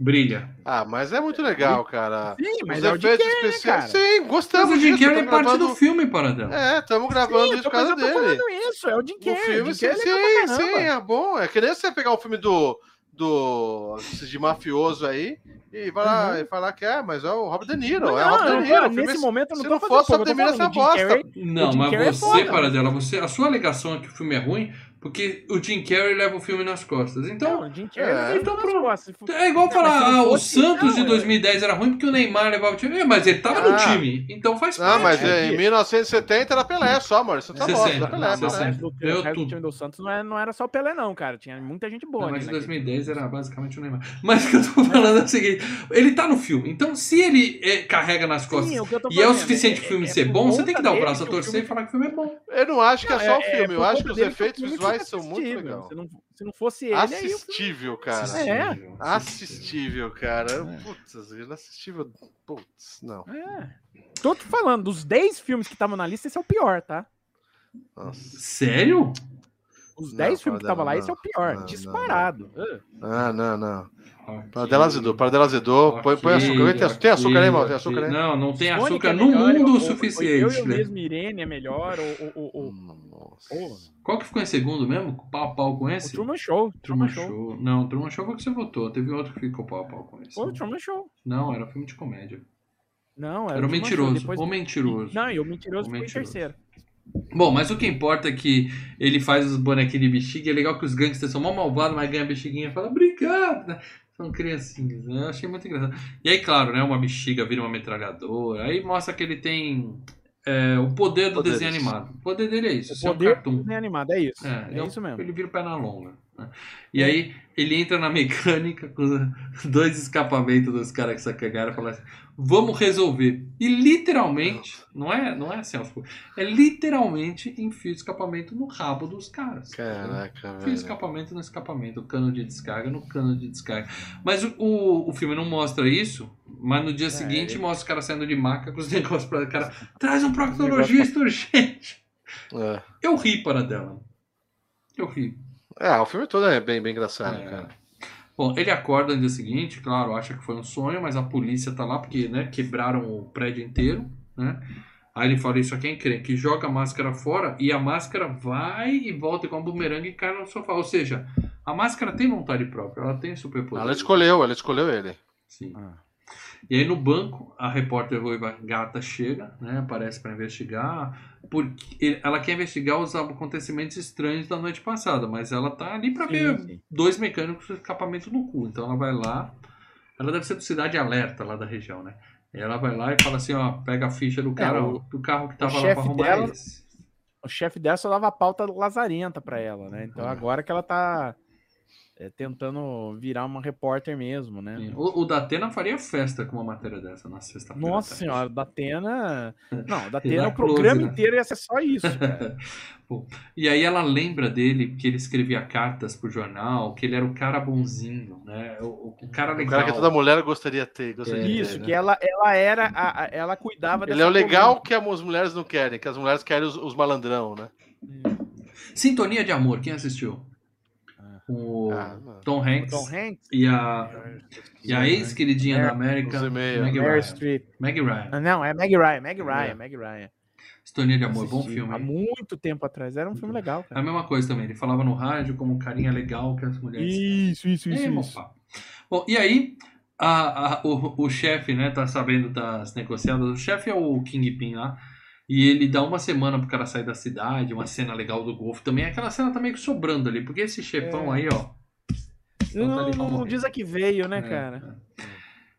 Speaker 1: Brilha.
Speaker 3: Ah, mas é muito legal, cara.
Speaker 2: Sim, mas
Speaker 3: Os
Speaker 2: é o Jim
Speaker 3: efeitos
Speaker 2: Carrey, né,
Speaker 3: especiais.
Speaker 2: cara?
Speaker 3: Sim,
Speaker 1: Mas
Speaker 3: gostamos
Speaker 1: o Jim
Speaker 3: disso.
Speaker 1: Carrey é parte
Speaker 3: gravando-
Speaker 1: do filme, Paradela.
Speaker 3: É, estamos gravando
Speaker 2: Sim,
Speaker 3: isso por
Speaker 2: mas
Speaker 3: causa dele.
Speaker 2: falando isso, é o Jim Carrey.
Speaker 3: filme,
Speaker 2: Jim
Speaker 3: sim,
Speaker 2: Carrey é
Speaker 3: sim, sim, é bom. É que nem você pegar o filme do, do de mafioso aí e vai lá
Speaker 2: Uhum.
Speaker 3: e falar que é, mas é o Robert De Niro.
Speaker 2: Não,
Speaker 3: é o Robert
Speaker 2: não,
Speaker 3: De Niro.
Speaker 2: não,
Speaker 3: o filme
Speaker 2: nesse
Speaker 3: é-
Speaker 2: momento eu não
Speaker 3: se
Speaker 2: tô
Speaker 3: não fosse o Robert De Niro,
Speaker 2: falando,
Speaker 3: essa bosta.
Speaker 2: Carrey-
Speaker 1: Não, mas
Speaker 2: é
Speaker 1: você,
Speaker 2: foda.
Speaker 1: Paradela, você, a sua alegação é que o filme é ruim Porque o Jim Carrey leva o filme nas costas. Então,
Speaker 2: Não, o Jim Carrey
Speaker 3: é,
Speaker 1: então
Speaker 2: nas
Speaker 1: pronto.
Speaker 2: costas.
Speaker 1: É igual
Speaker 2: Não,
Speaker 1: falar, ah, o Santos de
Speaker 2: não, é.
Speaker 1: 2010 era ruim porque o Neymar levava o time. É, mas ele tava no
Speaker 3: Ah.
Speaker 1: time, então faz
Speaker 3: Não,
Speaker 1: parte.
Speaker 3: mas
Speaker 2: é,
Speaker 3: em
Speaker 2: bicho.
Speaker 3: 1970 era Pelé só, amor. Isso tá bom,
Speaker 1: 60,
Speaker 3: era Pelé,
Speaker 2: Não,
Speaker 3: Pelé.
Speaker 1: 60.
Speaker 2: mas o, resto do time do Santos não era, não era só o Pelé, não, cara. Tinha muita gente boa.
Speaker 1: Não,
Speaker 2: ali
Speaker 1: mas em
Speaker 2: naquele
Speaker 1: 2010 era basicamente o Neymar. Mas o que eu tô falando é o seguinte: ele tá no filme. Então, se ele eh, carrega nas costas
Speaker 2: Sim,
Speaker 1: e é o suficiente
Speaker 2: é-
Speaker 1: pro filme
Speaker 2: é
Speaker 1: ser bom, você tem que dar o braço a torcer e falar que o filme é bom.
Speaker 3: Eu não acho que é só o filme, eu acho que os efeitos
Speaker 2: filme
Speaker 3: visuais são muito
Speaker 2: assistível.
Speaker 3: legais.
Speaker 2: Se não, se não fosse ele, aí o filme...
Speaker 3: Assistível, cara.
Speaker 2: É.
Speaker 3: Assistível, cara. Putz, inassistível. Putz, não.
Speaker 2: É. Tô te falando, dos 10 filmes que estavam na lista, esse é o pior, tá?
Speaker 3: Nossa.
Speaker 1: Sério?
Speaker 2: Os
Speaker 3: Não,
Speaker 2: 10 filmes que estavam lá,
Speaker 3: não.
Speaker 2: esse é o pior.
Speaker 3: Não, não,
Speaker 2: disparado. Ah.
Speaker 3: Ah, não, não.
Speaker 1: Ok.
Speaker 3: Paradela azedou, paradela azedou. Põe, põe açúcar. Tem, tem açúcar aí, irmão? Tem açúcar aí?
Speaker 1: Não, não tem açúcar
Speaker 2: é
Speaker 1: no
Speaker 2: melhor,
Speaker 1: mundo
Speaker 2: ou-
Speaker 1: o
Speaker 2: ou-
Speaker 1: suficiente.
Speaker 2: ou Eu e o
Speaker 1: né?
Speaker 2: mesmo Irene é melhor, ou, ou, ou,
Speaker 3: Nossa.
Speaker 2: ou-
Speaker 1: Qual que ficou em segundo mesmo? Pau a pau com
Speaker 2: o
Speaker 1: esse?
Speaker 2: Truman Show.
Speaker 1: Truman
Speaker 2: Truman Show.
Speaker 1: Show. Não, Truman Show foi o que você votou. Teve outro que ficou pau a pau com esse.
Speaker 2: Foi o Truman Show.
Speaker 1: Não, era filme de comédia.
Speaker 2: Não, era,
Speaker 1: Era o mentiroso.
Speaker 2: Show. Depois...
Speaker 1: O mentiroso.
Speaker 2: Não, e o mentiroso
Speaker 1: O
Speaker 2: em
Speaker 1: Mentiroso.
Speaker 2: terceiro.
Speaker 1: Bom, mas o que importa é que ele faz os bonequinhos de bexiga. É legal que os gangsters são mal malvados, mas ganha bexiguinha e fala, obrigado. né? São criancinhas, né? Eu achei muito engraçado. E aí, claro, né? Uma bexiga vira uma metralhadora. Aí mostra que ele tem é, o poder do
Speaker 3: Poderes.
Speaker 1: desenho animado. O poder dele é isso.
Speaker 2: O
Speaker 1: ser um
Speaker 2: poder
Speaker 1: cartoon.
Speaker 2: nem animado, é isso.
Speaker 1: É,
Speaker 2: É,
Speaker 1: é um-
Speaker 2: isso mesmo.
Speaker 1: Ele vira o pé na longa. Né? E aí ele entra na mecânica com dois escapamentos dos caras que sacanearam e fala assim: vamos resolver. E literalmente, não é, não é assim, poucos, é literalmente enfia o escapamento no rabo dos caras.
Speaker 3: Caraca,
Speaker 1: Enfia o
Speaker 3: velho.
Speaker 1: escapamento no escapamento, o cano de descarga no cano de descarga. Mas o, o, o filme não mostra isso, mas no dia seguinte
Speaker 2: ele-
Speaker 1: mostra os caras saindo de maca com os negócios pra cara. Traz um proctologista urgente.
Speaker 3: É.
Speaker 1: Eu ri para dela. Eu ri.
Speaker 3: É, o filme todo é bem, bem engraçado,
Speaker 1: É.
Speaker 3: cara.
Speaker 1: Bom, ele acorda no dia seguinte, claro, acha que foi um sonho, mas a polícia tá lá porque, né, quebraram o prédio inteiro, né? Aí ele fala, isso aqui é encrenque, joga a máscara fora e a máscara vai e volta com um bumerangue e cai no sofá. Ou seja, a máscara tem vontade própria, ela tem superpoder.
Speaker 3: Ela escolheu, ela escolheu ele.
Speaker 1: Sim.
Speaker 2: Ah.
Speaker 1: E aí no banco, a repórter ruiva gata chega, né? Aparece para investigar. Porque ela quer investigar os acontecimentos estranhos da noite passada, mas ela tá ali para ver
Speaker 2: sim.
Speaker 1: dois mecânicos com escapamento no cu. Então ela vai lá. Ela deve ser do Cidade Alerta lá da região, né? Ela vai lá e fala assim, ó, pega a ficha do cara,
Speaker 2: É, o-
Speaker 1: do carro que tava lá pra arrumar
Speaker 2: dela-
Speaker 1: esse.
Speaker 2: O chefe dela só dava a pauta lazarenta pra ela, né? Então
Speaker 3: Ah.
Speaker 2: agora que ela tá é, tentando virar uma repórter mesmo, né?
Speaker 1: Sim. O, o Datena faria festa com uma matéria dessa na sexta-feira.
Speaker 2: Nossa
Speaker 1: tarde.
Speaker 2: senhora, da Atena. Não, da
Speaker 1: E
Speaker 2: Atena,
Speaker 1: da
Speaker 2: o programa
Speaker 1: Close, né?
Speaker 2: inteiro ia ser só isso,
Speaker 1: e aí ela lembra dele que ele escrevia cartas pro jornal, que ele era o cara bonzinho, né? O, o cara
Speaker 3: O
Speaker 1: legal.
Speaker 3: cara que toda mulher gostaria de ter. Gostaria de ter,
Speaker 2: Isso,
Speaker 3: né?
Speaker 2: que ela, ela era. a- a- ela cuidava
Speaker 3: Ele
Speaker 2: dessa
Speaker 3: é o legal que as mulheres não querem, que as mulheres querem os, os malandrão, né?
Speaker 1: Sintonia de Amor, quem assistiu? O
Speaker 3: Ah.
Speaker 1: Tom
Speaker 2: O
Speaker 1: Hanks
Speaker 2: Tom Hanks.
Speaker 1: e a, e a ex-queridinha da América. Meg
Speaker 2: Meryl
Speaker 1: Ryan. Meg Ryan.
Speaker 2: Ah, Não, é Meg Ryan, Meg Ryan,
Speaker 3: É.
Speaker 2: Meg Ryan.
Speaker 1: Sintonia de Amor, bom filme.
Speaker 2: Há muito tempo atrás. Era um filme legal,
Speaker 1: É a
Speaker 2: cara.
Speaker 1: mesma coisa também, ele falava no rádio como um carinha legal que as mulheres
Speaker 2: Isso, isso, isso.
Speaker 1: É, bom
Speaker 2: isso.
Speaker 1: Bom, e aí, a- a- o, o chefe, né, tá sabendo das negociadas. O chefe é o Kingpin lá. E ele dá uma semana pro cara sair da cidade, uma cena legal do golfe também. Aquela cena tá meio que sobrando ali, porque esse chefão
Speaker 2: É.
Speaker 1: aí, ó. Então tá
Speaker 2: Não, não, não diz a que veio, né,
Speaker 1: É,
Speaker 2: cara?
Speaker 1: é.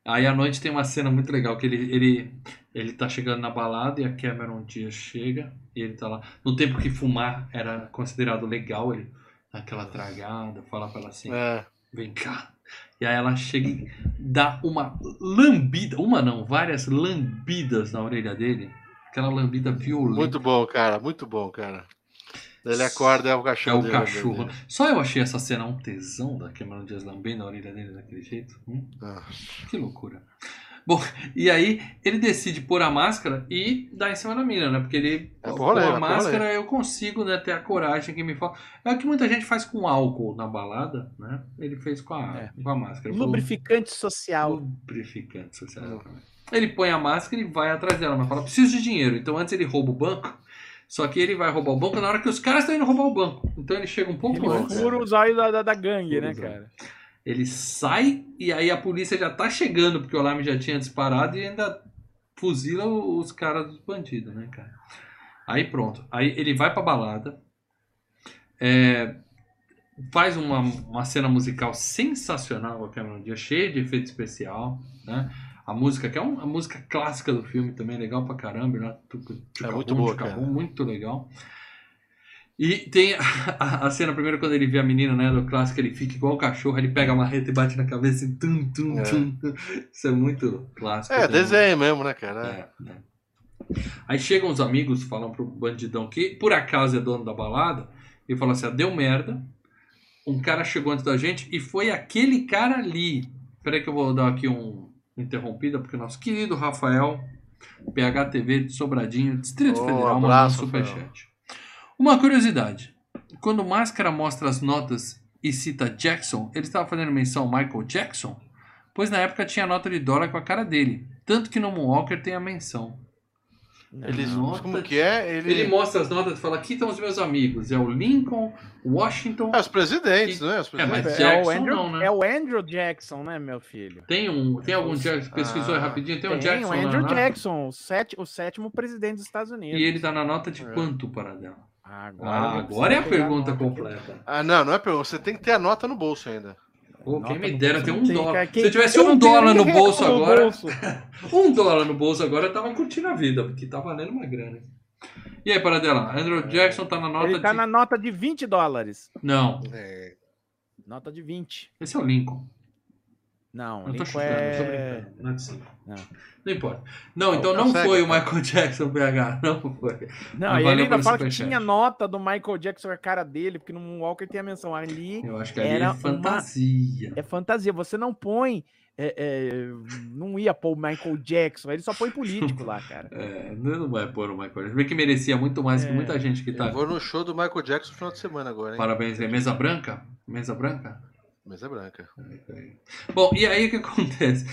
Speaker 1: Aí à noite tem uma cena muito legal que ele, ele, ele tá chegando na balada e a Cameron Diaz chega e ele tá lá. No tempo que fumar era considerado legal, ele aquela tragada, fala pra ela assim.
Speaker 3: É.
Speaker 1: Vem cá. E aí ela chega e dá uma lambida, uma não, várias lambidas na orelha dele. Aquela lambida violenta.
Speaker 3: Muito bom, cara. Muito bom, cara. Daí ele acorda, é o
Speaker 1: é
Speaker 3: cachorro
Speaker 1: o
Speaker 3: dele.
Speaker 1: cachorro. Só eu achei essa cena um tesão da Cameron Diaz lambendo a orelha dele daquele jeito. Hum,
Speaker 3: Ah,
Speaker 1: que loucura. Bom, e aí ele decide pôr a máscara e dar em cima da mina, né? Porque ele
Speaker 3: É é
Speaker 1: a
Speaker 3: pro
Speaker 1: máscara eu consigo né, ter a coragem que me falta. É o que muita gente faz com álcool na balada, né? Ele fez com a,
Speaker 2: É.
Speaker 1: com a máscara.
Speaker 2: Lubrificante social.
Speaker 1: Lubrificante social. exatamente. Ele põe a máscara e vai atrás dela, mas fala: preciso de dinheiro. Então antes ele rouba o banco. Só que ele vai roubar o banco na hora que os caras estão indo roubar o banco. Então ele chega um pouco
Speaker 2: Ele
Speaker 1: antes.
Speaker 2: fura os olhos da, da, da gangue, né, cara?
Speaker 1: Ele sai e aí a polícia já tá chegando, porque o alarme já tinha disparado e ainda fuzila os caras dos bandidos, né, cara? Aí pronto. Aí ele vai pra balada. É, faz uma, uma cena musical sensacional com a Cameron Diaz, cheia de efeito especial, né? A música, que é uma música clássica do filme também, legal pra caramba, né?
Speaker 3: É muito boa, cara.
Speaker 1: Muito legal. E tem a, a, cena primeiro quando ele vê a menina, né, do clássico, ele fica igual o cachorro, ele pega a marreta e bate na cabeça e tum, tum, é. tum. Isso é muito clássico.
Speaker 3: É, também. desenho mesmo, né, cara?
Speaker 1: É, é. Aí chegam os amigos, falam pro bandidão que por acaso é dono da balada, e falam assim: ah, deu merda, um cara chegou antes da gente e foi aquele cara ali. Peraí que eu vou dar aqui um interrompida, porque o nosso querido Rafael, PHTV de Sobradinho, Distrito oh, Federal, mandou um superchat. Uma curiosidade: quando Máscara mostra as notas e cita Jackson, ele estava fazendo menção ao Michael Jackson? Pois na época tinha nota de dólar com a cara dele. Tanto que no Moonwalker tem a menção.
Speaker 3: Eles, nota, como que é?
Speaker 1: Ele... ele mostra as notas e fala: aqui estão os meus amigos. É o Lincoln, Washington.
Speaker 3: É os presidentes, e... né? Os presidentes.
Speaker 2: É, mas Jackson, é, o Andrew, não, né? é o Andrew Jackson, né, meu filho?
Speaker 1: Tem um, tem algum Jackson, pesquisou ah, rapidinho? Tem, tem um Jackson.
Speaker 2: Tem o Andrew Jackson, o, set, o sétimo presidente dos Estados Unidos.
Speaker 1: E ele tá na nota de é. quanto para dela? Agora, ah, agora é a pergunta completa.
Speaker 3: Ah, não, não é pergunta. Você tem que ter a nota no bolso ainda.
Speaker 1: Pô, quem me dera ter um dólar. Quem, Se eu tivesse um dólar no bolso agora. Bolso. um dólar no bolso agora, eu tava curtindo a vida, porque tá valendo uma grana. E aí, Paradela? Andrew Jackson tá na nota
Speaker 2: Ele tá de... na nota de 20 dólares.
Speaker 1: Não.
Speaker 2: É. Nota de 20.
Speaker 1: Esse é o Lincoln.
Speaker 2: Não,
Speaker 1: não tô chutando, é... tô brincando. Não é de 5. Não. não importa. Não, então não, não foi o Michael Jackson PH. Não foi.
Speaker 2: Não, e ele ainda fala que tinha nota do Michael Jackson a cara dele, porque no Walker tem a menção ali.
Speaker 1: Eu acho que ali era é fantasia.
Speaker 2: Uma... É fantasia. Você não põe. É, é, não ia pôr o Michael Jackson, ele só põe político lá, cara.
Speaker 1: É, não vai pôr o Michael Jackson. Vê que merecia muito mais que é. muita gente que tá.
Speaker 3: Eu vou no show do Michael Jackson no final de semana agora, hein?
Speaker 1: Parabéns, é mesa branca? Mesa branca?
Speaker 3: Mesa branca.
Speaker 1: Bom, e aí o que acontece?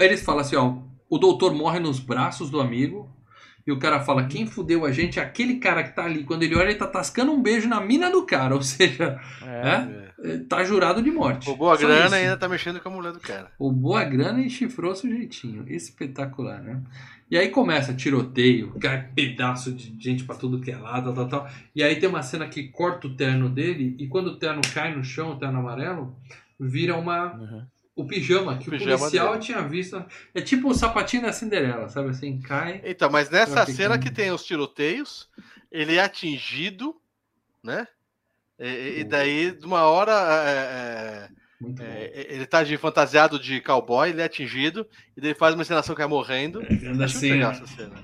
Speaker 1: Eles falam assim, ó, o doutor morre nos braços do amigo, e o cara fala, quem fudeu a gente é aquele cara que tá ali. Quando ele olha, ele tá tascando um beijo na mina do cara. Ou seja, é, né? é. tá jurado de morte.
Speaker 3: Roubou a Só grana isso. e ainda tá mexendo com a mulher do cara.
Speaker 1: Roubou a grana e chifrou o sujeitinho. Espetacular, né? E aí começa tiroteio, cai pedaço de gente para tudo que é lado, tal, tal, tal. E aí tem uma cena que corta o terno dele, e quando o terno cai no chão, o terno amarelo, vira uma. Uhum. O pijama, que o, o pijama policial dele. tinha visto. É tipo o sapatinho da Cinderela, sabe assim? Cai.
Speaker 3: Então, mas nessa cena que tem os tiroteios, ele é atingido, né? E, e daí, de uma hora. É, é é, ele tá de fantasiado de cowboy, ele é atingido, e daí faz uma encenação que é morrendo.
Speaker 1: É, assim, muito essa cena.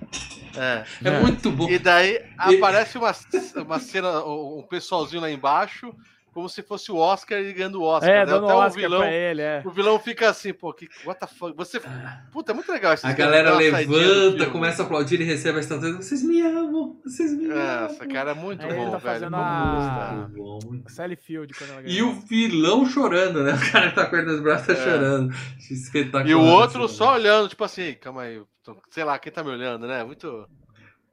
Speaker 3: É. é muito bom. E daí aparece uma, uma cena, um pessoalzinho lá embaixo, como se fosse o Oscar e ganhando o Oscar.
Speaker 2: É, né? Até o vilão, ele, é.
Speaker 3: O vilão fica assim, pô, que, what the fuck? Você, puta, é muito legal isso.
Speaker 1: A galera levanta, começa a aplaudir e recebe a estatueta. Vocês me amam, vocês me amam.
Speaker 3: Essa cara é muito Aí bom,
Speaker 2: tá
Speaker 3: velho.
Speaker 2: A... Sally Field
Speaker 1: quando ela E o vilão chorando, né? O cara tá cortando os braços, tá é. chorando. Espetacular.
Speaker 3: E o outro assim, só olhando, tipo assim, calma aí, sei lá, quem tá me olhando, né? Muito...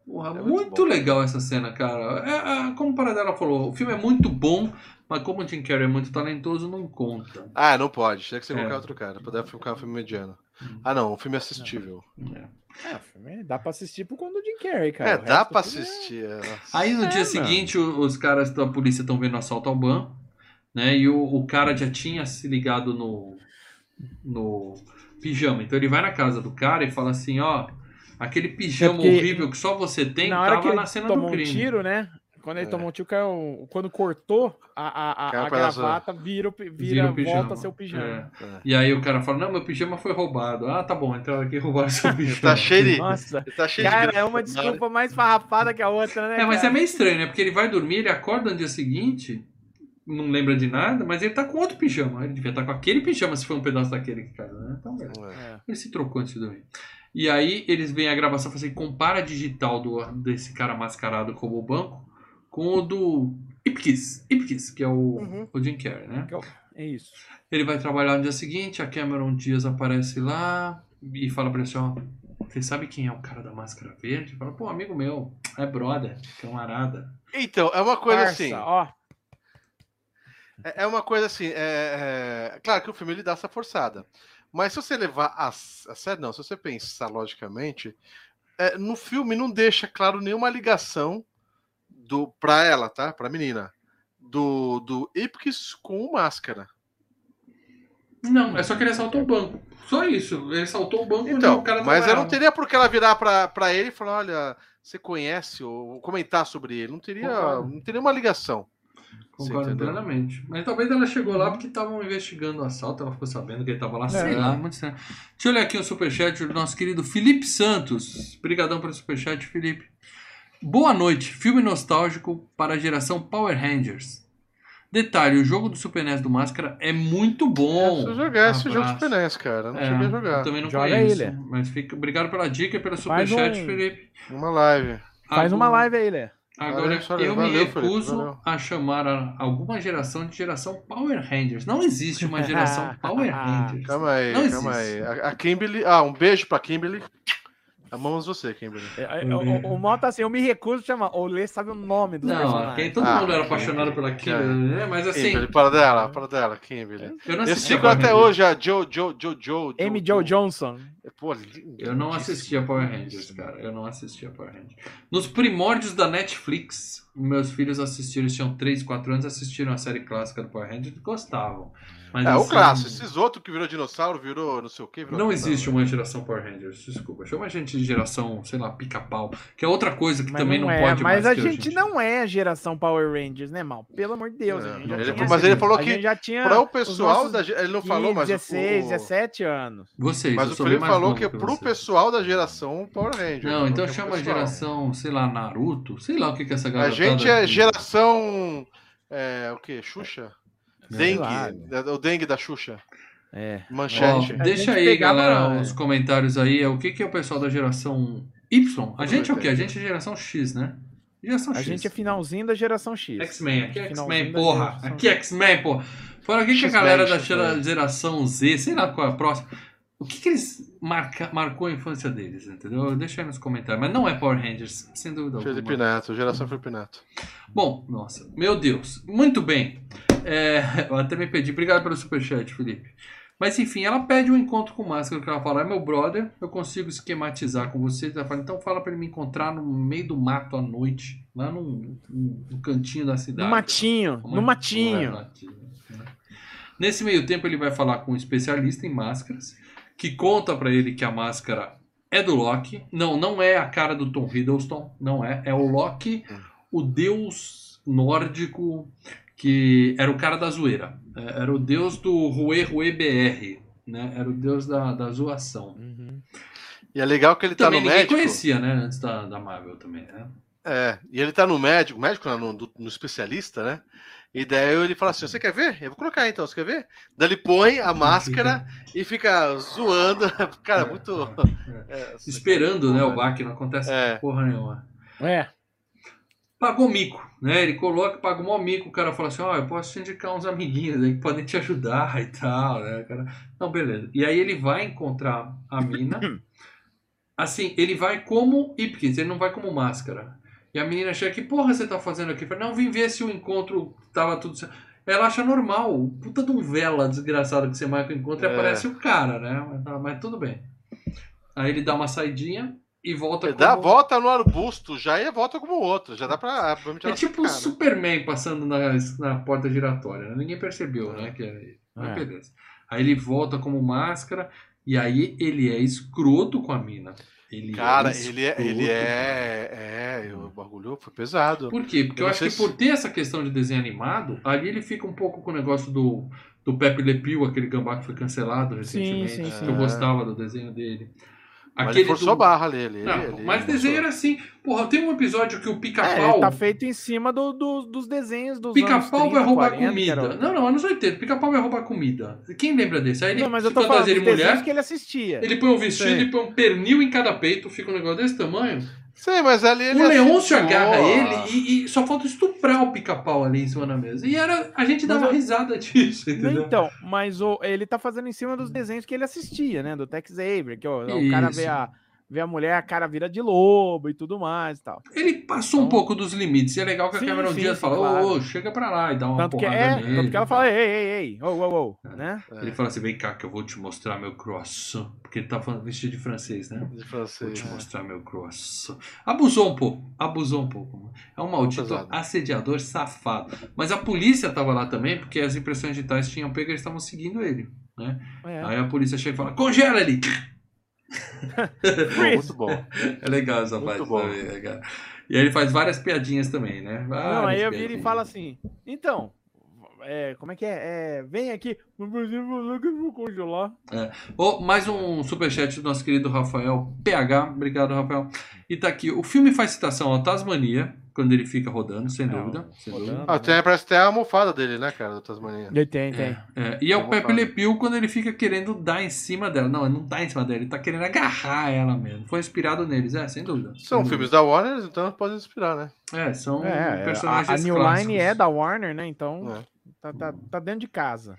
Speaker 1: Porra, é muito, muito legal essa cena, cara. É, é, como o Paradela falou, o filme é muito bom, mas como o Jim Carrey é muito talentoso, não conta.
Speaker 3: Ah, não pode. Tem que ser é. qualquer outro cara. Poder ficar um filme mediano. Hum. Ah, não. Um filme assistível.
Speaker 2: É. é, filme dá pra assistir por conta do Jim Carrey, cara.
Speaker 3: É, dá pra é assistir. É...
Speaker 1: Aí no dia seguinte, os caras da polícia estão vendo o assalto ao banco, né? E o, o cara já tinha se ligado no, no pijama. Então ele vai na casa do cara e fala assim, ó... Aquele pijama horrível que só você tem,
Speaker 2: na hora tava que na cena do crime. Um tiro, né? Quando ele é. tomou um tiro, caiu, quando cortou a, a, a, a gravata, vira, vira, vira pijama. volta seu pijama. É.
Speaker 1: É. E aí o cara fala: Não, meu pijama foi roubado. Ah, tá bom, então aqui roubaram seu pijama.
Speaker 3: tá cheio de.
Speaker 2: Nossa, tá cheio cara, de... é uma desculpa mais farrapada que a outra, né?
Speaker 1: É, mas
Speaker 2: cara?
Speaker 1: é meio estranho, né? Porque ele vai dormir, ele acorda no dia seguinte, não lembra de nada, mas ele tá com outro pijama. Ele devia estar tá com aquele pijama se foi um pedaço daquele que caiu, né? Então, é. ele se trocou antes de dormir. E aí eles veem a gravação e falam assim: compara a digital do, desse cara mascarado como o banco com o do Ipkiss, Ipkiss que é o, uhum. o Jim Carrey, né?
Speaker 2: É isso.
Speaker 1: Ele vai trabalhar no dia seguinte, a Cameron Diaz aparece lá e fala pra ele assim, ó, você sabe quem é o cara da máscara verde? Fala, pô, amigo meu, é brother, camarada.
Speaker 3: Então, é uma coisa Parça, assim... ó. É, é uma coisa assim, é, é, claro que o filme ele dá essa forçada. Mas se você levar a, a sério, não, se você pensar logicamente, é, no filme não deixa claro nenhuma ligação do para ela, tá? Para a menina. do, do Ipkiss com Máscara.
Speaker 1: Não, é só que ele assaltou o banco. Só isso. Ele saltou o banco
Speaker 3: Então,
Speaker 1: o cara
Speaker 3: mas eu não teria por que ela virar pra, pra ele e falar, olha, você conhece, ou comentar sobre ele. Não teria,
Speaker 1: Concordo.
Speaker 3: não teria uma ligação.
Speaker 1: Concordo plenamente. Mas talvez ela chegou lá porque estavam investigando o assalto, ela ficou sabendo que ele estava lá, sei
Speaker 2: É.
Speaker 1: lá, muito estranho. Deixa eu olhar aqui o superchat do nosso querido Felipe Santos. Obrigadão pelo superchat, Felipe. Boa noite, filme nostálgico para a geração Power Rangers. Detalhe, o jogo do Super NES do Máscara é muito bom.
Speaker 3: Eu jogar esse jogo
Speaker 1: Abraço.
Speaker 3: Super NES, cara. Não
Speaker 1: É,
Speaker 3: cheguei a
Speaker 1: eu
Speaker 3: jogar.
Speaker 1: também não
Speaker 2: Joga
Speaker 1: conheço.
Speaker 2: ele.
Speaker 1: Mas fica, obrigado pela dica e pelo superchat,
Speaker 2: um-
Speaker 1: Felipe.
Speaker 3: Uma live.
Speaker 2: Faz uma
Speaker 1: Agora-
Speaker 2: live aí, Lê.
Speaker 1: Agora,
Speaker 3: Valeu,
Speaker 1: eu me
Speaker 3: valeu, Felipe,
Speaker 1: recuso
Speaker 3: valeu.
Speaker 1: a chamar a- alguma geração de geração Power Rangers. Não existe uma geração Power Rangers.
Speaker 3: Calma aí,
Speaker 1: Não
Speaker 3: calma
Speaker 1: existe.
Speaker 3: aí. A Kimberly. Ah, um beijo pra Kimberly. Amamos você, Kimberly.
Speaker 2: É, é, O, o, o Mota assim, eu me recuso a chamar. O Lê sabe o nome dos
Speaker 1: Não,
Speaker 2: personagens.
Speaker 1: quem, todo
Speaker 3: Ah,
Speaker 1: mundo era apaixonado pela Kimberly, né? Mas assim,
Speaker 3: Kimberly, para dela, para dela, Kimberly.
Speaker 1: eu não
Speaker 3: Eu sigo até
Speaker 1: Rangers.
Speaker 3: hoje a Joe, Joe, Joe, Joe.
Speaker 2: Amy Joe Johnson.
Speaker 3: Pô, lindo,
Speaker 1: Eu não assistia Power Rangers, cara. Eu não assistia Power Rangers. Nos primórdios da Netflix, meus filhos assistiram, eles tinham 3, 4 anos, assistiram a série clássica do Power Rangers e gostavam. Mas,
Speaker 3: É, o
Speaker 1: assim,
Speaker 3: clássico. Esses outros que virou dinossauro, virou não sei o que.
Speaker 1: Não
Speaker 3: dinossauro.
Speaker 1: existe uma geração Power Rangers, desculpa. Chama a gente de geração, sei lá, pica-pau, que é outra coisa que
Speaker 2: Mas
Speaker 1: também não,
Speaker 2: é,
Speaker 1: pode
Speaker 2: Mas
Speaker 1: mais
Speaker 2: a
Speaker 1: hoje em
Speaker 2: gente não é a geração Power Rangers, né, Mal? Pelo amor de Deus.
Speaker 3: É,
Speaker 2: a gente já
Speaker 3: ele-
Speaker 2: tinha-
Speaker 3: mas ele falou
Speaker 2: a
Speaker 3: que
Speaker 2: gente já tinha
Speaker 3: Para o pessoal, da, ele não
Speaker 2: 15,
Speaker 3: falou, mas
Speaker 2: 16,
Speaker 3: o,
Speaker 2: 17 anos.
Speaker 1: Vocês,
Speaker 3: mas o Felipe falou que é
Speaker 1: que
Speaker 3: pro pessoal da geração Power Ranger.
Speaker 1: Não, então
Speaker 3: é
Speaker 1: chama a geração, sei lá, Naruto, sei lá o que que é essa
Speaker 3: A
Speaker 1: galera.
Speaker 3: gente é geração. É, o que? Xuxa?
Speaker 2: Sei
Speaker 3: Dengue.
Speaker 2: lá.
Speaker 3: É O dengue da Xuxa.
Speaker 2: É.
Speaker 3: Manchete.
Speaker 1: Ó, deixa aí, galera, os comentários aí. é O que, que é o pessoal da geração Y? A gente é o quê? A gente é geração X, né? Geração
Speaker 2: A
Speaker 1: X.
Speaker 2: gente é finalzinho da geração X.
Speaker 1: X-Men, aqui é X-Men, porra. Aqui é X-Men, porra. Fora o que, que a galera da geração Z, sei lá qual é a próxima. O que, que eles marca, marcou a infância deles, entendeu? Deixa aí nos comentários. Mas não é Power Rangers, sem dúvida
Speaker 3: Felipe
Speaker 1: alguma.
Speaker 3: Neto, geração Felipe Neto.
Speaker 1: Bom, nossa, meu Deus. Muito bem. É, eu até me pedi. Obrigado pelo superchat, Felipe. Mas enfim, ela pede um encontro com o Máscara, que ela fala, é meu brother, eu consigo esquematizar com você. Ela fala, então fala pra ele me encontrar no meio do mato à noite, lá num, num- num cantinho da cidade.
Speaker 2: No matinho, no matinho.
Speaker 1: uma- né? Nesse meio tempo ele vai falar com um especialista em máscaras, que conta pra ele que a máscara é do Loki. Não, não é a cara do Tom Hiddleston, não é. É o Loki, o deus nórdico que era o cara da zoeira. É, Era o deus do Rue Rue BR, né? Era o deus da, da zoação.
Speaker 2: Uhum.
Speaker 3: E é legal que ele tá
Speaker 1: Também
Speaker 3: no
Speaker 1: ninguém
Speaker 3: médico.
Speaker 1: conhecia, né? Antes da, da Marvel também, né?
Speaker 3: É, e ele tá no médico, médico não, no, no especialista, né? E daí ele fala assim: você quer ver? Eu vou colocar então, você quer ver? Daí ele põe a máscara e fica zoando. Cara, muito. é,
Speaker 1: Esperando, né? O baque, não acontece
Speaker 3: É.
Speaker 1: porra nenhuma.
Speaker 2: É.
Speaker 1: Pagou mico, né? Ele coloca, paga um mico, o cara fala assim, ó, eu posso te indicar uns amiguinhos aí que podem te ajudar e tal, né, cara? Não, beleza. E aí ele vai encontrar a mina, assim, ele vai como Ipkiss, ele não vai como máscara. E a menina chega, que porra você tá fazendo aqui? Fala, não, vim ver se o encontro tava tudo certo. Ela acha normal, puta de um vela desgraçado que você marca o encontro e
Speaker 3: É.
Speaker 1: aparece o cara, né? Mas, mas tudo bem. Aí ele dá uma saidinha e volta
Speaker 3: Ele dá a
Speaker 1: como-
Speaker 3: volta no arbusto, já é volta como outro. Já dá pra. pra
Speaker 1: é tipo o Superman passando na, na porta giratória, né? Ninguém percebeu, né? Que era ele. Mas
Speaker 2: É.
Speaker 1: beleza. Aí ele volta como máscara e aí ele é escroto com a mina. Ele
Speaker 3: Cara,
Speaker 1: é
Speaker 3: ele é. Ele é. É, o bagulho foi pesado.
Speaker 1: Por quê? Porque
Speaker 3: Eu
Speaker 1: eu acho que
Speaker 3: se-
Speaker 1: por ter essa questão de desenho animado, ali ele fica um pouco com o negócio do, do Pepe Le Pew, aquele gambá que foi cancelado recentemente.
Speaker 2: sim,
Speaker 1: que
Speaker 2: sim.
Speaker 1: eu gostava do desenho dele.
Speaker 3: Mas
Speaker 1: Aquele
Speaker 3: ele forçou
Speaker 1: do-
Speaker 3: barra ali. Ele,
Speaker 1: Não,
Speaker 3: ele-
Speaker 1: mas
Speaker 3: ele
Speaker 1: desenho era assim. Porra, tem um episódio que o
Speaker 2: É,
Speaker 1: pica-pau.
Speaker 2: ele tá feito em cima do, do- dos desenhos dos anos
Speaker 1: Pica-pau
Speaker 2: 30,
Speaker 1: vai roubar
Speaker 2: 40, que
Speaker 1: comida.
Speaker 2: era-
Speaker 1: Não, não, anos 80. Pica-pau vai roubar comida. Quem lembra desse? Aí ele
Speaker 2: Não, mas eu
Speaker 1: se
Speaker 2: tô falando
Speaker 1: mulher,
Speaker 2: que ele assistia.
Speaker 1: ele põe um vestido
Speaker 2: Sim.
Speaker 1: e põe um pernil em cada peito, fica um negócio desse tamanho.
Speaker 3: Sim, mas ali ele
Speaker 1: o Leôncio agarra ele e, e só falta estuprar o pica-pau ali em cima da mesa. E era, a gente dava
Speaker 2: Mas
Speaker 1: risada disso, entendeu?
Speaker 2: Então, mas o, ele tá fazendo em cima dos desenhos que ele assistia, né? Do Tex Avery, que ó, o cara vê a, vê a mulher, a cara vira de lobo e tudo mais e tal.
Speaker 1: Ele passou um
Speaker 2: Então-
Speaker 1: pouco dos limites. E é legal que a
Speaker 2: Sim,
Speaker 1: Cameron
Speaker 2: sim,
Speaker 1: Diaz
Speaker 2: sim,
Speaker 1: fala, ô,
Speaker 2: claro.
Speaker 1: ô, chega pra lá e dá uma
Speaker 2: Tanto que,
Speaker 1: porrada
Speaker 2: é,
Speaker 1: nele.
Speaker 2: tanto que ela
Speaker 1: e
Speaker 2: fala, ei, ei, ei, ô, ô, ô,
Speaker 1: É.
Speaker 2: né?
Speaker 1: Ele fala assim, vem cá que eu vou te mostrar meu croissant. Porque ele tá falando vestido de francês, né?
Speaker 3: De
Speaker 1: Vou
Speaker 3: francês.
Speaker 1: te
Speaker 3: né?
Speaker 1: mostrar meu croissant. Abusou um pouco. Abusou um pouco. É um maldito
Speaker 3: Pesado.
Speaker 1: assediador safado. Mas a polícia tava lá também, porque as impressões digitais tinham pego e eles estavam seguindo ele. Né?
Speaker 2: É.
Speaker 1: Aí a polícia chega e fala, congela ele!
Speaker 3: Bom, muito bom.
Speaker 1: É legal essa
Speaker 3: Muito
Speaker 1: parte
Speaker 3: bom.
Speaker 1: também, é legal. E aí ele faz várias piadinhas também, né?
Speaker 2: Não,
Speaker 1: Várias
Speaker 2: aí eu viro e falo assim, então, é, como é que é? É, vem aqui, mas você falou que eu vou congelar.
Speaker 1: Ô, mais um superchat do nosso querido Rafael PH. Obrigado, Rafael. E tá aqui. O filme faz citação ao Tasmania, quando ele fica rodando, sem
Speaker 2: É,
Speaker 1: dúvida. Sem
Speaker 2: rodando.
Speaker 1: dúvida.
Speaker 3: Ah, tem, parece até a almofada dele, né, cara, do Tasmania.
Speaker 2: Ele tem, tem.
Speaker 1: É, e é o Pepe. Le Pew quando ele fica querendo dar em cima dela. Não, ele não tá em cima dela, ele tá querendo agarrar ela mesmo. Foi inspirado neles, é, sem dúvida.
Speaker 3: São
Speaker 1: Sem
Speaker 3: filmes da Warner, então podem inspirar, né?
Speaker 1: dúvida. É, são
Speaker 2: É, a,
Speaker 1: personagens
Speaker 2: a New
Speaker 1: clássicos.
Speaker 2: Line é da Warner, né? Então
Speaker 3: É.
Speaker 2: tá, tá, tá dentro de casa.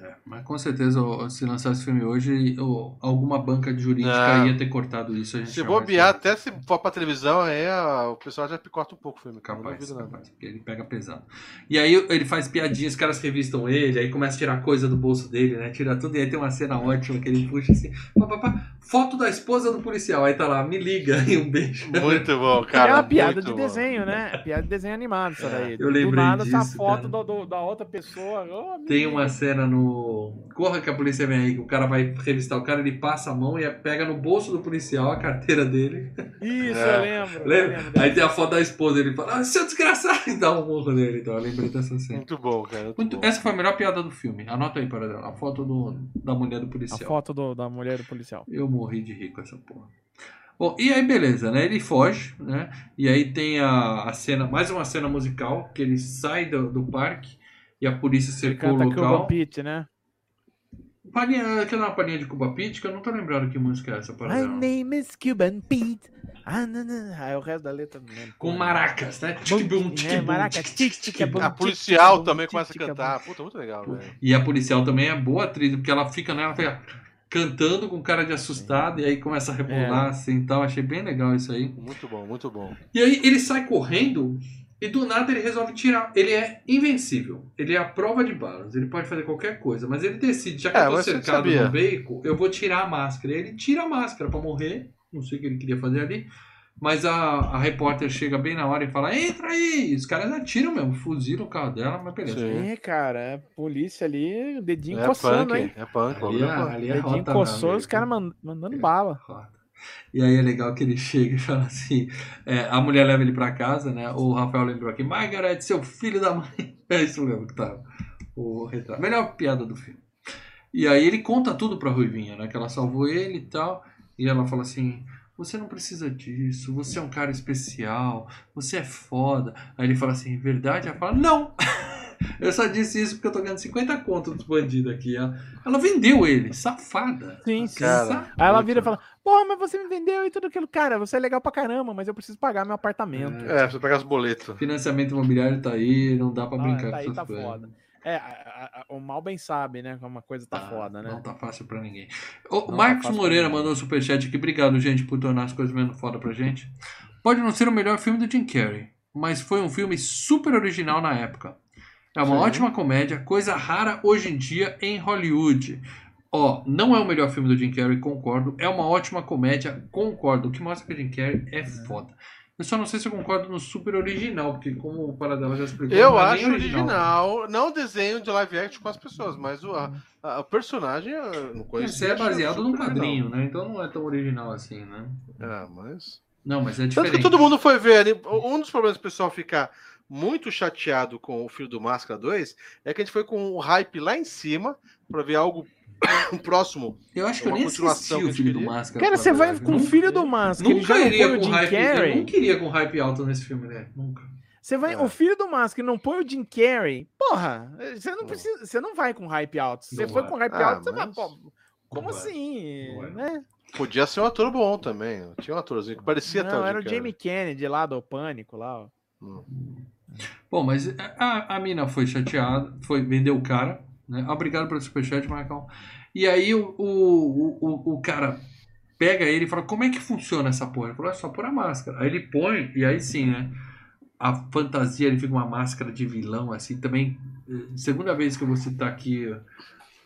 Speaker 1: É, mas com certeza, se lançar esse filme hoje, alguma banca de jurídica
Speaker 3: Não.
Speaker 1: ia ter cortado isso. A gente
Speaker 3: Se bobear, até se for pra televisão, aí a- o pessoal já picota um pouco o filme. cara, Não
Speaker 1: Capaz, capaz, porque ele pega pesado. E aí ele faz piadinhas, os caras revistam ele, aí começa a tirar coisa do bolso dele, né? Tira tudo, e aí tem uma cena ótima que ele puxa assim, pá, pá, pá, foto da esposa do policial, aí tá lá, me liga e um beijo.
Speaker 3: Muito bom,
Speaker 2: é
Speaker 3: cara.
Speaker 2: uma piada de
Speaker 3: bom.
Speaker 2: desenho, né? É piada de desenho animado, isso daí.
Speaker 1: eu lembrei
Speaker 2: Do nada, essa
Speaker 1: disso,
Speaker 2: foto
Speaker 1: cara.
Speaker 2: do- do- da outra pessoa. oh,
Speaker 1: Tem uma cena no. Corra que a polícia vem aí, que o cara vai revistar o cara, ele passa a mão e pega no bolso do policial a carteira dele.
Speaker 2: Isso,
Speaker 3: É.
Speaker 2: eu lembro. eu
Speaker 1: Lembra?
Speaker 2: lembro
Speaker 1: Aí tem a foto da esposa, ele fala, ah, seu desgraçado, e dá um morro nele. Então eu lembrei dessa cena.
Speaker 3: Muito bom, cara. Muito
Speaker 1: Muito-
Speaker 3: bom.
Speaker 1: essa foi a melhor piada do filme. Anota aí, para a foto do, da mulher do
Speaker 2: A
Speaker 1: policial.
Speaker 2: foto do- da mulher do policial.
Speaker 1: Eu morri de rir com essa porra. Bom, e aí beleza, né? Ele foge, né? E aí tem a, a cena, mais uma cena musical, que ele sai do, do parque e a polícia cercou o
Speaker 2: canta Cuba
Speaker 1: local.
Speaker 2: Pete, né?
Speaker 1: Palhinha, aquela palhinha de Cuba Pit, que eu não tô lembrado que música é essa, para
Speaker 2: My name is Cuban Pete. Ah, não, não. Ah, o resto da letra não lembro.
Speaker 1: Com maracas, né?
Speaker 2: Bum,
Speaker 1: Tic-bum,
Speaker 2: é, maraca, bum,
Speaker 3: A policial também começa a cantar. Puta, muito legal, velho.
Speaker 1: E a policial também é boa atriz, porque ela fica nela, fica cantando com cara de assustado, e aí começa a rebolar
Speaker 2: É.
Speaker 1: assim e tal. Achei bem legal isso aí.
Speaker 3: Muito bom, muito bom.
Speaker 1: E aí ele sai correndo e do nada ele resolve tirar. Ele é invencível. Ele é a prova de balas. Ele pode fazer qualquer coisa. Mas ele decide, já que
Speaker 3: É,
Speaker 1: eu tô cercado
Speaker 3: sabia.
Speaker 1: no veículo, eu vou tirar a máscara. E ele tira a máscara pra morrer. Não sei o que ele queria fazer ali. Mas a, a repórter chega bem na hora e fala: Entra aí! Os caras atiram mesmo, fuzilam o carro dela, mas beleza.
Speaker 3: Sim.
Speaker 2: É, cara, é polícia ali, o dedinho
Speaker 3: É
Speaker 2: coçando,
Speaker 3: punk,
Speaker 2: hein?
Speaker 3: é punk.
Speaker 1: Ali,
Speaker 3: é
Speaker 1: é-
Speaker 3: punk.
Speaker 1: ali é
Speaker 2: dedinho
Speaker 1: rota
Speaker 2: coçou, os caras man- mandando bala.
Speaker 1: Rota. E aí é legal que ele chega e fala assim: é, a mulher leva ele pra casa, né? O Rafael lembrou aqui, Margaret, seu filho da mãe. É isso mesmo que tá o retrato. Melhor piada do filme. E aí ele conta tudo pra Ruivinha, né? Que ela salvou ele e tal. E ela fala assim: Você não precisa disso, você é um cara especial, você é foda. Aí ele fala assim: Verdade? Ela fala: Não! Eu só disse isso porque eu tô ganhando 50 conto dos bandidos aqui. Ela, ela vendeu ele, safada.
Speaker 2: Sim, sim.
Speaker 3: Cara,
Speaker 2: Aí ela vira e fala, porra, mas você me vendeu e tudo aquilo. Cara, você é legal pra caramba, mas eu preciso pagar meu apartamento.
Speaker 3: É, você pegar os boletos.
Speaker 1: Financiamento imobiliário tá aí, não dá pra
Speaker 2: Ah,
Speaker 1: brincar
Speaker 2: tá
Speaker 1: com
Speaker 2: aí, tá
Speaker 1: coisas.
Speaker 2: foda. É, a- a- o mal bem sabe, né? Que uma coisa tá
Speaker 1: Ah,
Speaker 2: foda, né?
Speaker 1: Não tá fácil pra ninguém. O
Speaker 2: tá
Speaker 1: Marcos
Speaker 2: pra
Speaker 1: Moreira mandou um superchat aqui. Obrigado, gente, por tornar as coisas menos foda pra gente. Pode não ser o melhor filme do Jim Carrey, mas foi um filme super original na época. É uma
Speaker 3: Sim.
Speaker 1: ótima comédia, coisa rara hoje em dia em Hollywood. Ó, não é o melhor filme do Jim Carrey, concordo. É uma ótima comédia, concordo. O que mostra que o Jim Carrey é foda. Eu só não sei se eu concordo no super original, porque como o Paradela já explicou,
Speaker 3: Eu
Speaker 1: não é
Speaker 3: acho
Speaker 1: nem
Speaker 3: original, não o desenho de live action com as pessoas, mas o, a- a- o personagem eu não conheço.
Speaker 1: Esse é baseado num quadrinho, né? Então não é tão original assim, né?
Speaker 3: É, mas.
Speaker 1: Não, mas é
Speaker 3: Tanto
Speaker 1: diferente.
Speaker 3: que todo mundo foi ver ali. Um dos problemas do pessoal ficar muito chateado com o Filho do Máscara 2 é que a gente foi com o hype lá em cima pra ver algo próximo.
Speaker 1: Eu acho que eu nem
Speaker 3: continuação
Speaker 1: o Filho do
Speaker 3: queria.
Speaker 1: Máscara.
Speaker 2: Cara, você vai com o filho do Máscara, ele já
Speaker 1: Nunca
Speaker 2: não
Speaker 1: iria
Speaker 2: põe o
Speaker 1: com
Speaker 2: Jim
Speaker 1: hype. Eu
Speaker 2: Carrey.
Speaker 1: nunca iria com hype alto nesse filme, né? Nunca.
Speaker 2: Você vai,
Speaker 3: É.
Speaker 2: o filho do Máscara e não põe o Jim Carrey. Porra, você não
Speaker 3: Não.
Speaker 2: precisa, você não vai com hype alto. Se você
Speaker 1: Não
Speaker 2: foi
Speaker 1: vai.
Speaker 2: com hype
Speaker 3: Ah,
Speaker 2: alto, você vai, pô, como
Speaker 1: Não
Speaker 2: assim,
Speaker 1: Não vai.
Speaker 2: né?
Speaker 3: Podia ser um ator bom também. Tinha um atorzinho que parecia
Speaker 2: Não, era o
Speaker 3: de
Speaker 2: Jamie Kennedy lá do Pânico lá, ó.
Speaker 1: Bom, mas a, a mina foi chateada, foi vendeu o cara, né? Obrigado pelo superchat, Marcão. E aí o, o, o, o cara pega ele e fala, como é que funciona essa porra? Ele falou, é só pôr a máscara. Aí ele põe, e aí sim, né? A fantasia, ele fica uma máscara de vilão, assim, também. eh, Segunda vez que eu vou citar aqui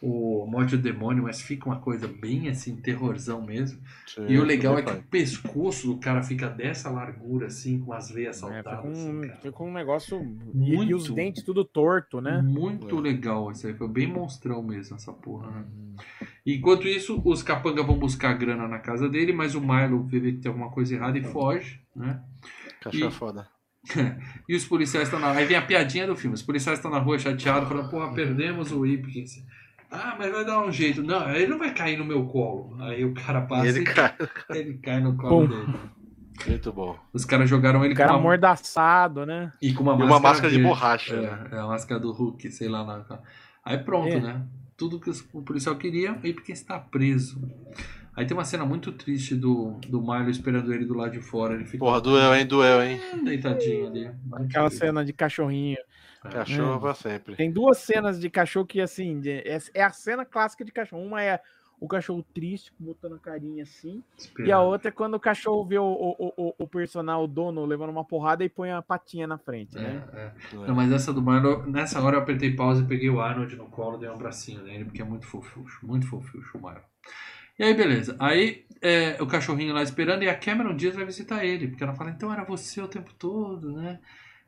Speaker 1: o Morte do Demônio, mas fica uma coisa bem assim, terrorzão mesmo.
Speaker 3: Sim,
Speaker 1: E o legal é que
Speaker 3: pai.
Speaker 1: o pescoço do cara fica dessa largura, assim, com as veias
Speaker 2: É,
Speaker 1: saltadas.
Speaker 2: fica,
Speaker 1: assim,
Speaker 2: um,
Speaker 1: cara.
Speaker 2: fica um negócio. E, e os
Speaker 1: Muito.
Speaker 2: dentes tudo torto, né?
Speaker 1: Muito
Speaker 3: É.
Speaker 1: legal isso aí, foi bem monstrão mesmo essa porra, né? Enquanto isso, os capangas vão buscar grana na casa dele, mas o Milo vê que tem alguma coisa errada e foge, né?
Speaker 3: Cachorro é
Speaker 1: E-
Speaker 3: foda.
Speaker 1: E os policiais estão na. Aí vem a piadinha do filme. Os policiais estão na rua chateados, falando, porra, perdemos o Ipkins. Ah, mas vai dar um jeito. Não, ele não vai cair no meu colo. Aí o cara passa
Speaker 3: E ele
Speaker 1: e
Speaker 3: cai.
Speaker 1: ele cai no colo
Speaker 2: Pum.
Speaker 1: dele.
Speaker 3: Muito bom.
Speaker 1: Os caras jogaram ele
Speaker 2: O cara
Speaker 1: com uma,
Speaker 2: amordaçado, né?
Speaker 1: e com uma
Speaker 3: E
Speaker 1: máscara,
Speaker 3: uma máscara de
Speaker 1: verde.
Speaker 3: borracha. né?
Speaker 1: É, é a máscara do Hulk, sei lá. lá. Aí pronto,
Speaker 2: É.
Speaker 1: né? Tudo que o policial queria, o Ipkins está preso. Aí tem uma cena muito triste do, do Milo esperando ele do lado de fora. Ele fica
Speaker 3: Porra, doeu, hein? Doeu, hein?
Speaker 1: deitadinho ali.
Speaker 2: Aquela cena de cachorrinho.
Speaker 3: Cachorro
Speaker 2: É.
Speaker 3: pra sempre.
Speaker 2: Tem duas cenas de cachorro que, assim, de- é, é a cena clássica de cachorro. Uma é o cachorro triste, botando a carinha assim. E a outra é quando o cachorro vê o, o, o, o personal, o dono, levando uma porrada e põe a patinha na frente,
Speaker 1: É,
Speaker 2: né?
Speaker 1: é. Não, mas essa do Milo, nessa hora eu apertei pausa e peguei o Arnold no colo, dei um abracinho nele, porque é muito fofucho, muito fofucho o Milo. E aí, beleza. Aí é, o cachorrinho lá esperando e a Cameron Diaz vai visitar ele, porque ela fala, então era você o tempo todo, né?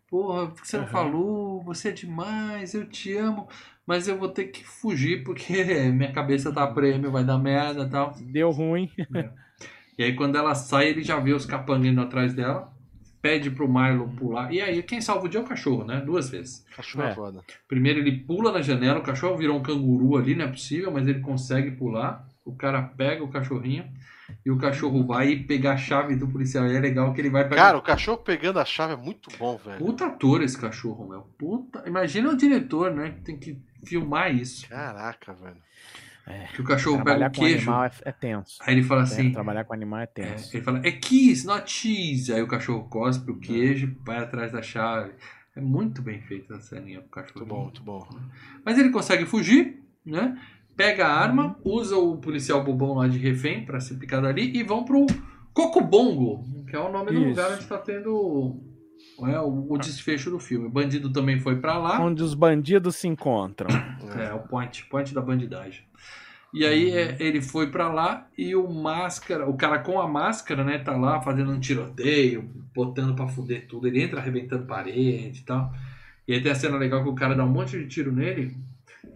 Speaker 1: Porra, por que você não
Speaker 2: Aham.
Speaker 1: falou? Você é demais, eu te amo, mas eu vou ter que fugir porque minha cabeça tá a prêmio, vai dar merda e tal.
Speaker 2: Deu ruim.
Speaker 1: E aí quando ela sai, ele já vê os capangas indo atrás dela, pede pro Milo pular. E aí, quem salva o dia é o cachorro, né? Duas vezes.
Speaker 3: Cachorro é
Speaker 2: É.
Speaker 3: foda.
Speaker 1: Primeiro ele pula na janela, o cachorro virou um canguru ali, não é possível, mas ele consegue pular. O cara pega o cachorrinho e o cachorro vai pegar a chave do policial. E é legal que ele vai pegar.
Speaker 3: Cara, o cachorro pegando a chave é muito bom, velho.
Speaker 1: Puta ator esse cachorro, meu. Puta. Imagina o diretor, né? Que tem que filmar isso.
Speaker 3: Caraca, velho.
Speaker 1: Que o cachorro pega
Speaker 2: Trabalhar
Speaker 1: o
Speaker 2: com
Speaker 1: queijo.
Speaker 2: animal é, é tenso.
Speaker 1: Aí ele fala
Speaker 2: É,
Speaker 1: assim.
Speaker 2: trabalhar com animal é
Speaker 1: é,
Speaker 2: tenso.
Speaker 1: ele fala, é kiss, not cheese. Aí o cachorro cospe o queijo, vai atrás da chave. É muito bem feita essa ceninha pro cachorro.
Speaker 3: Muito bom, muito bom.
Speaker 1: Mas ele consegue fugir, né? Pega a arma, usa o policial bobão lá de refém pra ser picado ali e vão pro Cocobongo, que é o nome do
Speaker 2: Isso.
Speaker 1: lugar onde tá tendo é, o, o desfecho do filme. O bandido também foi pra lá.
Speaker 2: Onde os bandidos se encontram.
Speaker 1: É, o point, point da bandidagem. E aí é, ele foi pra lá e o máscara, o cara com a máscara, né, tá lá fazendo um tiroteio, botando pra fuder tudo. Ele entra arrebentando parede e tal. E aí tem a cena legal que o cara dá um monte de tiro nele.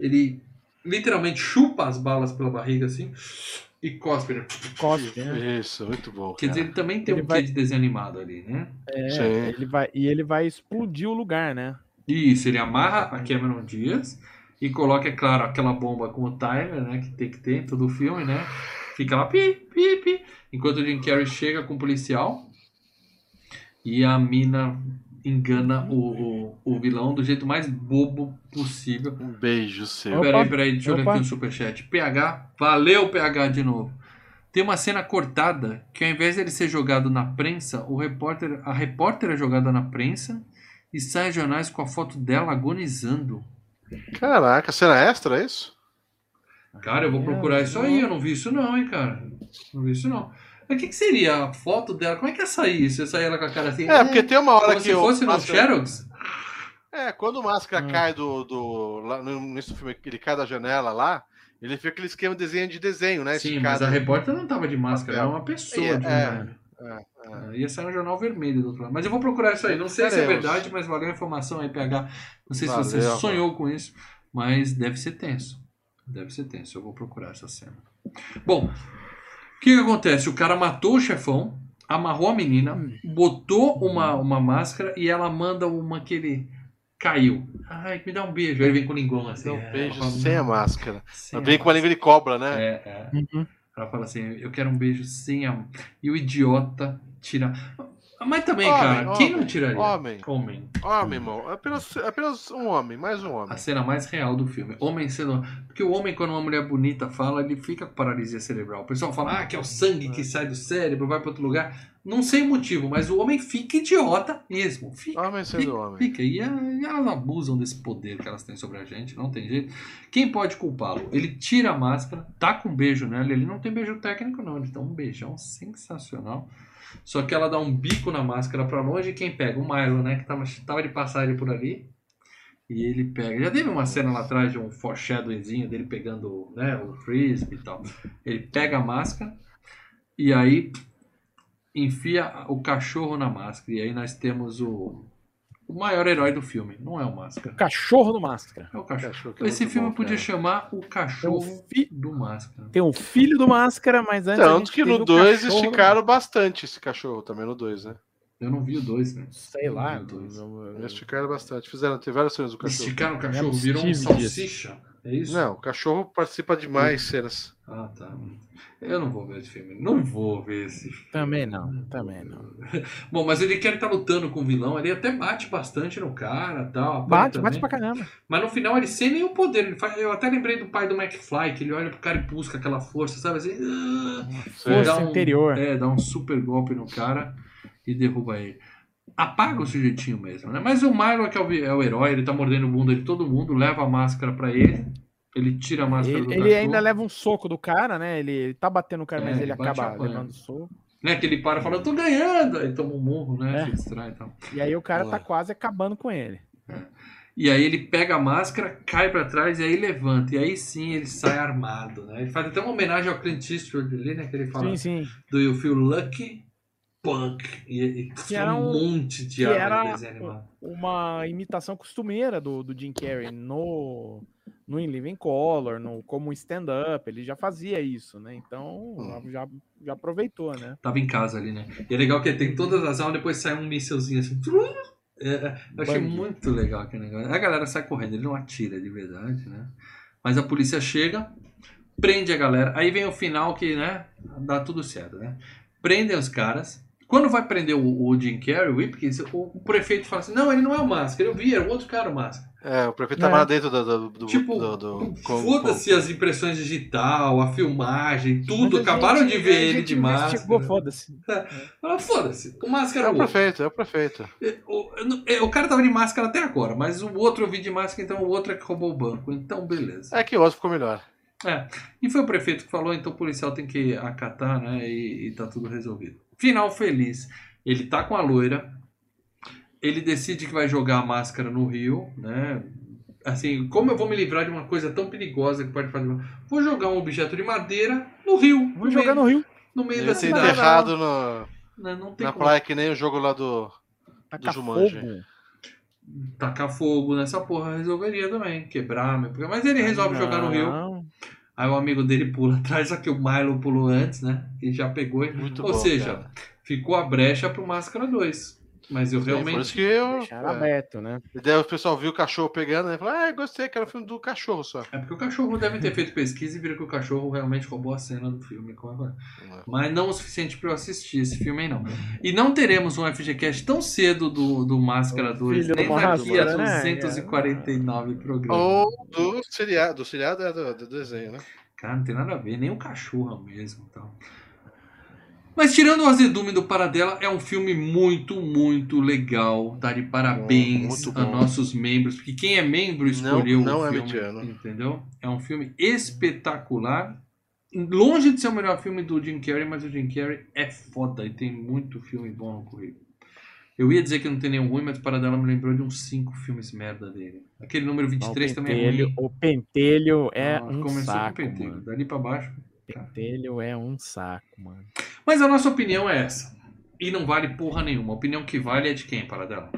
Speaker 1: Ele literalmente chupa as balas pela barriga assim e cospe. Né?
Speaker 2: Cospe, né?
Speaker 3: Isso, muito bom.
Speaker 1: Quer dizer, ele também tem
Speaker 2: Ele
Speaker 1: um
Speaker 2: vai-
Speaker 1: quê de desenho animado ali, né?
Speaker 2: É,
Speaker 3: Sim.
Speaker 2: ele vai, e ele vai explodir o lugar, né?
Speaker 1: Isso, ele amarra a Cameron Diaz e coloca, é claro, aquela bomba com o timer, né? Que tem que ter em todo o filme, né? Fica lá, pi, pi, pi. Enquanto o Jim Carrey chega com o policial e a mina engana o, o, o vilão do jeito mais bobo possível.
Speaker 3: Um beijo seu.
Speaker 2: Opa,
Speaker 1: Peraí, peraí, deixa eu ler
Speaker 2: opa.
Speaker 1: aqui o superchat. PH, valeu PH de novo. Tem uma cena cortada que ao invés dele ser jogado na prensa, o repórter, a repórter é jogada na prensa e sai aos jornais com a foto dela agonizando.
Speaker 3: Caraca, cena extra, é isso?
Speaker 1: Cara, eu vou procurar isso aí, eu não vi isso não, hein, cara. Não vi isso não. Mas o que, que seria a foto dela? Como é que ia sair isso? Ia sair ela com a cara assim?
Speaker 3: É, porque tem uma hora
Speaker 1: como
Speaker 3: que
Speaker 1: se fosse no Xerox?
Speaker 3: É, quando o Máscara
Speaker 2: Hum.
Speaker 3: cai do. do lá do filme, ele cai da janela lá, ele fica aquele esquema de desenho de desenho, né?
Speaker 1: Sim, mas a repórter não tava de máscara, era
Speaker 3: Papel.
Speaker 1: uma pessoa.
Speaker 3: É,
Speaker 1: de
Speaker 3: é,
Speaker 1: verdade.
Speaker 3: é.
Speaker 1: É, Ia sair no jornal vermelho do outro lado. Mas eu vou procurar isso aí. Não sei se é verdade, mas valeu a informação aí, PH. Não sei se
Speaker 3: Valeu,
Speaker 1: você
Speaker 3: rapaz.
Speaker 1: sonhou com isso, mas deve ser tenso. Deve ser tenso. Eu vou procurar essa cena. Bom, que, que acontece? O cara matou o chefão, amarrou a menina, botou uma, uma máscara e ela manda uma que ele caiu. Ai, me dá um beijo. Aí ele vem com o linguão assim.
Speaker 3: Dá um
Speaker 1: é,
Speaker 3: beijo sem a
Speaker 1: "Não,
Speaker 3: máscara.
Speaker 1: sem a
Speaker 3: Vem com uma língua de cobra, né?
Speaker 1: É, é.
Speaker 2: Uhum.
Speaker 1: Ela fala assim, eu quero um beijo sem a... E o idiota tira... Mas também,
Speaker 3: Homem,
Speaker 1: cara, quem não
Speaker 3: homem,
Speaker 1: tiraria?
Speaker 3: Homem.
Speaker 1: Homem.
Speaker 3: Homem, irmão. Apenas, apenas um homem, mais um homem.
Speaker 1: A cena mais real do filme. Homem sendo. Porque o homem, quando uma mulher bonita fala, ele fica com paralisia cerebral. O pessoal fala, ah, que é o sangue que sai do cérebro, vai para outro lugar. Não sei o motivo, mas o homem fica idiota mesmo. Fica.
Speaker 3: Homem sendo
Speaker 1: Fica,
Speaker 3: homem.
Speaker 1: fica. E, a- e elas abusam desse poder que elas têm sobre a gente, não tem jeito. Quem pode culpá-lo? Ele tira a máscara, tá com um beijo nela, ele não tem beijo técnico, não, ele dá um beijão sensacional. Só que ela dá um bico na máscara pra longe e quem pega? O Milo, né? Que tava, tava de passagem por ali. E ele pega. Já teve uma cena lá atrás de um foreshadowingzinho dele pegando né, o frisbee e tal. Ele pega a máscara e aí enfia o cachorro na máscara. E aí nós temos o, o maior herói do filme. Não é o máscara.
Speaker 2: Cachorro do Máscara.
Speaker 1: É o cachorro.
Speaker 3: Cachorro que é
Speaker 1: Esse filme
Speaker 3: bom,
Speaker 1: podia
Speaker 3: cara.
Speaker 1: chamar o cachorro
Speaker 2: fi-
Speaker 1: do máscara.
Speaker 2: tem o filho do Máscara, mas antes.
Speaker 3: Tanto que
Speaker 2: teve
Speaker 3: no
Speaker 2: o
Speaker 3: 2
Speaker 2: cachorro do
Speaker 3: esticaram bastante esse cachorro, também no 2, né?
Speaker 1: Eu não vi o dois, né?
Speaker 2: Sei lá.
Speaker 3: Eles esticaram bastante. Fizeram, tem várias cenas do cachorro.
Speaker 1: Esticaram o cachorro,
Speaker 2: Lembra
Speaker 1: virou um salsicha. É isso?
Speaker 3: Não, o cachorro participa de mais cenas.
Speaker 1: Ah, tá. Eu não vou ver esse filme. Não vou ver esse filme.
Speaker 2: Também não, também não.
Speaker 1: Bom, mas ele quer estar lutando com o vilão. Ele até bate bastante no cara tal.
Speaker 2: Bate, bate pra caramba.
Speaker 1: Mas no final ele sem nenhum poder. Ele faz... Eu até lembrei do pai do McFly, que ele olha pro cara e busca aquela força, sabe assim? ah,
Speaker 2: Força
Speaker 1: dá um-
Speaker 2: interior.
Speaker 1: É, dá um super golpe no cara e derruba ele. Apaga o sujeitinho mesmo, né? Mas o Milo é que é o, é o herói, ele tá mordendo o bunda de todo mundo, leva a máscara pra ele, ele tira a máscara
Speaker 2: Ele,
Speaker 1: do
Speaker 2: ele
Speaker 1: cachorro,
Speaker 2: ainda leva um soco do cara, né? Ele, ele tá batendo o cara,
Speaker 1: É,
Speaker 2: mas ele acaba levando soco.
Speaker 1: né? Que ele para e fala, eu tô ganhando, aí toma um murro, né?
Speaker 2: É.
Speaker 1: Se distrai e tal.
Speaker 2: E aí o cara
Speaker 3: Ué.
Speaker 2: tá quase acabando com ele.
Speaker 1: E aí ele pega a máscara, cai pra trás e aí levanta. E aí sim ele sai armado, né? Ele faz até uma homenagem ao Clint Eastwood ali, né? Que ele fala
Speaker 2: Sim, sim.
Speaker 1: do You Feel Lucky, Punk. E, e
Speaker 2: Que era
Speaker 1: um,
Speaker 2: um-
Speaker 1: monte de
Speaker 2: que
Speaker 1: arma
Speaker 2: era. Uma imitação costumeira do, do Jim Carrey no, no In Living Color, no, como stand-up. Ele já fazia isso, né? Então
Speaker 3: Hum.
Speaker 2: já, já aproveitou, né?
Speaker 1: Tava em casa ali, né? E é legal que tem todas as almas, depois sai um mísselzinho assim. trum. É, eu achei
Speaker 2: Bang.
Speaker 1: muito legal aquele negócio. A galera sai correndo, ele não atira de verdade, né? Mas a polícia chega, prende a galera. Aí vem o final que, né? Dá tudo certo, né? Prendem os caras. Quando vai prender o, o Jim Carrey, o Whipkins, o, o prefeito fala assim: Não, ele não é o Máscara, eu vi, era o outro cara o Máscara.
Speaker 3: É, o prefeito
Speaker 2: É.
Speaker 3: tava lá dentro do. do, do
Speaker 1: Tipo,
Speaker 3: do, do-
Speaker 1: foda-se as impressões digital, a filmagem, tudo.
Speaker 2: Mas
Speaker 1: Acabaram
Speaker 2: gente-
Speaker 1: de
Speaker 2: a
Speaker 1: ver ele de máscara.
Speaker 2: Foda-se.
Speaker 1: Ah, Foda-se, o
Speaker 3: com-
Speaker 1: Máscara
Speaker 3: É
Speaker 1: é
Speaker 3: o
Speaker 1: o outro.
Speaker 3: prefeito, é o prefeito.
Speaker 1: O, é, o cara tava de máscara até agora, mas o outro eu vi de máscara, então o outro é que roubou o banco. Então, beleza.
Speaker 3: É que o outro ficou melhor.
Speaker 1: É. E foi o prefeito que falou, então o policial tem que acatar, né? E, e tá tudo resolvido. Final feliz. Ele tá com a loira. Ele decide que vai jogar a máscara no rio, né? Assim, como eu vou me livrar de uma coisa tão perigosa que pode fazer? Vou jogar um objeto de madeira no rio. no
Speaker 2: Vamos jogar
Speaker 1: meio,
Speaker 2: no Rio.
Speaker 1: no meio da cidade.
Speaker 3: enterrado no,
Speaker 1: Não, não tem
Speaker 3: na
Speaker 1: como
Speaker 3: praia, que nem o jogo lá do.
Speaker 2: Tacar
Speaker 3: Jumanji.
Speaker 2: fogo.
Speaker 1: tacar fogo nessa porra resolveria também. Quebrar, meu- mas ele resolve jogar no rio. Aí o amigo dele pula atrás, só que o Milo pulou antes, né? E já pegou. e-
Speaker 3: Muito
Speaker 1: Ou
Speaker 3: bom,
Speaker 1: seja,
Speaker 3: cara.
Speaker 1: ficou a brecha pro Máscara 2. Mas eu
Speaker 3: Por
Speaker 1: realmente.
Speaker 3: isso que eu.
Speaker 2: Deixaram
Speaker 3: é.
Speaker 2: aberto, né?
Speaker 3: E daí o pessoal viu o cachorro pegando né? e falou: Ah, gostei, que era o filme do cachorro só.
Speaker 1: É porque o cachorro deve ter feito pesquisa e viram que o cachorro realmente roubou a cena do filme. como é que é?
Speaker 3: É.
Speaker 1: Mas não o suficiente pra eu assistir esse filme aí, não. E não teremos um FGCast tão cedo do, do Máscara
Speaker 2: O
Speaker 1: 2,
Speaker 2: filho
Speaker 1: nem
Speaker 2: do
Speaker 1: daqui a
Speaker 2: Máscara, né?
Speaker 1: 249 programas.
Speaker 3: Ou do seriado. Do seriado é do, do desenho, né?
Speaker 1: Cara, não tem nada a ver, nem o cachorro mesmo. Então. Mas tirando o azedume do Paradela, é um filme muito, muito legal. Tá de parabéns a
Speaker 3: bom.
Speaker 1: nossos membros, porque quem é membro escolheu
Speaker 3: não
Speaker 1: o
Speaker 3: é
Speaker 1: filme,
Speaker 3: mediano.
Speaker 1: entendeu? É um filme espetacular. Longe de ser o melhor filme do Jim Carrey, mas o Jim Carrey é foda e tem muito filme bom no currículo. Eu ia dizer que não tem nenhum ruim, mas o Paradela me lembrou de uns cinco filmes merda dele. Aquele número 23
Speaker 2: o
Speaker 1: também é ruim.
Speaker 2: o pentelho é
Speaker 1: Ah,
Speaker 2: um
Speaker 1: começou
Speaker 2: saco,
Speaker 1: com o pentelho.
Speaker 2: mano.
Speaker 1: Dali pra baixo.
Speaker 2: Pentelho é um saco, mano.
Speaker 1: Mas a nossa opinião é essa. E não vale porra nenhuma. A opinião que vale é de quem, Paradela?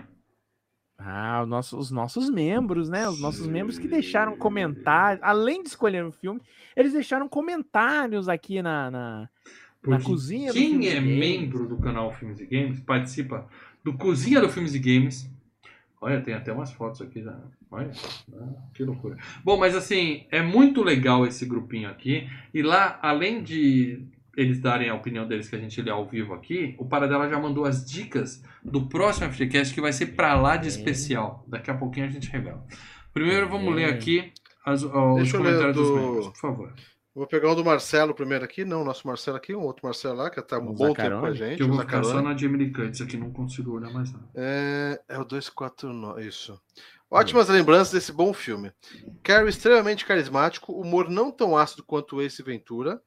Speaker 2: Ah, os nossos, os nossos membros, né? Os nossos membros que deixaram comentários, além de escolher o filme, eles deixaram comentários aqui na, na, na cozinha
Speaker 1: Quem é
Speaker 2: Games.
Speaker 1: membro do canal Filmes e Games participa do Cozinha do Filmes e Games. Olha, tem até umas fotos aqui. Da... Olha, ah, que loucura. Bom, mas assim, é muito legal esse grupinho aqui. E lá, além de eles darem a opinião deles que a gente lê ao vivo aqui, o Paradela já mandou as dicas do próximo FGCast que vai ser pra lá de especial. Daqui a pouquinho a gente revela. Primeiro vamos
Speaker 2: É.
Speaker 1: ler aqui as, ó, os
Speaker 3: eu ler
Speaker 1: comentários dos
Speaker 3: do-
Speaker 1: membros, por favor.
Speaker 3: Vou pegar um do Marcelo primeiro aqui. Não, nosso Marcelo aqui, um outro Marcelo lá, que tá um
Speaker 2: O
Speaker 3: bom tempo com a gente.
Speaker 1: Que eu
Speaker 3: o
Speaker 1: vou ficar só na Jamie Lee Curtis aqui, não consigo olhar mais nada.
Speaker 3: É, é o 249, isso. Ótimas lembranças desse bom filme. Carrie extremamente carismático, humor não tão ácido quanto esse Ventura.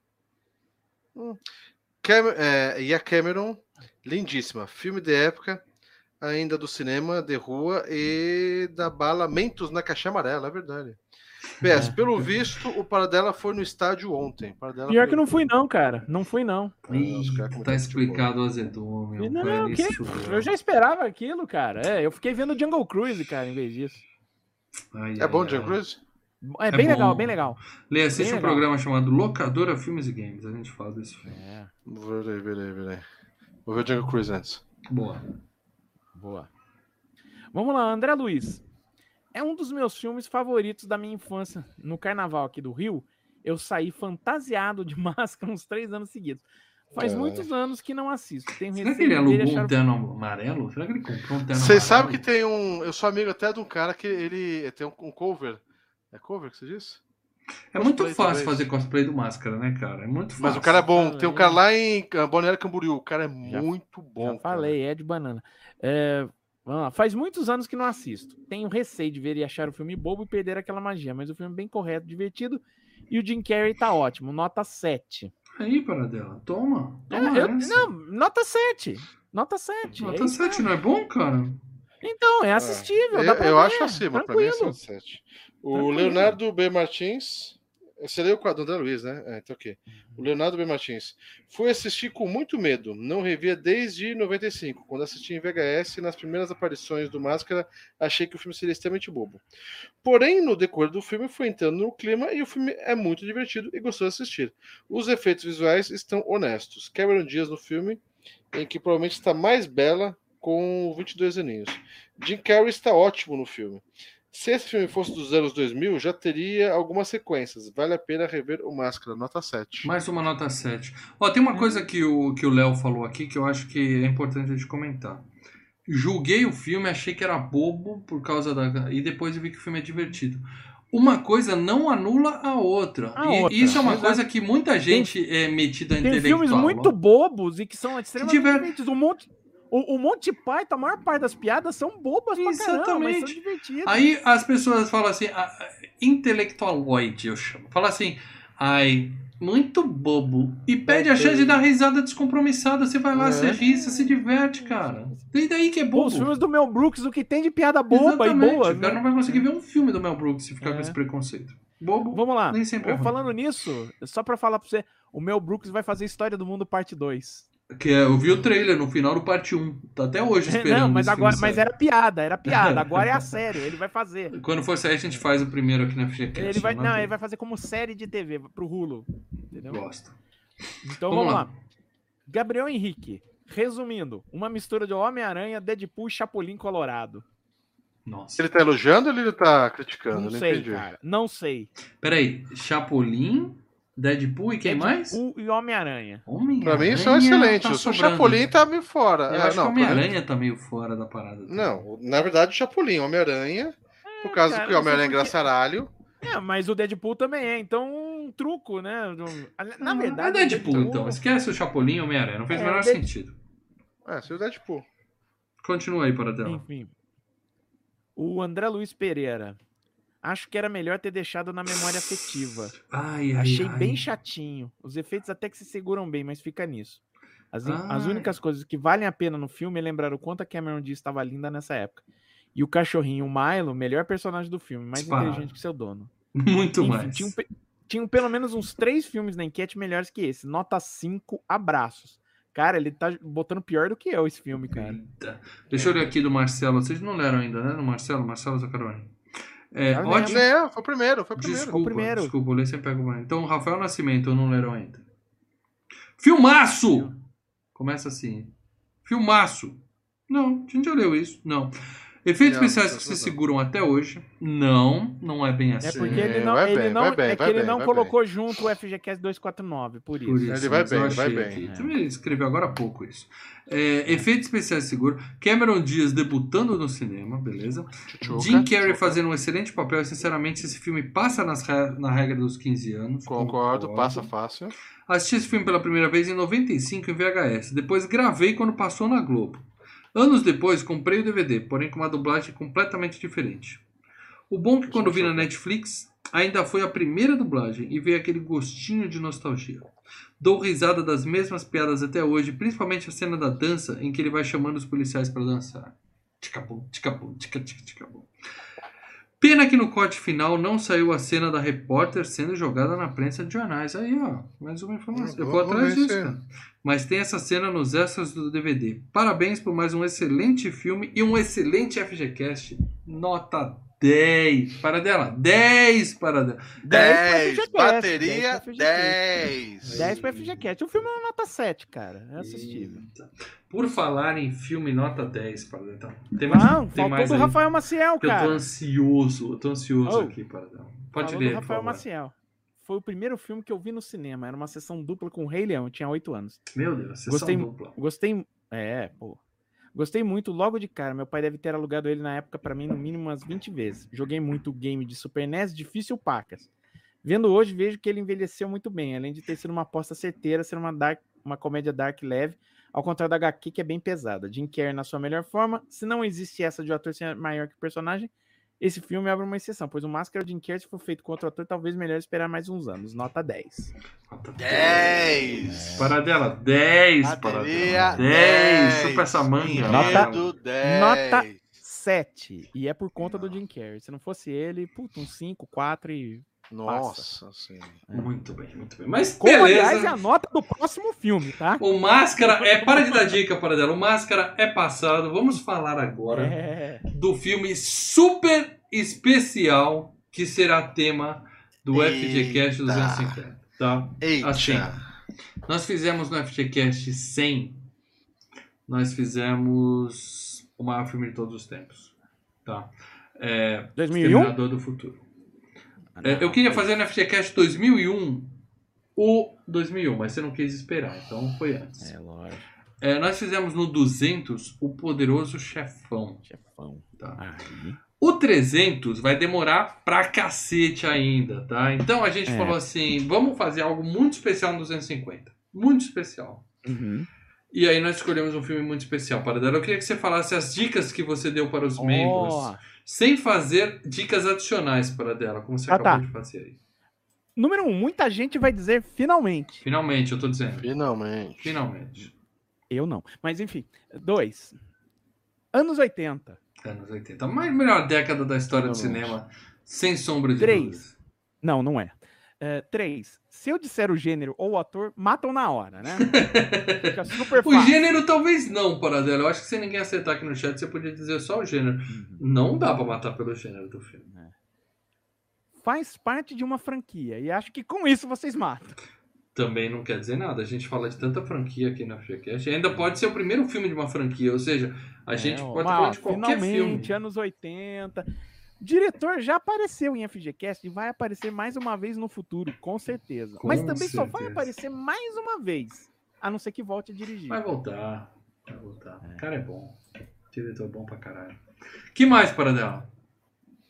Speaker 3: Hum. Cam- é, e a Cameron, lindíssima. Filme de época, ainda do cinema, de rua e da bala Mentos na Caixa Amarela, é verdade. PS, pelo visto, o Paradela foi no estádio ontem. Paradela
Speaker 2: Pior
Speaker 3: foi-
Speaker 2: que não fui, não, cara. Não fui, não.
Speaker 1: Ih, tá explicado o azedume.
Speaker 2: Não, não, que? Eu já esperava aquilo, cara. É, eu fiquei vendo Jungle Cruise, cara, em vez disso.
Speaker 1: Ai,
Speaker 3: É
Speaker 1: ai,
Speaker 3: bom,
Speaker 1: ai.
Speaker 3: John Cruise?
Speaker 2: É bem
Speaker 1: bom.
Speaker 2: legal, bem legal.
Speaker 1: Lê, assiste
Speaker 2: Bem
Speaker 1: um
Speaker 2: legal.
Speaker 1: programa chamado Locadora Filmes e Games. A gente fala desse filme.
Speaker 2: É,
Speaker 3: Vou ver, ver, ver, ver. Vou ver o Jungle Cruise antes.
Speaker 1: Boa.
Speaker 2: boa. Vamos lá, André Luiz. É um dos meus filmes favoritos da minha infância. No carnaval aqui do Rio, eu saí fantasiado de máscara uns três anos seguidos. Faz
Speaker 3: Caralho.
Speaker 2: muitos anos que não assisto. Tenho
Speaker 1: Será que ele alugou um
Speaker 2: achar...
Speaker 1: terno amarelo? Será que ele comprou um terno
Speaker 3: Vocês sabem que tem um. Eu sou amigo até de um cara que ele tem um, um cover. É cover que você disse?
Speaker 1: É muito
Speaker 3: Cosplay,
Speaker 1: fácil
Speaker 3: talvez.
Speaker 1: fazer cosplay do Máscara, né, cara? É muito fácil.
Speaker 3: Mas o cara é bom.
Speaker 2: falei.
Speaker 3: Tem um cara lá em ah, Balneário Camboriú. O cara é
Speaker 2: Já-
Speaker 3: muito bom.
Speaker 2: Já falei, é de banana. É, vamos lá. Faz muitos anos que não assisto. Tenho receio de ver e achar o filme bobo e perder aquela magia, mas o filme é bem correto, divertido. E o Jim Carrey tá ótimo, nota 7.
Speaker 1: Aí, Paradela, toma.
Speaker 2: É,
Speaker 1: Toma
Speaker 2: eu-
Speaker 1: essa.
Speaker 2: não, nota 7. Nota 7.
Speaker 1: Nota
Speaker 2: é isso
Speaker 1: 7
Speaker 2: mesmo.
Speaker 1: não é bom, cara?
Speaker 2: Então, é
Speaker 3: cara.
Speaker 2: assistível.
Speaker 3: Eu,
Speaker 2: dá pra
Speaker 3: eu
Speaker 2: ver,
Speaker 3: acho acima. Pra mim é
Speaker 2: Tranquilo.
Speaker 3: 7. O
Speaker 2: Tranquilo.
Speaker 3: Leonardo B. Martins. Você leu o quadro André Luiz, né? É, então ok. O Leonardo B. Martins. Fui assistir com muito medo. Não revia desde 95. Quando assisti em VHS, nas primeiras aparições do Máscara, achei que o filme seria extremamente bobo. Porém, no decorrer do filme, foi entrando no clima e o filme é muito divertido e gostoso de assistir. Os efeitos visuais estão honestos. Cameron Diaz no filme, em que provavelmente está mais bela com 22 aninhos. Jim Carrey está ótimo no filme. Se esse filme fosse dos anos 2000, já teria algumas sequências. Vale a pena rever o Máscara, nota 7.
Speaker 1: Mais uma nota 7. Ó, tem uma coisa que o que o Léo falou aqui que eu acho que é importante a gente comentar. Julguei o filme, achei que era bobo por causa da. E depois eu vi que o filme é divertido. Uma coisa não anula a outra.
Speaker 2: A
Speaker 1: e
Speaker 2: outra,
Speaker 1: isso é uma
Speaker 2: exato.
Speaker 1: coisa que muita gente é metida
Speaker 2: Tem
Speaker 1: intelectual.
Speaker 2: filmes muito bobos e que são extremamente
Speaker 1: tiver-
Speaker 2: divertidos. O Monte, o, o Monty Python, a maior parte das piadas são bobas pra caramba, mas são
Speaker 1: Exatamente.
Speaker 2: divertidas.
Speaker 1: Aí as pessoas falam assim, a- a- intelectualoide, eu chamo. Fala assim, ai, muito bobo. E perde a chance de dar risada descompromissada. Você vai lá,
Speaker 3: É.
Speaker 1: você ri, você se diverte, cara. E daí que é bobo.
Speaker 2: os filmes do Mel Brooks, o que tem de piada boba
Speaker 1: Exatamente.
Speaker 2: e boa.
Speaker 1: O cara
Speaker 2: né?
Speaker 1: não vai conseguir ver um filme do Mel Brooks se ficar
Speaker 2: É.
Speaker 1: com esse preconceito. Bobo.
Speaker 2: Vamos lá.
Speaker 1: Nem sempre é
Speaker 2: falando nisso, só pra falar pra você, o Mel Brooks vai fazer História do Mundo parte 2.
Speaker 1: Que é, eu vi o trailer no final do parte 1. Tá até hoje esperando.
Speaker 2: Não, mas agora, mas era piada, era piada. Agora é a sério, ele vai fazer.
Speaker 1: Quando for sair, a gente faz o primeiro aqui na FGCast.
Speaker 2: Ele vai, não, ele vai fazer como série de TV pro Hulu. Entendeu?
Speaker 1: Gosto.
Speaker 2: Então
Speaker 1: Vamos
Speaker 2: vamos,
Speaker 1: lá.
Speaker 2: lá. Gabriel Henrique. Resumindo, uma mistura de Homem-Aranha, Deadpool e Chapolin Colorado.
Speaker 1: Nossa.
Speaker 3: Ele tá elogiando ou ele tá criticando?
Speaker 2: Não
Speaker 3: não
Speaker 2: sei,
Speaker 3: entendi.
Speaker 2: cara. Não sei.
Speaker 1: Peraí, Chapolin, Deadpool e quem mais?
Speaker 2: Deadpool e Homem-Aranha.
Speaker 1: Homem
Speaker 3: Pra mim isso é excelente. o Chapolin tá meio fora.
Speaker 1: Eu
Speaker 3: É,
Speaker 1: acho
Speaker 3: não,
Speaker 1: que Homem-Aranha tá meio fora da parada.
Speaker 3: Não, na verdade o Chapolin, Homem-Aranha. Por causa
Speaker 2: cara,
Speaker 3: que o Homem-Aranha é engraçaralho.
Speaker 2: É, mas o Deadpool também é, então um truco, né? Na
Speaker 1: Ah,
Speaker 2: verdade.
Speaker 1: É
Speaker 2: o
Speaker 1: Deadpool, então. Esquece o Chapolin e Homem-Aranha. Não fez
Speaker 2: É,
Speaker 1: o menor
Speaker 2: Dead-
Speaker 1: sentido.
Speaker 3: É, se o Deadpool.
Speaker 1: Continua aí, para dela.
Speaker 2: Enfim. O André Luiz Pereira. Acho que era melhor ter deixado na memória afetiva.
Speaker 1: Ai, ai,
Speaker 2: Achei
Speaker 1: ai.
Speaker 2: bem chatinho. Os efeitos até que se seguram bem, mas fica nisso. As, as
Speaker 1: Ai.
Speaker 2: únicas coisas que valem a pena no filme é lembrar o quanto a Cameron Diaz estava linda nessa época. E o cachorrinho, o Milo, melhor personagem do filme, mais inteligente que seu dono.
Speaker 1: Muito
Speaker 2: Enfim,
Speaker 1: mais.
Speaker 2: tinham, tinham pelo menos uns três filmes na enquete melhores que esse. Nota 5, abraços. Cara, ele tá botando pior do que eu esse filme, cara.
Speaker 1: Eita. Deixa eu ler aqui do Marcelo. Vocês não leram ainda, né? No Marcelo, Marcelo Zaccaroni. É, ótimo.
Speaker 3: É, foi o primeiro, foi o primeiro.
Speaker 1: Desculpa,
Speaker 2: primeiro.
Speaker 1: desculpa, eu leio sempre pego mais. Então, Rafael Nascimento, não leram ainda. Filmaço! Começa assim. Filmaço. Não, a gente já leu isso. Não. Efeitos
Speaker 3: Não,
Speaker 1: especiais
Speaker 3: não
Speaker 1: que se
Speaker 3: não.
Speaker 1: seguram até hoje. Não, não é bem assim.
Speaker 2: É porque
Speaker 3: É,
Speaker 2: ele não,
Speaker 3: vai
Speaker 2: ele
Speaker 3: bem,
Speaker 2: não,
Speaker 3: bem,
Speaker 2: é que ele
Speaker 3: bem,
Speaker 2: não colocou junto o FGCast 249, por isso.
Speaker 1: Por isso,
Speaker 3: Ele vai bem, ele vai bem.
Speaker 2: É.
Speaker 1: Também escreveu agora há pouco isso. É, efeitos especiais seguros. Cameron Diaz debutando no cinema, beleza? Jim Carrey fazendo um excelente papel. Sinceramente, esse filme passa nas re- na regra dos 15 anos.
Speaker 3: Concordo, passa fácil.
Speaker 1: Assisti esse filme pela primeira vez em 95 em VHS. Depois gravei quando passou na Globo. Anos depois, comprei o DVD, porém com uma dublagem completamente diferente. O bom é que quando vi na Netflix, ainda foi a primeira dublagem e veio aquele gostinho de nostalgia. Dou risada das mesmas piadas até hoje, principalmente a cena da dança em que ele vai chamando os policiais para dançar. Ticabum, ticabum, tica, tica, ticabum. Pena que no corte final não saiu a cena da repórter sendo jogada na prensa de jornais. Aí, ó, mais uma informação. Eu vou atrás disso, cara. Mas tem essa cena nos extras do DVD. Parabéns por mais um excelente filme e um excelente FGCast. Nota 10 para dela. 10 para dela.
Speaker 3: 10,
Speaker 2: 10
Speaker 3: bateria
Speaker 2: 10.
Speaker 3: 10.
Speaker 2: 10 pro FGCast. O filme é uma nota 7, cara. É assistível.
Speaker 1: Eita. Por falar em filme nota 10 para dela. Tem mais,
Speaker 2: Não,
Speaker 1: tem mais
Speaker 2: do
Speaker 1: aí.
Speaker 2: Rafael Maciel,
Speaker 1: Que Eu tô
Speaker 2: cara.
Speaker 1: ansioso. Eu tô ansioso
Speaker 2: Oh.
Speaker 1: aqui para dela. Pode
Speaker 2: Falou
Speaker 1: ler,
Speaker 2: Rafael. Maciel. Foi o primeiro filme que eu vi no cinema. Era uma sessão dupla com o Rei Leão. Eu tinha 8 anos.
Speaker 1: Meu Deus, sessão
Speaker 2: Gostei-
Speaker 1: dupla.
Speaker 2: Gostei. É, pô. Gostei muito logo de cara. Meu pai deve ter alugado ele na época pra mim no mínimo umas 20 vezes. Joguei muito game de Super NES, difícil pacas. Vendo hoje, vejo que ele envelheceu muito bem, além de ter sido uma aposta certeira, ser uma, dark, uma comédia dark leve, ao contrário da HQ, que é bem pesada. Jim Carrey na sua melhor forma. Se não existe essa de o ator ser maior que o personagem, esse filme abre uma exceção, pois o Máscara de Jim Carrey, se for feito com outro ator, talvez melhor esperar mais uns anos. Nota 10.
Speaker 1: Nota
Speaker 3: 10.
Speaker 1: Para dela, 10 para
Speaker 3: Bateria
Speaker 1: dela. 10.
Speaker 3: 10.
Speaker 1: Chupa essa manga.
Speaker 2: Nota-
Speaker 3: Enredo 10.
Speaker 2: Nota 7. E é por conta do Jim Carrey. Se não fosse ele, puta, um 5, 4 e.
Speaker 3: Nossa senhora.
Speaker 1: Muito bem, muito bem. Mas
Speaker 2: Como,
Speaker 1: beleza.
Speaker 2: aliás, é a nota do próximo filme, tá?
Speaker 1: O Máscara é. Para de dar dica para dela. O Máscara é passado. Vamos falar agora
Speaker 2: É.
Speaker 1: do filme super especial que será tema do
Speaker 3: Eita.
Speaker 1: FGCast 250. Tá?
Speaker 3: Eita.
Speaker 1: Assim. Nós fizemos no FGCast 100. Nós fizemos o maior filme de todos os tempos. Tá? É,
Speaker 2: 2001?
Speaker 1: Exterminador do Futuro. É, eu queria fazer no FGCast 2001 o 2001, mas você não quis esperar, então foi antes.
Speaker 2: É, lógico.
Speaker 1: É, nós fizemos no 200 o Poderoso Chefão.
Speaker 2: Chefão.
Speaker 1: Tá?
Speaker 2: Aí.
Speaker 1: O 300 vai demorar pra cacete ainda, tá? Então a gente
Speaker 2: É.
Speaker 1: falou assim, vamos fazer algo muito especial no 250. Muito especial.
Speaker 2: Uhum.
Speaker 1: E aí nós escolhemos um filme muito especial para dar. Eu queria que você falasse as dicas que você deu para os membros,
Speaker 2: Ó,
Speaker 1: sem fazer dicas adicionais para dela, como você
Speaker 2: Ah,
Speaker 1: acabou
Speaker 2: tá.
Speaker 1: de fazer aí.
Speaker 2: número 1, um, muita gente vai dizer finalmente.
Speaker 1: Finalmente, eu tô dizendo.
Speaker 3: Finalmente.
Speaker 1: Finalmente.
Speaker 2: Eu não. Mas enfim. Dois. Anos 80.
Speaker 1: Anos 80. A mais melhor década da história do
Speaker 3: Finalmente.
Speaker 1: cinema, sem sombra de
Speaker 2: Três.
Speaker 1: dúvidas.
Speaker 2: Não, não é. É, três. Se eu disser o gênero ou o ator, matam na hora, né? Fica super
Speaker 1: O
Speaker 2: fácil.
Speaker 1: gênero talvez não, Paradelo. Eu acho que se ninguém acertar aqui no chat, você podia dizer só o gênero.
Speaker 2: Uhum.
Speaker 1: Não dá pra matar pelo gênero do filme.
Speaker 2: Faz parte de uma franquia. E acho que com isso vocês matam.
Speaker 1: Também não quer dizer nada. A gente fala de tanta franquia aqui na FGCast. Ainda pode ser o primeiro filme de uma franquia. Ou seja, a gente
Speaker 2: É,
Speaker 1: pode
Speaker 2: ó,
Speaker 1: falar de qualquer
Speaker 2: finalmente,
Speaker 1: filme.
Speaker 2: anos 80. Diretor já apareceu em FGCast e vai aparecer mais uma vez no futuro, com certeza.
Speaker 1: Com
Speaker 2: Mas também só vai
Speaker 1: certeza.
Speaker 2: aparecer mais uma vez. A não ser que volte a dirigir.
Speaker 1: Vai voltar. Vai voltar. O cara é bom. Diretor bom pra caralho. que mais, Paradela?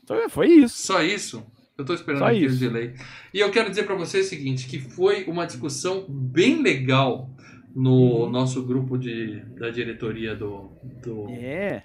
Speaker 2: Então, Foi isso.
Speaker 1: Só isso? Eu tô esperando
Speaker 2: Só
Speaker 1: aqui
Speaker 2: isso.
Speaker 1: o delay. E eu quero dizer pra vocês o seguinte, que foi uma discussão bem legal no
Speaker 2: Uhum.
Speaker 1: nosso grupo de, da diretoria do... do...
Speaker 2: É.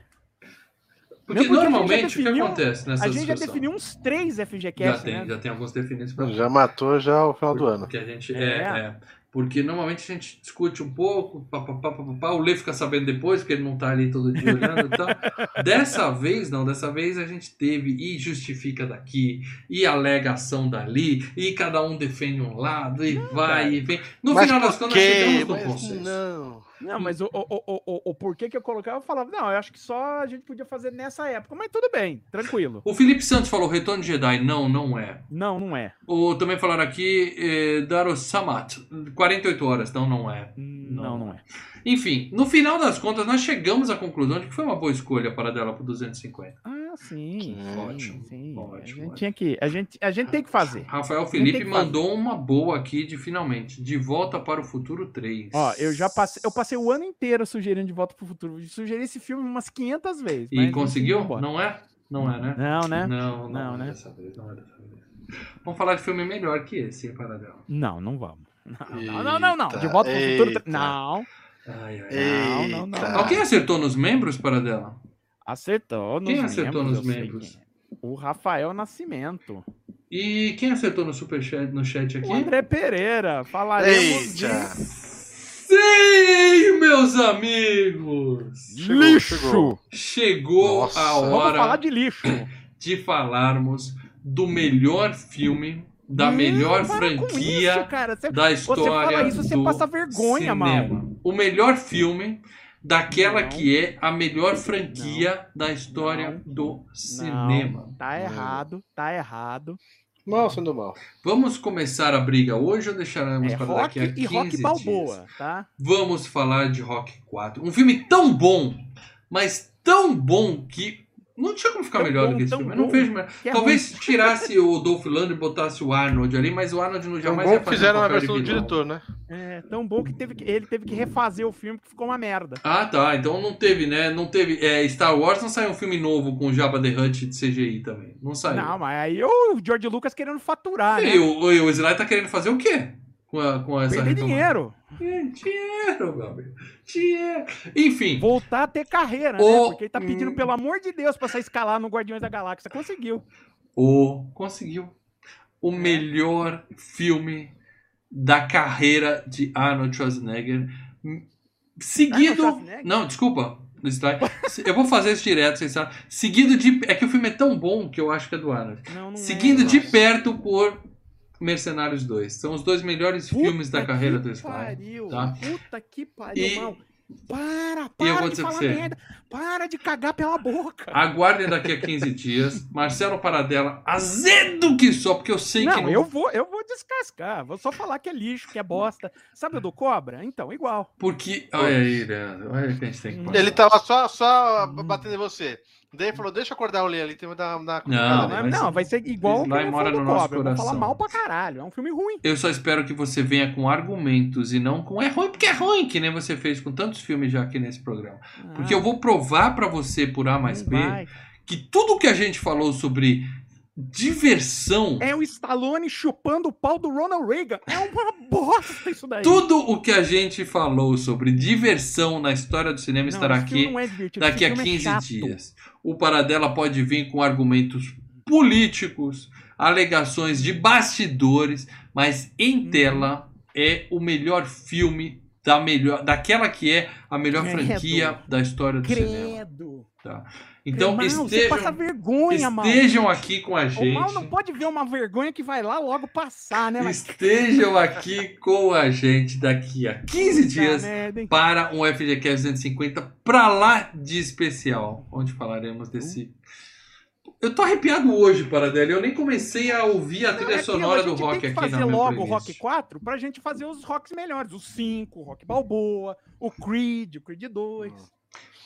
Speaker 1: Porque
Speaker 2: Mesmo
Speaker 1: normalmente o que
Speaker 2: definiu-
Speaker 1: acontece nessa
Speaker 2: A gente já definiu uns três
Speaker 1: já
Speaker 2: FGCast,
Speaker 1: tem,
Speaker 2: né?
Speaker 1: já tem alguns definidos pra
Speaker 3: Já matou já o final do ano.
Speaker 1: Porque a gente.
Speaker 2: É.
Speaker 1: É, é. Porque normalmente a gente discute um pouco, pá, pá, pá, pá, pá, pá, o Lê fica sabendo depois, porque ele não tá ali todo dia olhando e tal. Dessa vez, não, dessa vez a gente teve e justifica daqui, e alegação dali, e cada um defende um lado, e vai
Speaker 2: cara.
Speaker 1: e vem. No
Speaker 3: Mas
Speaker 1: final das contas, chegamos no consenso.
Speaker 3: não.
Speaker 2: Não, mas o, o, o, o, o porquê que eu colocava, eu falava, não, eu acho que só a gente podia fazer nessa época. Mas tudo bem, tranquilo.
Speaker 1: O Felipe Santos falou Retorno de Jedi. Não, não é.
Speaker 2: Não, não é.
Speaker 1: O, também falaram aqui eh, Daro Samat, 48 horas. Não, não é.
Speaker 2: Hum,
Speaker 1: Não,
Speaker 2: Não, não é.
Speaker 1: Enfim, no final das contas, nós chegamos à conclusão de que foi uma boa escolha para dela pro 250.
Speaker 2: Ah, sim. sim,
Speaker 1: Ótimo,
Speaker 2: sim.
Speaker 1: ótimo,
Speaker 2: a gente
Speaker 1: ótimo.
Speaker 2: tinha que. A gente, a gente tem que fazer.
Speaker 1: Rafael Felipe
Speaker 2: que fazer.
Speaker 1: mandou uma boa aqui de finalmente. De volta para o futuro 3.
Speaker 2: Ó, eu já passei. Eu passei o ano inteiro sugerindo de volta pro futuro. Eu Sugeri esse filme umas 500 vezes.
Speaker 1: E conseguiu? Não é? Não é, né?
Speaker 2: Não, né?
Speaker 1: Não, não,
Speaker 2: Não,
Speaker 1: é
Speaker 2: né?
Speaker 1: dessa vez, não é dessa vez. Vamos falar de filme melhor que esse, hein, Paradela?
Speaker 2: Não, não vamos. Não, não, não, não. De volta pro futuro.
Speaker 3: eita.
Speaker 2: Não.
Speaker 1: Ai, ai.
Speaker 2: Não, não, não.
Speaker 1: Alguém acertou nos membros, Paradela?
Speaker 2: Acertou nos
Speaker 1: Quem acertou nos membros?
Speaker 2: é. O Rafael Nascimento.
Speaker 1: E quem acertou no superchat no chat aqui?
Speaker 2: O André Pereira. Falaremos de.
Speaker 1: Sim, meus amigos!
Speaker 3: Chegou,
Speaker 2: lixo.
Speaker 3: chegou.
Speaker 1: Chegou
Speaker 3: Nossa.
Speaker 1: a
Speaker 2: Vamos
Speaker 1: hora
Speaker 2: falar de lixo.
Speaker 1: de falarmos do melhor filme, da
Speaker 2: Hum,
Speaker 1: melhor franquia
Speaker 2: isso, cara. Você-
Speaker 1: da história
Speaker 2: fala isso, você
Speaker 1: do
Speaker 2: passa vergonha,
Speaker 1: cinema. O melhor filme daquela
Speaker 2: Não.
Speaker 1: que é a melhor franquia da história do cinema.
Speaker 2: Tá errado, tá errado.
Speaker 3: Mal sendo mal.
Speaker 1: Vamos começar a briga hoje ou deixaremos
Speaker 2: É
Speaker 1: para
Speaker 2: rock
Speaker 1: daqui a 15
Speaker 2: e rock
Speaker 1: dias?
Speaker 2: balboa, tá?
Speaker 1: Vamos falar de Rock 4. Um filme tão bom, mas tão bom que não tinha como ficar
Speaker 2: Tão
Speaker 1: melhor
Speaker 2: bom,
Speaker 1: do que esse filme. Eu não vejo melhor.
Speaker 2: que é
Speaker 1: Talvez tirasse o Dolph Lundgren e botasse o Arnold ali, mas o Arnold não
Speaker 3: Tão
Speaker 1: jamais
Speaker 3: bom
Speaker 1: ia
Speaker 3: que
Speaker 1: fazer
Speaker 3: fizeram
Speaker 1: um
Speaker 3: na versão do diretor, né?
Speaker 2: É tão bom que, teve que ele teve que refazer o filme que ficou uma merda.
Speaker 1: Ah, tá. Então não teve, né? Não teve. É, Star Wars não saiu um filme novo com o Jabba the Hutt de CGI também. Não saiu.
Speaker 2: Não, mas aí o George Lucas querendo faturar, né?
Speaker 1: E o, e o Sly tá querendo fazer o quê? Com, a, com essa
Speaker 2: Perder dinheiro.
Speaker 1: É, Dinheiro, meu amigo. Dinheiro. Enfim.
Speaker 2: Voltar a ter carreira, né?
Speaker 1: O-
Speaker 2: Porque ele tá pedindo, pelo amor de Deus, pra sair escalar no Guardiões da Galáxia. Conseguiu.
Speaker 1: O conseguiu o
Speaker 2: É.
Speaker 1: melhor filme da carreira de Arnold Schwarzenegger. Seguido.
Speaker 2: Arnold Schwarzenegger?
Speaker 1: Não, desculpa. Eu vou fazer isso direto, vocês sabem. Seguido de. É que o filme é tão bom que eu acho que é do Arnold.
Speaker 2: Não, não
Speaker 1: Seguindo
Speaker 2: é,
Speaker 1: de perto por Mercenários 2. São os dois melhores
Speaker 2: Puta
Speaker 1: filmes da carreira do Sly.
Speaker 2: Pariu,
Speaker 1: tá?
Speaker 2: Puta que pariu,
Speaker 1: E-
Speaker 2: mal. Para,
Speaker 1: E eu
Speaker 2: para
Speaker 1: vou
Speaker 2: de
Speaker 1: dizer pra
Speaker 2: falar merda. Para de cagar pela boca.
Speaker 1: Aguardem daqui a 15 dias. Marcelo Paradela, azedo que só, porque eu sei que
Speaker 2: Não, eu vou, eu vou descascar. Vou só falar que é lixo, que é bosta. Sabe o do cobra? Então, igual.
Speaker 1: Porque. Olha aí, Leandro. Olha o que a gente tem que passar.
Speaker 3: Ele tava só, só batendo em você. Daí ele falou, deixa eu acordar o Lê ali, tem que dar uma
Speaker 1: Não,
Speaker 2: Não,
Speaker 1: vai
Speaker 2: vai, não,
Speaker 1: ser-
Speaker 2: vai ser igual que
Speaker 1: mora no nosso
Speaker 2: cobra. Eu vou falar
Speaker 1: coração.
Speaker 2: mal pra caralho. É um filme ruim.
Speaker 1: Eu só espero que você venha com argumentos e não com é ruim porque é ruim, que nem você fez com tantos filmes já aqui nesse programa. Porque eu vou provar pra você por A mais B
Speaker 2: vai.
Speaker 1: que tudo que a gente falou sobre diversão,
Speaker 2: É o Stallone chupando o pau do Ronald Reagan. É uma bosta isso daí.
Speaker 1: tudo o que a gente falou sobre diversão na história do cinema
Speaker 2: Não,
Speaker 1: estará aqui
Speaker 2: é
Speaker 1: daqui a
Speaker 2: esse filme é
Speaker 1: 15
Speaker 2: chato.
Speaker 1: dias. O Paradela pode vir com argumentos políticos, alegações de bastidores, mas em
Speaker 2: Hum.
Speaker 1: tela é o melhor filme da melhor, daquela que é a melhor
Speaker 2: Credo.
Speaker 1: franquia da história do cinema.
Speaker 2: Credo.
Speaker 1: Então
Speaker 2: Mal, você
Speaker 1: estejam,
Speaker 2: passa vergonha,
Speaker 1: estejam aqui com a
Speaker 2: O
Speaker 1: gente.
Speaker 2: mal não pode ver uma vergonha que vai lá logo passar, né? Mas
Speaker 1: Estejam aqui com a gente daqui a 15 dias
Speaker 2: merda,
Speaker 1: para um FGCast 250 pra lá de especial, onde falaremos desse. Eu tô arrepiado hoje, Paradela. Eu nem comecei a ouvir a
Speaker 2: Não,
Speaker 1: trilha
Speaker 2: é
Speaker 1: sonora
Speaker 2: a
Speaker 1: do
Speaker 2: gente
Speaker 1: rock
Speaker 2: tem que
Speaker 1: aqui na
Speaker 2: fazer logo o. Rock 4 pra gente fazer os rocks melhores. O 5, o Rock Balboa, o Creed, o Creed 2.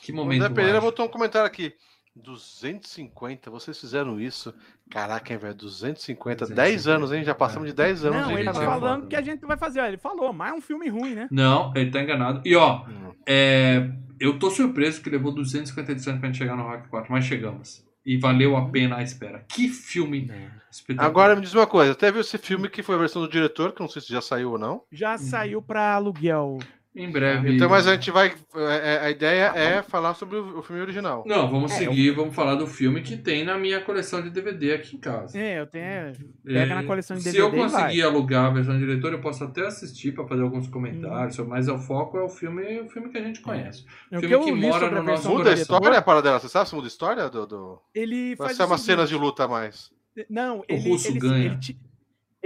Speaker 1: Que
Speaker 3: O
Speaker 1: momento.
Speaker 3: André Pereira botou um comentário aqui. 250, vocês fizeram isso. Caraca, hein, velho? 250, 10 anos, hein? Já passamos de 10 anos
Speaker 2: Não, ele tá falando que a gente vai fazer. ó, Ele falou, mas é um filme ruim, né?
Speaker 1: Não, ele tá enganado. E ó,
Speaker 3: Hum.
Speaker 1: é, eu tô surpreso que levou 250 edições pra gente chegar no Rock 4, mas chegamos. E valeu a pena a espera. Que filme espetacular.
Speaker 3: Agora me diz uma coisa, até viu esse filme que foi a versão do diretor, que não sei se já saiu ou não.
Speaker 2: Já saiu pra aluguel.
Speaker 1: Em breve.
Speaker 3: Então, mas a gente vai. é, é, a ideia é falar sobre o, o filme original.
Speaker 1: Não, vamos
Speaker 2: É,
Speaker 1: seguir, vamos falar do filme que tem na minha coleção de DVD aqui em casa.
Speaker 2: É, eu tenho. Pega na coleção de
Speaker 1: Se
Speaker 2: DVD
Speaker 1: eu
Speaker 2: e vai.
Speaker 1: conseguir alugar a versão diretora, eu posso até assistir para fazer alguns
Speaker 2: Hum.
Speaker 1: comentários, sobre- mas o foco é o filme, o filme que a gente conhece.
Speaker 2: O
Speaker 1: filme
Speaker 2: que eu
Speaker 1: que mora no nosso
Speaker 3: Muda a história, a parada dela, você sabe se muda a história? Do, do...
Speaker 2: Ele
Speaker 3: Vai
Speaker 2: faz
Speaker 3: ser
Speaker 2: o
Speaker 3: umas cenas de luta a mais.
Speaker 2: Não, ele,
Speaker 1: russo
Speaker 2: ele,
Speaker 1: ganha.
Speaker 2: Ele,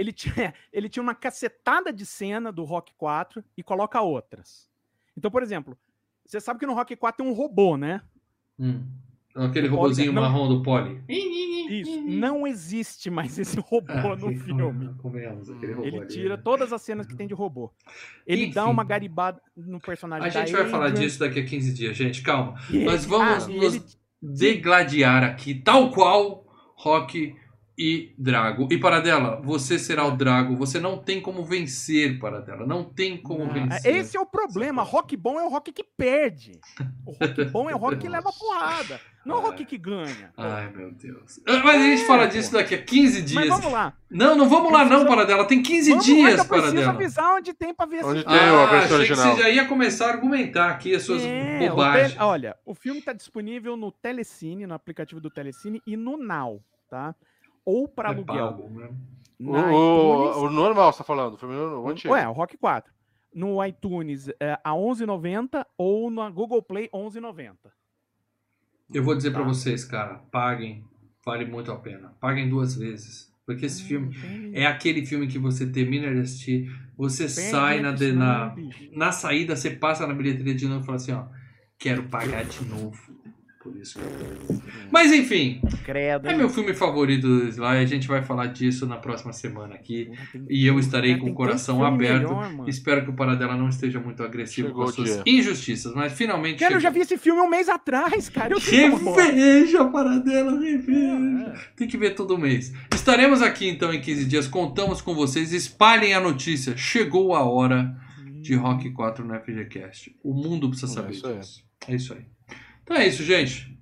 Speaker 2: ele, tinha, ele tinha uma cacetada de cena do Rock 4 e coloca outras. Então, por exemplo, você sabe que no Rock 4 tem um robô, né?
Speaker 1: Hum. Aquele
Speaker 2: O Poli-
Speaker 1: robozinho
Speaker 2: não.
Speaker 1: marrom do Poli.
Speaker 2: Isso. Não existe mais esse robô
Speaker 1: Ah,
Speaker 2: no
Speaker 1: que-
Speaker 2: filme.
Speaker 1: Aquele robô
Speaker 2: Ele
Speaker 1: ali,
Speaker 2: tira
Speaker 1: né?
Speaker 2: todas as cenas que tem de robô. Ele dá
Speaker 1: Enfim.
Speaker 2: uma garibada no personagem
Speaker 1: A gente vai falar
Speaker 2: Adrian,
Speaker 1: disso daqui a 15 dias, gente. Calma. Nós vamos
Speaker 2: ah,
Speaker 1: nos
Speaker 2: ele-
Speaker 1: degladiar aqui, tal qual Rock e Drago. E Paradela, você será o Drago. Você não tem como vencer, Paradela. Não tem como
Speaker 2: Ah,
Speaker 1: vencer.
Speaker 2: Esse é o problema. Rock bom é o rock que perde. O rock bom é o rock que leva porrada. Não é o rock que ganha.
Speaker 1: Ai, meu Deus. Mas a gente
Speaker 2: É,
Speaker 1: fala disso daqui a 15
Speaker 2: Mas
Speaker 1: dias.
Speaker 2: vamos lá.
Speaker 1: Não, não vamos lá não,
Speaker 2: Precisa-
Speaker 1: Paradela. Tem 15
Speaker 2: Vamos lá, que
Speaker 1: dias,
Speaker 2: eu preciso
Speaker 1: Paradela.
Speaker 2: avisar onde tem pra ver
Speaker 3: Onde tem a
Speaker 1: Ah,
Speaker 3: versão
Speaker 1: achei
Speaker 3: original.
Speaker 1: que você já ia começar a argumentar aqui as suas
Speaker 2: É, o
Speaker 1: bobagens.
Speaker 2: Tele- Olha, o filme tá disponível no Telecine, no aplicativo do Telecine e no Now, tá? Ou para
Speaker 1: É
Speaker 2: aluguel.
Speaker 1: pago, né?
Speaker 3: O,
Speaker 2: iTunes-
Speaker 3: o normal, você tá falando? O filme o antigo.
Speaker 2: Ué, o Rock 4. No iTunes é, a 11,90 ou na Google Play 11,90.
Speaker 1: Eu vou dizer pra
Speaker 2: Tá.
Speaker 1: vocês, cara, paguem, vale muito a pena. Paguem duas vezes. Porque esse filme
Speaker 2: Hum,
Speaker 1: é aquele filme que você termina de assistir, você
Speaker 2: Perde
Speaker 1: sai na, de- na, na saída, você passa na bilheteria de novo e fala assim, ó, quero pagar de novo. Por isso que eu Mas enfim,
Speaker 2: Credo.
Speaker 1: é meu filme favorito do Sly, a gente vai falar disso na próxima semana aqui. E eu estarei com o coração aberto.
Speaker 2: melhor.
Speaker 1: Espero que o Paradela não esteja muito agressivo
Speaker 3: Chegou
Speaker 1: com as suas
Speaker 3: dia.
Speaker 1: injustiças, mas finalmente
Speaker 2: Cara, eu já
Speaker 1: chegou.
Speaker 2: vi esse filme um mês atrás, cara. Eu é.
Speaker 1: Reveja, Paradela, reveja.
Speaker 2: É.
Speaker 1: Tem que ver todo mês. Estaremos aqui então em 15 dias, contamos com vocês, espalhem a notícia. Chegou a hora de Rock 4 no FGCast. O mundo precisa
Speaker 3: É
Speaker 1: saber
Speaker 3: isso aí.
Speaker 1: disso. É isso aí. Então é isso, gente.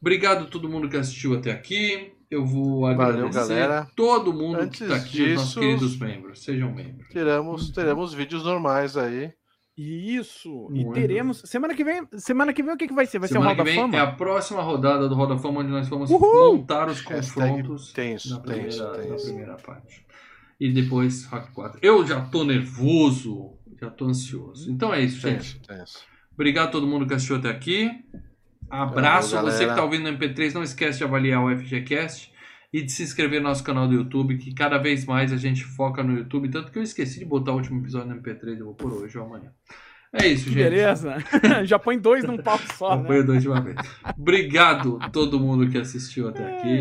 Speaker 1: Obrigado a todo mundo que assistiu até aqui. Eu vou
Speaker 3: Valeu,
Speaker 1: agradecer
Speaker 3: galera.
Speaker 1: todo mundo
Speaker 3: Antes
Speaker 1: que está aqui, os nossos
Speaker 3: disso-
Speaker 1: queridos membros. Sejam membros.
Speaker 3: Teremos, teremos vídeos normais aí.
Speaker 2: Isso. E
Speaker 1: Não é,
Speaker 2: teremos. Semana que vem. Semana que vem o que, que vai ser? Vai
Speaker 1: Semana
Speaker 2: ser o
Speaker 1: que
Speaker 2: Roda
Speaker 1: vem
Speaker 2: Fama?
Speaker 1: é a próxima rodada do Roda Fama, onde nós vamos
Speaker 2: Uhul!
Speaker 1: montar os confrontos
Speaker 3: tenso,
Speaker 1: na, primeira,
Speaker 3: tenso,
Speaker 1: na
Speaker 3: tenso.
Speaker 1: primeira parte. E depois Rock 4. Eu já tô nervoso, já tô ansioso. Então é isso, gente.
Speaker 3: Tenso, tenso.
Speaker 1: Obrigado a todo mundo que assistiu até aqui. Abraço.
Speaker 3: Valeu,
Speaker 1: Você que
Speaker 3: galera.
Speaker 1: tá ouvindo no MP3, não esquece de avaliar o FGCast e de se inscrever no nosso canal do YouTube, que cada vez mais a gente foca no YouTube. Tanto que eu esqueci de botar o último episódio no MP3, eu vou por hoje ou amanhã. É isso, gente.
Speaker 2: Beleza? Já põe dois num pau só.
Speaker 1: Não
Speaker 2: né?
Speaker 1: foi dois de uma vez. Obrigado a todo mundo que assistiu até aqui.